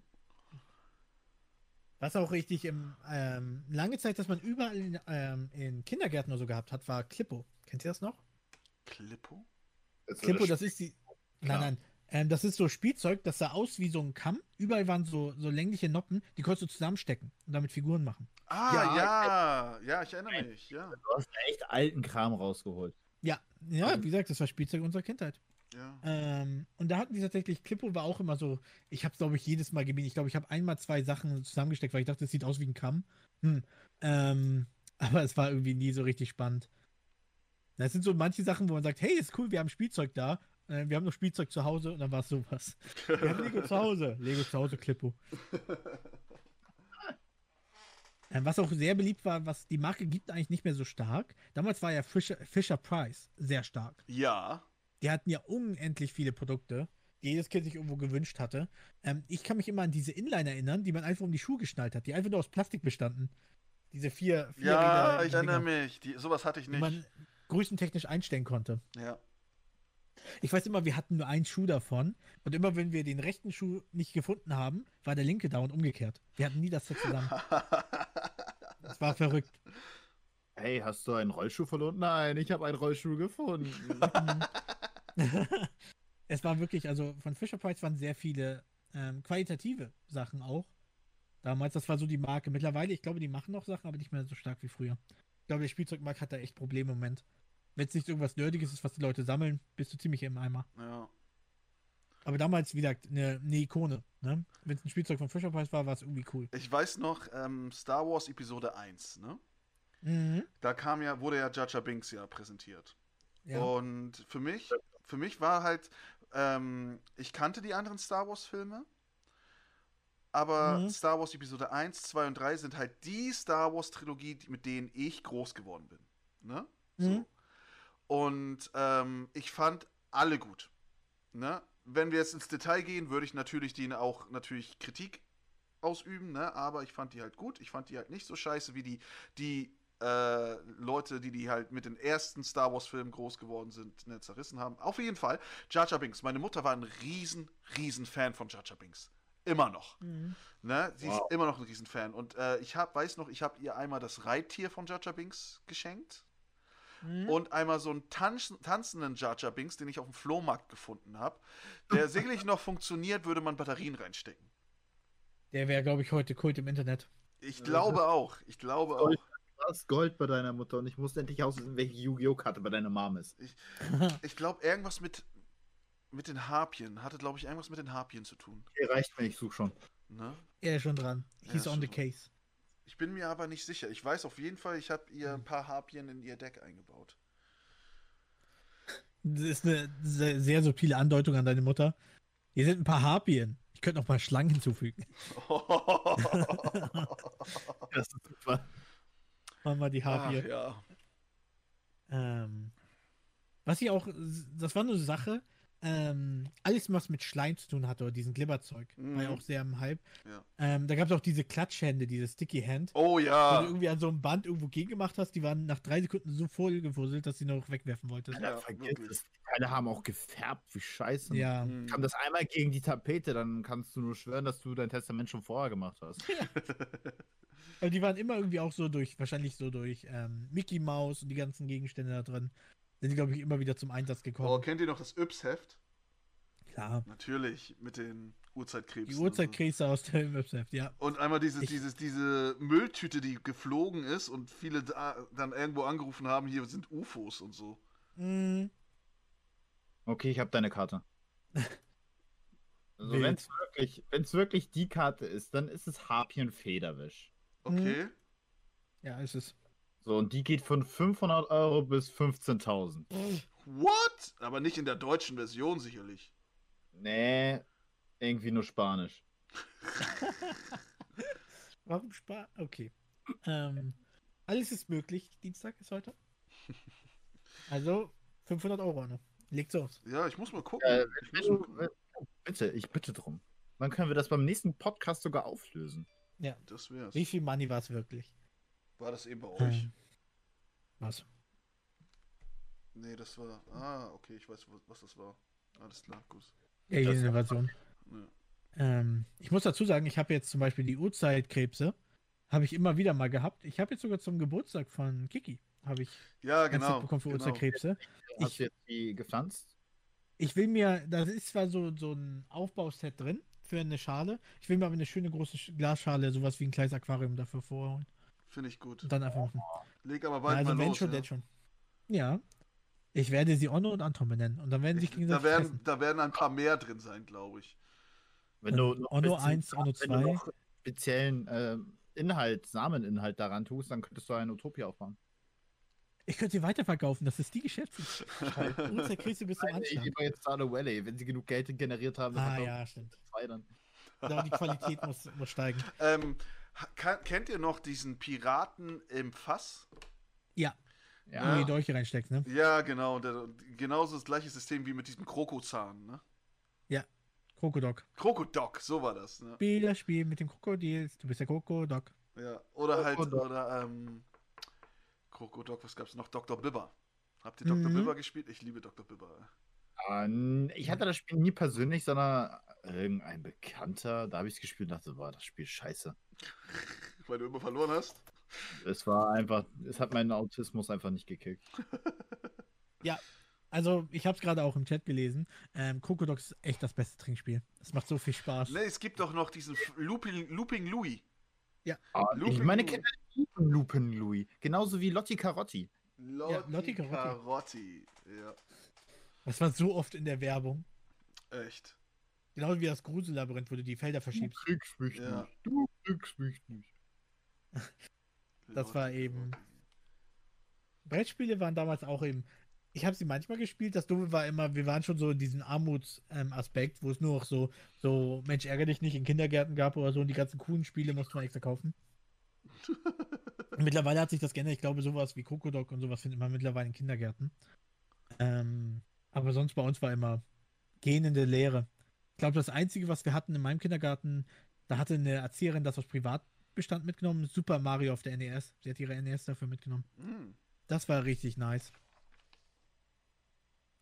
Was auch richtig im, ähm, lange Zeit, dass man überall in, ähm, in Kindergärten oder so gehabt hat, war Klippo. Kennt ihr das noch? Klippo? das Klippo, das ist die. Nein, nein. Ähm, das ist so Spielzeug, das sah aus wie so ein Kamm. Überall waren so, so längliche Noppen, die konntest du zusammenstecken und damit Figuren machen. Ah, Ja, ja, ja, ich erinnere mich, ja. Du hast echt alten Kram rausgeholt. Ja, ja, wie gesagt, das war Spielzeug unserer Kindheit. Ja. Ähm, und da hatten die tatsächlich, Clippo war auch immer so, ich habe glaube ich, jedes Mal gemieden. Ich glaube, ich habe einmal zwei Sachen zusammengesteckt, weil ich dachte, das sieht aus wie ein Kamm. Hm. Ähm, [laughs] aber es war irgendwie nie so richtig spannend. Das sind so manche Sachen, wo man sagt, hey, ist cool, wir haben Spielzeug da. Äh, wir haben noch Spielzeug zu Hause und dann war es sowas. Wir haben Lego zu Hause. [laughs] Lego zu Hause, Clippo. [laughs] Ähm, was auch sehr beliebt war, was die Marke gibt eigentlich nicht mehr so stark. Damals war ja Fisher, Fisher Price sehr stark. ja. Die hatten ja unendlich viele Produkte, die jedes Kind sich irgendwo gewünscht hatte. Ähm, ich kann mich immer an diese Inline erinnern, die man einfach um die Schuhe geschnallt hat, die einfach nur aus Plastik bestanden. Diese vier, vier Ja, Räder- ich erinnere mich. Die, sowas hatte ich Die nicht. man größentechnisch einstellen konnte. ja. Ich weiß immer, wir hatten nur einen Schuh davon und immer wenn wir den rechten Schuh nicht gefunden haben, war der linke da und umgekehrt. Wir hatten nie das Set zusammen. [laughs] Das war verrückt. Hey, hast du einen Rollschuh verloren? Nein, ich habe einen Rollschuh gefunden. [laughs] [laughs] es war wirklich, also von Fisher Price waren sehr viele ähm, qualitative Sachen auch. Damals, das war so die Marke. Mittlerweile, ich glaube, die machen noch Sachen, aber nicht mehr so stark wie früher. Ich glaube, der Spielzeugmarkt hat da echt Probleme im Moment. Wenn es nicht irgendwas Nerdiges ist, was die Leute sammeln, bist du ziemlich im Eimer. ja. Aber damals, wie gesagt, eine, eine Ikone. Ne? Wenn es ein Spielzeug von Fisher Price war, war es irgendwie cool. Ich weiß noch, ähm, Star Wars Episode 1, ne? Mhm. Da kam ja, wurde ja Jar Jar Binks ja präsentiert. Ja. Und für mich, für mich war halt, ähm, ich kannte die anderen Star Wars Filme, aber Mhm. Star Wars Episode 1, 2 und 3 sind halt die Star Wars Trilogie, die- mit denen ich groß geworden bin. Ne? So. Mhm. Und ähm, ich fand alle gut. Ne? Wenn wir jetzt ins Detail gehen, würde ich natürlich denen auch natürlich Kritik ausüben, ne? aber ich fand die halt gut. Ich fand die halt nicht so scheiße wie die, die äh, Leute, die die halt mit den ersten Star Wars Filmen groß geworden sind, ne, zerrissen haben. Auf jeden Fall, Jar Jar Binks. Meine Mutter war ein riesen, riesen Fan von Jar Jar Binks. Immer noch. Mhm. Ne? Sie Wow. ist immer noch ein Riesenfan. Und äh, ich hab, weiß noch, ich habe ihr einmal das Reittier von Jar Jar Binks geschenkt. Mhm. Und einmal so einen tanz tanzenden Jar Jar Binks, den ich auf dem Flohmarkt gefunden habe. Der sicherlich noch funktioniert, würde man Batterien reinstecken. Der wäre, glaube ich, heute Kult im Internet. Ich glaube auch. Ich glaube auch. Hast Gold bei deiner Mutter und ich musste endlich auswissen, welche Yu-Gi-Oh! Karte bei deiner Mom ist. Ich glaube, irgendwas mit, mit den Harpien. Hatte, glaube ich, irgendwas mit den Harpien zu tun. Okay, reicht mir, ich suche schon. Ne? er ist schon dran. He's on the dran. case. Ich bin mir aber nicht sicher. Ich weiß auf jeden Fall, ich habe ihr ein paar Harpien in ihr Deck eingebaut. Das ist eine sehr, sehr subtile Andeutung an deine Mutter. Hier sind ein paar Harpien. Ich könnte noch mal Schlangen hinzufügen. [laughs] Das ist super. Machen wir die. Ach, ja. Ähm, was ich auch, das war eine Sache, ähm, alles, was mit Schleim zu tun hatte, oder diesen Glibberzeug, war ja Mhm. auch sehr im Hype. Ja. Ähm, da gab es auch diese Klatschhände, diese Sticky Hand, Oh wo du ja. irgendwie an so einem Band irgendwo gegengemacht hast, die waren nach drei Sekunden so voll gewuselt, dass sie noch wegwerfen wolltest. Ja, Ja, vergiss es. Die Teile haben auch gefärbt, wie scheiße. Ja, Hm. Kam das einmal gegen die Tapete, dann kannst du nur schwören, dass du dein Testament schon vorher gemacht hast. [laughs] aber die waren immer irgendwie auch so durch, wahrscheinlich so durch ähm, Mickey Mouse und die ganzen Gegenstände da drin, sind die, glaube ich, immer wieder zum Einsatz gekommen. Oh, kennt ihr noch das Yps-Heft? Klar. Natürlich, mit den Uhrzeitkrebsen. Die so. Uhrzeitkrise aus der Website, ja. Und einmal dieses, Ich- dieses, diese Mülltüte, die geflogen ist und viele da, dann irgendwo angerufen haben, hier sind UFOs und so. Mhm. Okay, ich habe deine Karte. [laughs] Also wenn es wirklich, wenn's wirklich die Karte ist, dann ist es Harpien Federwisch. Okay. Ja, ist es. So, und die geht von 500 Euro bis 15.000. What? Aber nicht in der deutschen Version sicherlich. Nee, irgendwie nur Spanisch. [laughs] Warum sparen? Okay. Ähm, alles ist möglich. Dienstag ist heute. Also 500 Euro, ne? Legt los. Ja, ich muss mal gucken. Äh, ich wenn muss mal du, gucken. wenn, bitte, ich bitte drum. Dann können wir das beim nächsten Podcast sogar auflösen. Das wär's. Wie viel Money war es wirklich? War das eben bei euch? Ähm, was? Nee, das war. Ah, okay, ich weiß, was das war. Alles klar, gut. Ja, jede Das- Innovation. Ja. Ähm, ich muss dazu sagen, ich habe jetzt zum Beispiel die Uhrzeitkrebse. Habe ich immer wieder mal gehabt. Ich habe jetzt sogar zum Geburtstag von Kiki habe ich Ja, genau. Bekommen für genau. Uhrzeitkrebse. Hast Ich- du jetzt die gepflanzt? Ich will mir, da ist zwar so, so ein Aufbauset drin für eine Schale. Ich will mir aber eine schöne große Sch- Glasschale, sowas wie ein kleines Aquarium dafür vorholen. Finde ich gut. Und dann einfach machen. Leg aber Ja, bald also mal wenn los. schon, ja. denn schon. Ja. Ich werde sie Onno und Anton benennen und dann werden sich Da gegenseitig werden, fressen. da werden ein paar mehr drin sein, glaube ich. Wenn du noch Onno bisschen- 1, Onno wenn du 2. noch speziellen äh, Inhalt, Sameninhalt daran tust, dann könntest du eine Utopia aufbauen. Ich könnte sie weiterverkaufen, das ist die Geschäftsidee. [laughs] Und zerkriegst du bis zum Nein, ich Anschlag. gebe jetzt Stardew Valley. Wenn sie genug Geld generiert haben, Ah ja, stimmt. sie zwei dann. Aber die Qualität muss, muss steigen. Ähm, kennt ihr noch diesen Piraten im Fass? Ja, wo Ja. du die Dolche reinsteckst, ne? Ja, genau. Der, genauso das gleiche System wie mit diesem Krokozahn. Ne? Krokodok. Krokodok, so war das. Ne? Spieler, Spiel mit dem Krokodil. Du bist der Krokodok. Ja. Oder halt, Krokodok. oder, ähm, Krokodok, was gab's noch? Dr. Bibber. Habt ihr Dr. Mhm. Bibber gespielt? Ich liebe Dr. Bibber. Ah, ich hatte das Spiel nie persönlich, sondern irgendein Bekannter. Da habe ich es gespielt und dachte, boah, das Spiel scheiße. Weil du immer verloren hast. Es war einfach, es hat meinen Autismus einfach nicht gekickt. [laughs] Also, ich habe es gerade auch im Chat gelesen. Ähm, Krokodok ist echt das beste Trinkspiel. Es macht so viel Spaß. Ne, es gibt doch noch diesen F- Looping, Looping Louis. Ah, ich Looping meine Louis. Kinder lieben Lupen Louis. Genauso wie Lotti Carotti. Lotti, Lotti Carotti. Ja, Das war so oft in der Werbung. echt. Genauso wie das Grusellabyrinth, wo du die Felder verschiebst. kriegst mich Ja. nicht. Du mich nicht. Das war eben-. Brettspiele waren damals auch eben. Ich habe sie manchmal gespielt. Das Dumme war immer, wir waren schon so in diesem Armutsaspekt, wo es nur noch so, so, Mensch, ärgere dich nicht in Kindergärten gab oder so und die ganzen coolen Spiele musste man extra kaufen. [laughs] Mittlerweile hat sich das geändert. Ich glaube, sowas wie Krokodok und sowas findet man mittlerweile in Kindergärten. Ähm, aber sonst bei uns war immer gähnende Leere. Ich glaube, das Einzige, was wir hatten in meinem Kindergarten, da hatte eine Erzieherin das aus Privatbestand mitgenommen, Super Mario auf der NES. Sie hat ihre NES dafür mitgenommen. Hm. Das war richtig nice.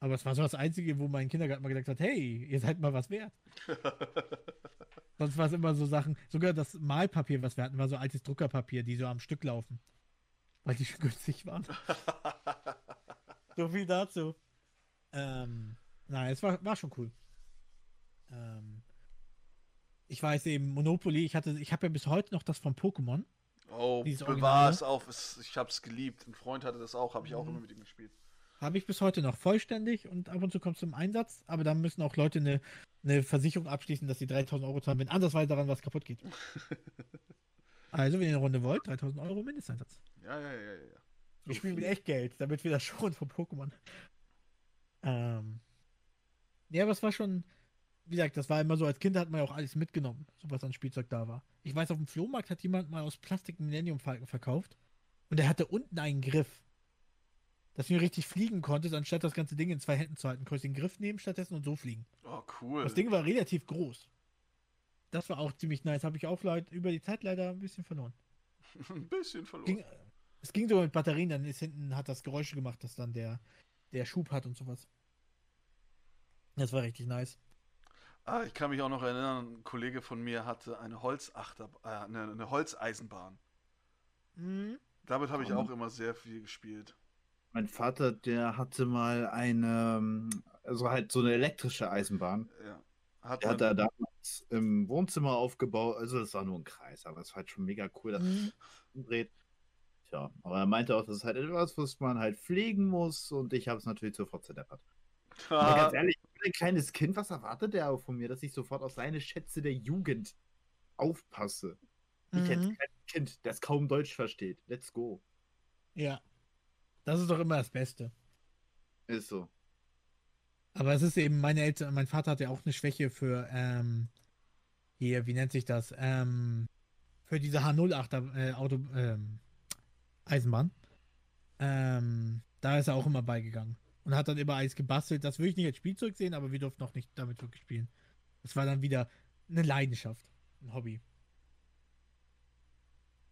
Aber es war so das Einzige, wo mein Kindergarten mal gesagt hat, hey, ihr seid mal was wert. [laughs] Sonst war es immer so Sachen, sogar das Malpapier, was wir hatten, war so altes Druckerpapier, die so am Stück laufen. Weil die schon [laughs] günstig waren. [laughs] so viel dazu. Ähm, nein, es war, war schon cool. Ähm, ich weiß eben, Monopoly, ich hatte, ich habe ja bis heute noch das von Pokémon. Oh, bewahr es auf. Es, ich hab's geliebt. Ein Freund hatte das auch, habe ich auch Mhm. immer mit ihm gespielt. Habe ich bis heute noch vollständig und ab und zu kommt es zum Einsatz, aber dann müssen auch Leute eine, eine Versicherung abschließen, dass sie 3000 Euro zahlen, wenn andersweise daran was kaputt geht. [laughs] also, wenn ihr eine Runde wollt, 3000 Euro Mindesteinsatz. Ja, ja, ja, ja. ja. Wir spielen mit echt Geld, damit wir das schon von Pokémon. Ähm. Ja, aber es war schon, wie gesagt, das war immer so, als Kind hat man ja auch alles mitgenommen, so was an Spielzeug da war. Ich weiß, auf dem Flohmarkt hat jemand mal aus Plastik einen Millennium Falcon verkauft und der hatte unten einen Griff, dass du richtig fliegen konntest, anstatt das ganze Ding in zwei Händen zu halten. Konntest den Griff nehmen stattdessen und so fliegen. Oh, cool. Das Ding war relativ groß. Das war auch ziemlich nice. Habe ich auch leid, über die Zeit leider ein bisschen verloren. [laughs] Ein bisschen verloren. Ging, es ging so mit Batterien, dann ist hinten, hat das Geräusche gemacht, dass dann der, der Schub hat und sowas. Das war richtig nice. Ah, ich kann mich auch noch erinnern, ein Kollege von mir hatte eine Holzachter, äh, eine, eine Holzeisenbahn. Mhm. Damit habe ich auch immer sehr viel gespielt. Mein Vater, der hatte mal eine, also halt so eine elektrische Eisenbahn. Ja. Hat Der hat er damals im Wohnzimmer aufgebaut. Also das war nur ein Kreis, aber es war halt schon mega cool, dass Mhm. es dreht. Tja, aber er meinte auch, das ist halt etwas, was man halt pflegen muss und ich habe es natürlich sofort zerdeppert. Aber [laughs] Ah, ganz ehrlich, ein kleines Kind, was erwartet der auch von mir, dass ich sofort auf seine Schätze der Jugend aufpasse? Ich als Mhm. kleines Kind, das kaum Deutsch versteht. Let's go. Ja. Das ist doch immer das Beste. Ist so. Aber es ist eben, meine Eltern, mein Vater hat ja auch eine Schwäche für, ähm, hier, wie nennt sich das? Ähm, für diese H08er äh, Auto, ähm, Eisenbahn. Ähm, da ist er auch immer beigegangen. Und hat dann immer alles gebastelt. Das würde ich nicht als Spielzeug sehen, aber wir durften noch nicht damit wirklich spielen. Das war dann wieder eine Leidenschaft. Ein Hobby.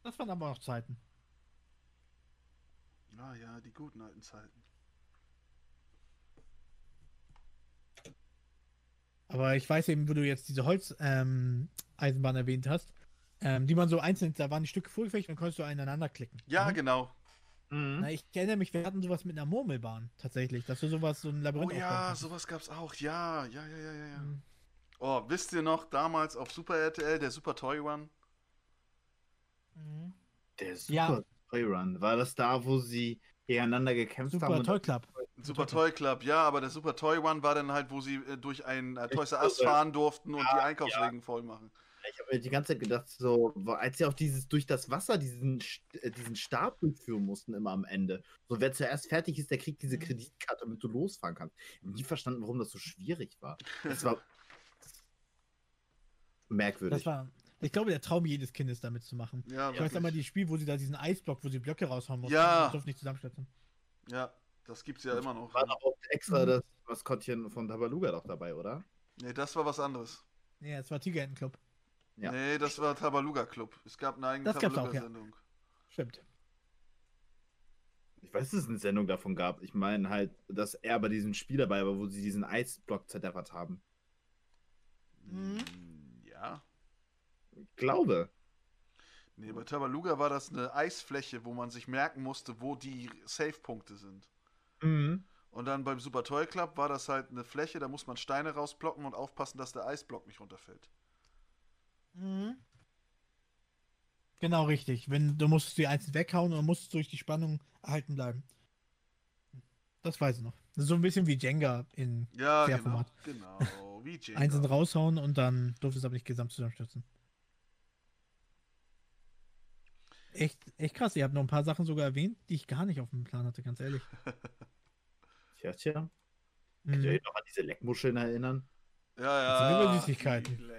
Das waren aber auch Zeiten. ah ja, die guten alten Zeiten. Aber ich weiß eben, wo du jetzt diese Holz-Eisenbahn Eisenbahn erwähnt hast, ähm, die man so einzeln, da waren die Stücke vorgefecht und dann konntest du aneinander klicken. Ja, Mhm. genau. Na, ich erinnere mich, wir hatten sowas mit einer Murmelbahn tatsächlich, dass du sowas, so ein Oh Labyrinth aufbauen ja, sowas gab's auch. Ja, ja, ja, ja, ja, ja. Mhm. Oh, wisst ihr noch, damals auf Super RTL, der Super Toy Run? Der Ja. Super Toy Run. War das da, wo sie gegeneinander gekämpft haben? Super Toy Club. Super Toy Club, ja, aber der Super Toy One war dann halt, wo sie äh, durch ein äh, Toys R Us fahren durften und ja, die Einkaufswegen voll machen. Ich habe mir die ganze Zeit gedacht, so, als sie auch dieses durch das Wasser diesen, äh, diesen Stab durchführen mussten, immer am Ende. So, wer zuerst fertig ist, der kriegt diese Kreditkarte, damit du losfahren kannst. Ich habe nie verstanden, warum das so schwierig war. Das war [laughs] merkwürdig. Das war, ich glaube, der Traum jedes Kindes damit zu machen. Ja, Ich weiß wirklich. die Spiel, wo sie da diesen Eisblock, wo sie Blöcke raushauen mussten. Ja. und durften nicht zusammenstürzen. ja, das gibt's ja immer noch. war doch auch extra Mhm. das Maskottchen von Tabaluga doch dabei, oder? Nee, das war was anderes. Ja, es war Tigerentenclub. Ja. Nee, das war Tabaluga Club. Es gab eine eigene auch, ja. Tabaluga-Sendung. Stimmt. Ich weiß, dass es eine Sendung davon gab. Ich meine halt, dass er bei diesem Spiel dabei war, wo sie diesen Eisblock zerdeppert haben. Mhm. Ja. Ich glaube. Nee, bei Tabaluga war das eine Eisfläche, wo man sich merken musste, wo die Safe-Punkte sind. Mhm. Und dann beim Super Toy Club war das halt eine Fläche, da muss man Steine rausblocken und aufpassen, dass der Eisblock nicht runterfällt. Mhm. Genau richtig. Wenn du musstest die einzeln weghauen und musstest durch die Spannung erhalten bleiben. Das weiß ich noch. Das ist so ein bisschen wie Jenga in Ja, genau. Genau, wie [laughs] Jenga. einzeln raushauen und dann durfte es aber nicht gesamt zusammenstürzen. Echt, echt krass. Ihr habt noch ein paar Sachen sogar erwähnt, die ich gar nicht auf dem Plan hatte, ganz ehrlich. [laughs] Tja, tja. Könnt Mhm. ihr euch noch an diese Leckmuscheln erinnern? Ja, Das sind ja. immer Süßigkeiten.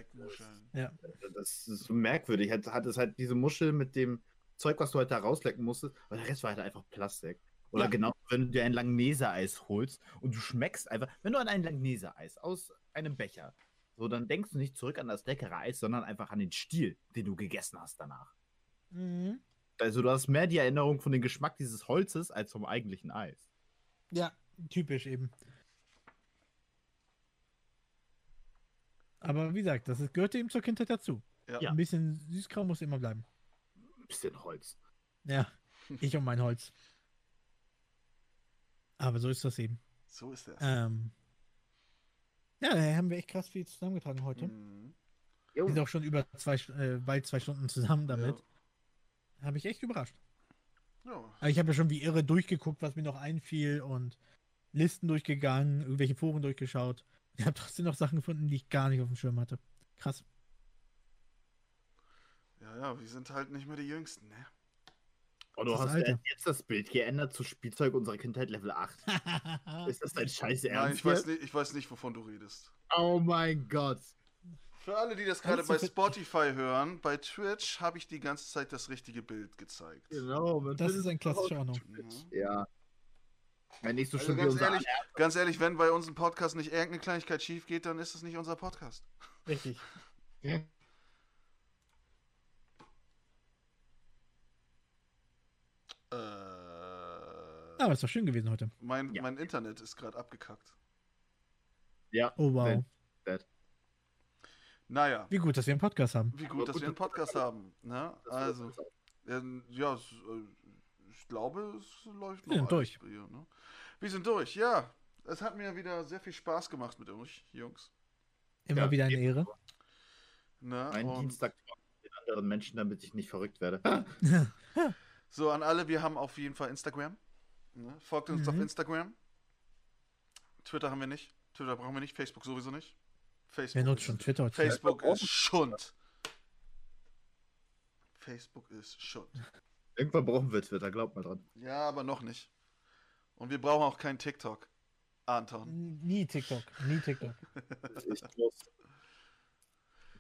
Ja. Das ist so merkwürdig. Hat, hat es halt diese Muschel mit dem Zeug, was du halt da rauslecken musstest, aber der Rest war halt einfach Plastik. Oder Ja. genau, wenn du dir ein Langnese-Eis holst und du schmeckst einfach, wenn du an ein Langnese-Eis aus einem Becher, so dann denkst du nicht zurück an das leckere Eis, sondern einfach an den Stiel, den du gegessen hast danach. Mhm. Also du hast mehr die Erinnerung von dem Geschmack dieses Holzes als vom eigentlichen Eis. Ja, typisch eben. Aber wie gesagt, das ist, gehört eben zur Kindheit dazu. Ja. Ja. Ein bisschen Süßkram muss immer bleiben. Ein bisschen Holz. Ja, ich und mein Holz. Aber so ist das eben. So ist das. Ähm, ja, da haben wir echt krass viel zusammengetragen heute. Mhm. Wir sind auch schon über zwei, äh, bald zwei Stunden zusammen damit. Habe ich echt überrascht. Ja. Aber ich habe ja schon wie irre durchgeguckt, was mir noch einfiel und Listen durchgegangen, irgendwelche Foren durchgeschaut. Ich habe trotzdem noch Sachen gefunden, die ich gar nicht auf dem Schirm hatte. Krass. ja, ja, wir sind halt nicht mehr die Jüngsten, ne? Und du Das hast ja jetzt das Bild geändert zu Spielzeug unserer Kindheit Level 8. [laughs] Ist das dein scheiß Ernst? Nein, ich weiß, nicht, ich weiß nicht, wovon du redest. Oh mein Gott. Für alle, die das gerade bei Spotify hören, bei Twitch habe ich die ganze Zeit das richtige Bild gezeigt. Genau. Das ist ein klassischer Ordnung. Mhm. Ja. Wenn nicht so Also ganz unser ehrlich, ganz ehrlich, wenn bei unserem Podcast nicht irgendeine Kleinigkeit schief geht, dann ist es nicht unser Podcast. Richtig. Äh, Aber ist doch schön gewesen heute. mein, Ja. mein Internet ist gerade abgekackt. Ja. Oh wow. Wenn- Naja, Wie gut, dass wir einen Podcast haben. wie gut, dass wir einen Podcast haben. Ne? Also, ähm, ja, es, äh, ich glaube, es läuft noch Wir sind alles durch. Hier, ne? Wir sind durch, ja. Es hat mir wieder sehr viel Spaß gemacht mit euch, Jungs. Immer Ja, wieder eine. Ehre. Ne? Ein Dienstag mit anderen Menschen, damit ich nicht verrückt werde. [laughs] [laughs] So, an alle, wir haben auf jeden Fall Instagram. Ne? Folgt uns auf Mhm. Instagram. Twitter haben wir nicht. Twitter brauchen wir nicht. Facebook sowieso nicht. Facebook, Wer nutzt ist, schon Twitter? Facebook ist Schund. Facebook ist Schund. [laughs] Irgendwann brauchen wir Twitter, glaubt mal dran. Ja, aber noch nicht. Und wir brauchen auch keinen TikTok. Anton. Nie TikTok. Nie TikTok. [laughs] Ich muss.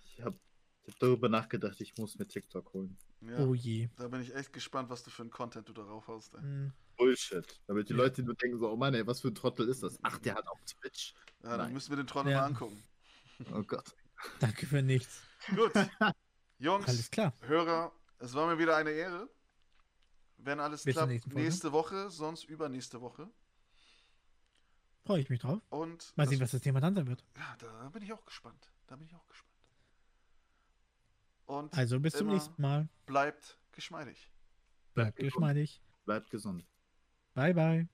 Ich habe ich hab darüber nachgedacht, ich muss mir TikTok holen. Ja, Oh je. Da bin ich echt gespannt, was du für einen Content du darauf hast. Ey. Hm. Bullshit. Damit die Leute nur denken so, oh Mann, ey, was für ein Trottel ist das? Ach, der hat auch Twitch. Ja, dann Nein. müssen wir den Trottel Ja. mal angucken. Oh Gott. Danke für nichts. Gut. [laughs] Jungs, Alles klar. Hörer, es war mir wieder eine Ehre. Wenn alles Bis klappt, nächste Woche, sonst übernächste Woche. Freue ich mich drauf. Und Mal sehen, was das Thema dann sein wird. ja, da bin ich auch gespannt. Da bin ich auch gespannt. Und Also bis zum nächsten Mal. bleibt geschmeidig. Bleibt gesund. geschmeidig. Bleibt gesund. Bye, bye.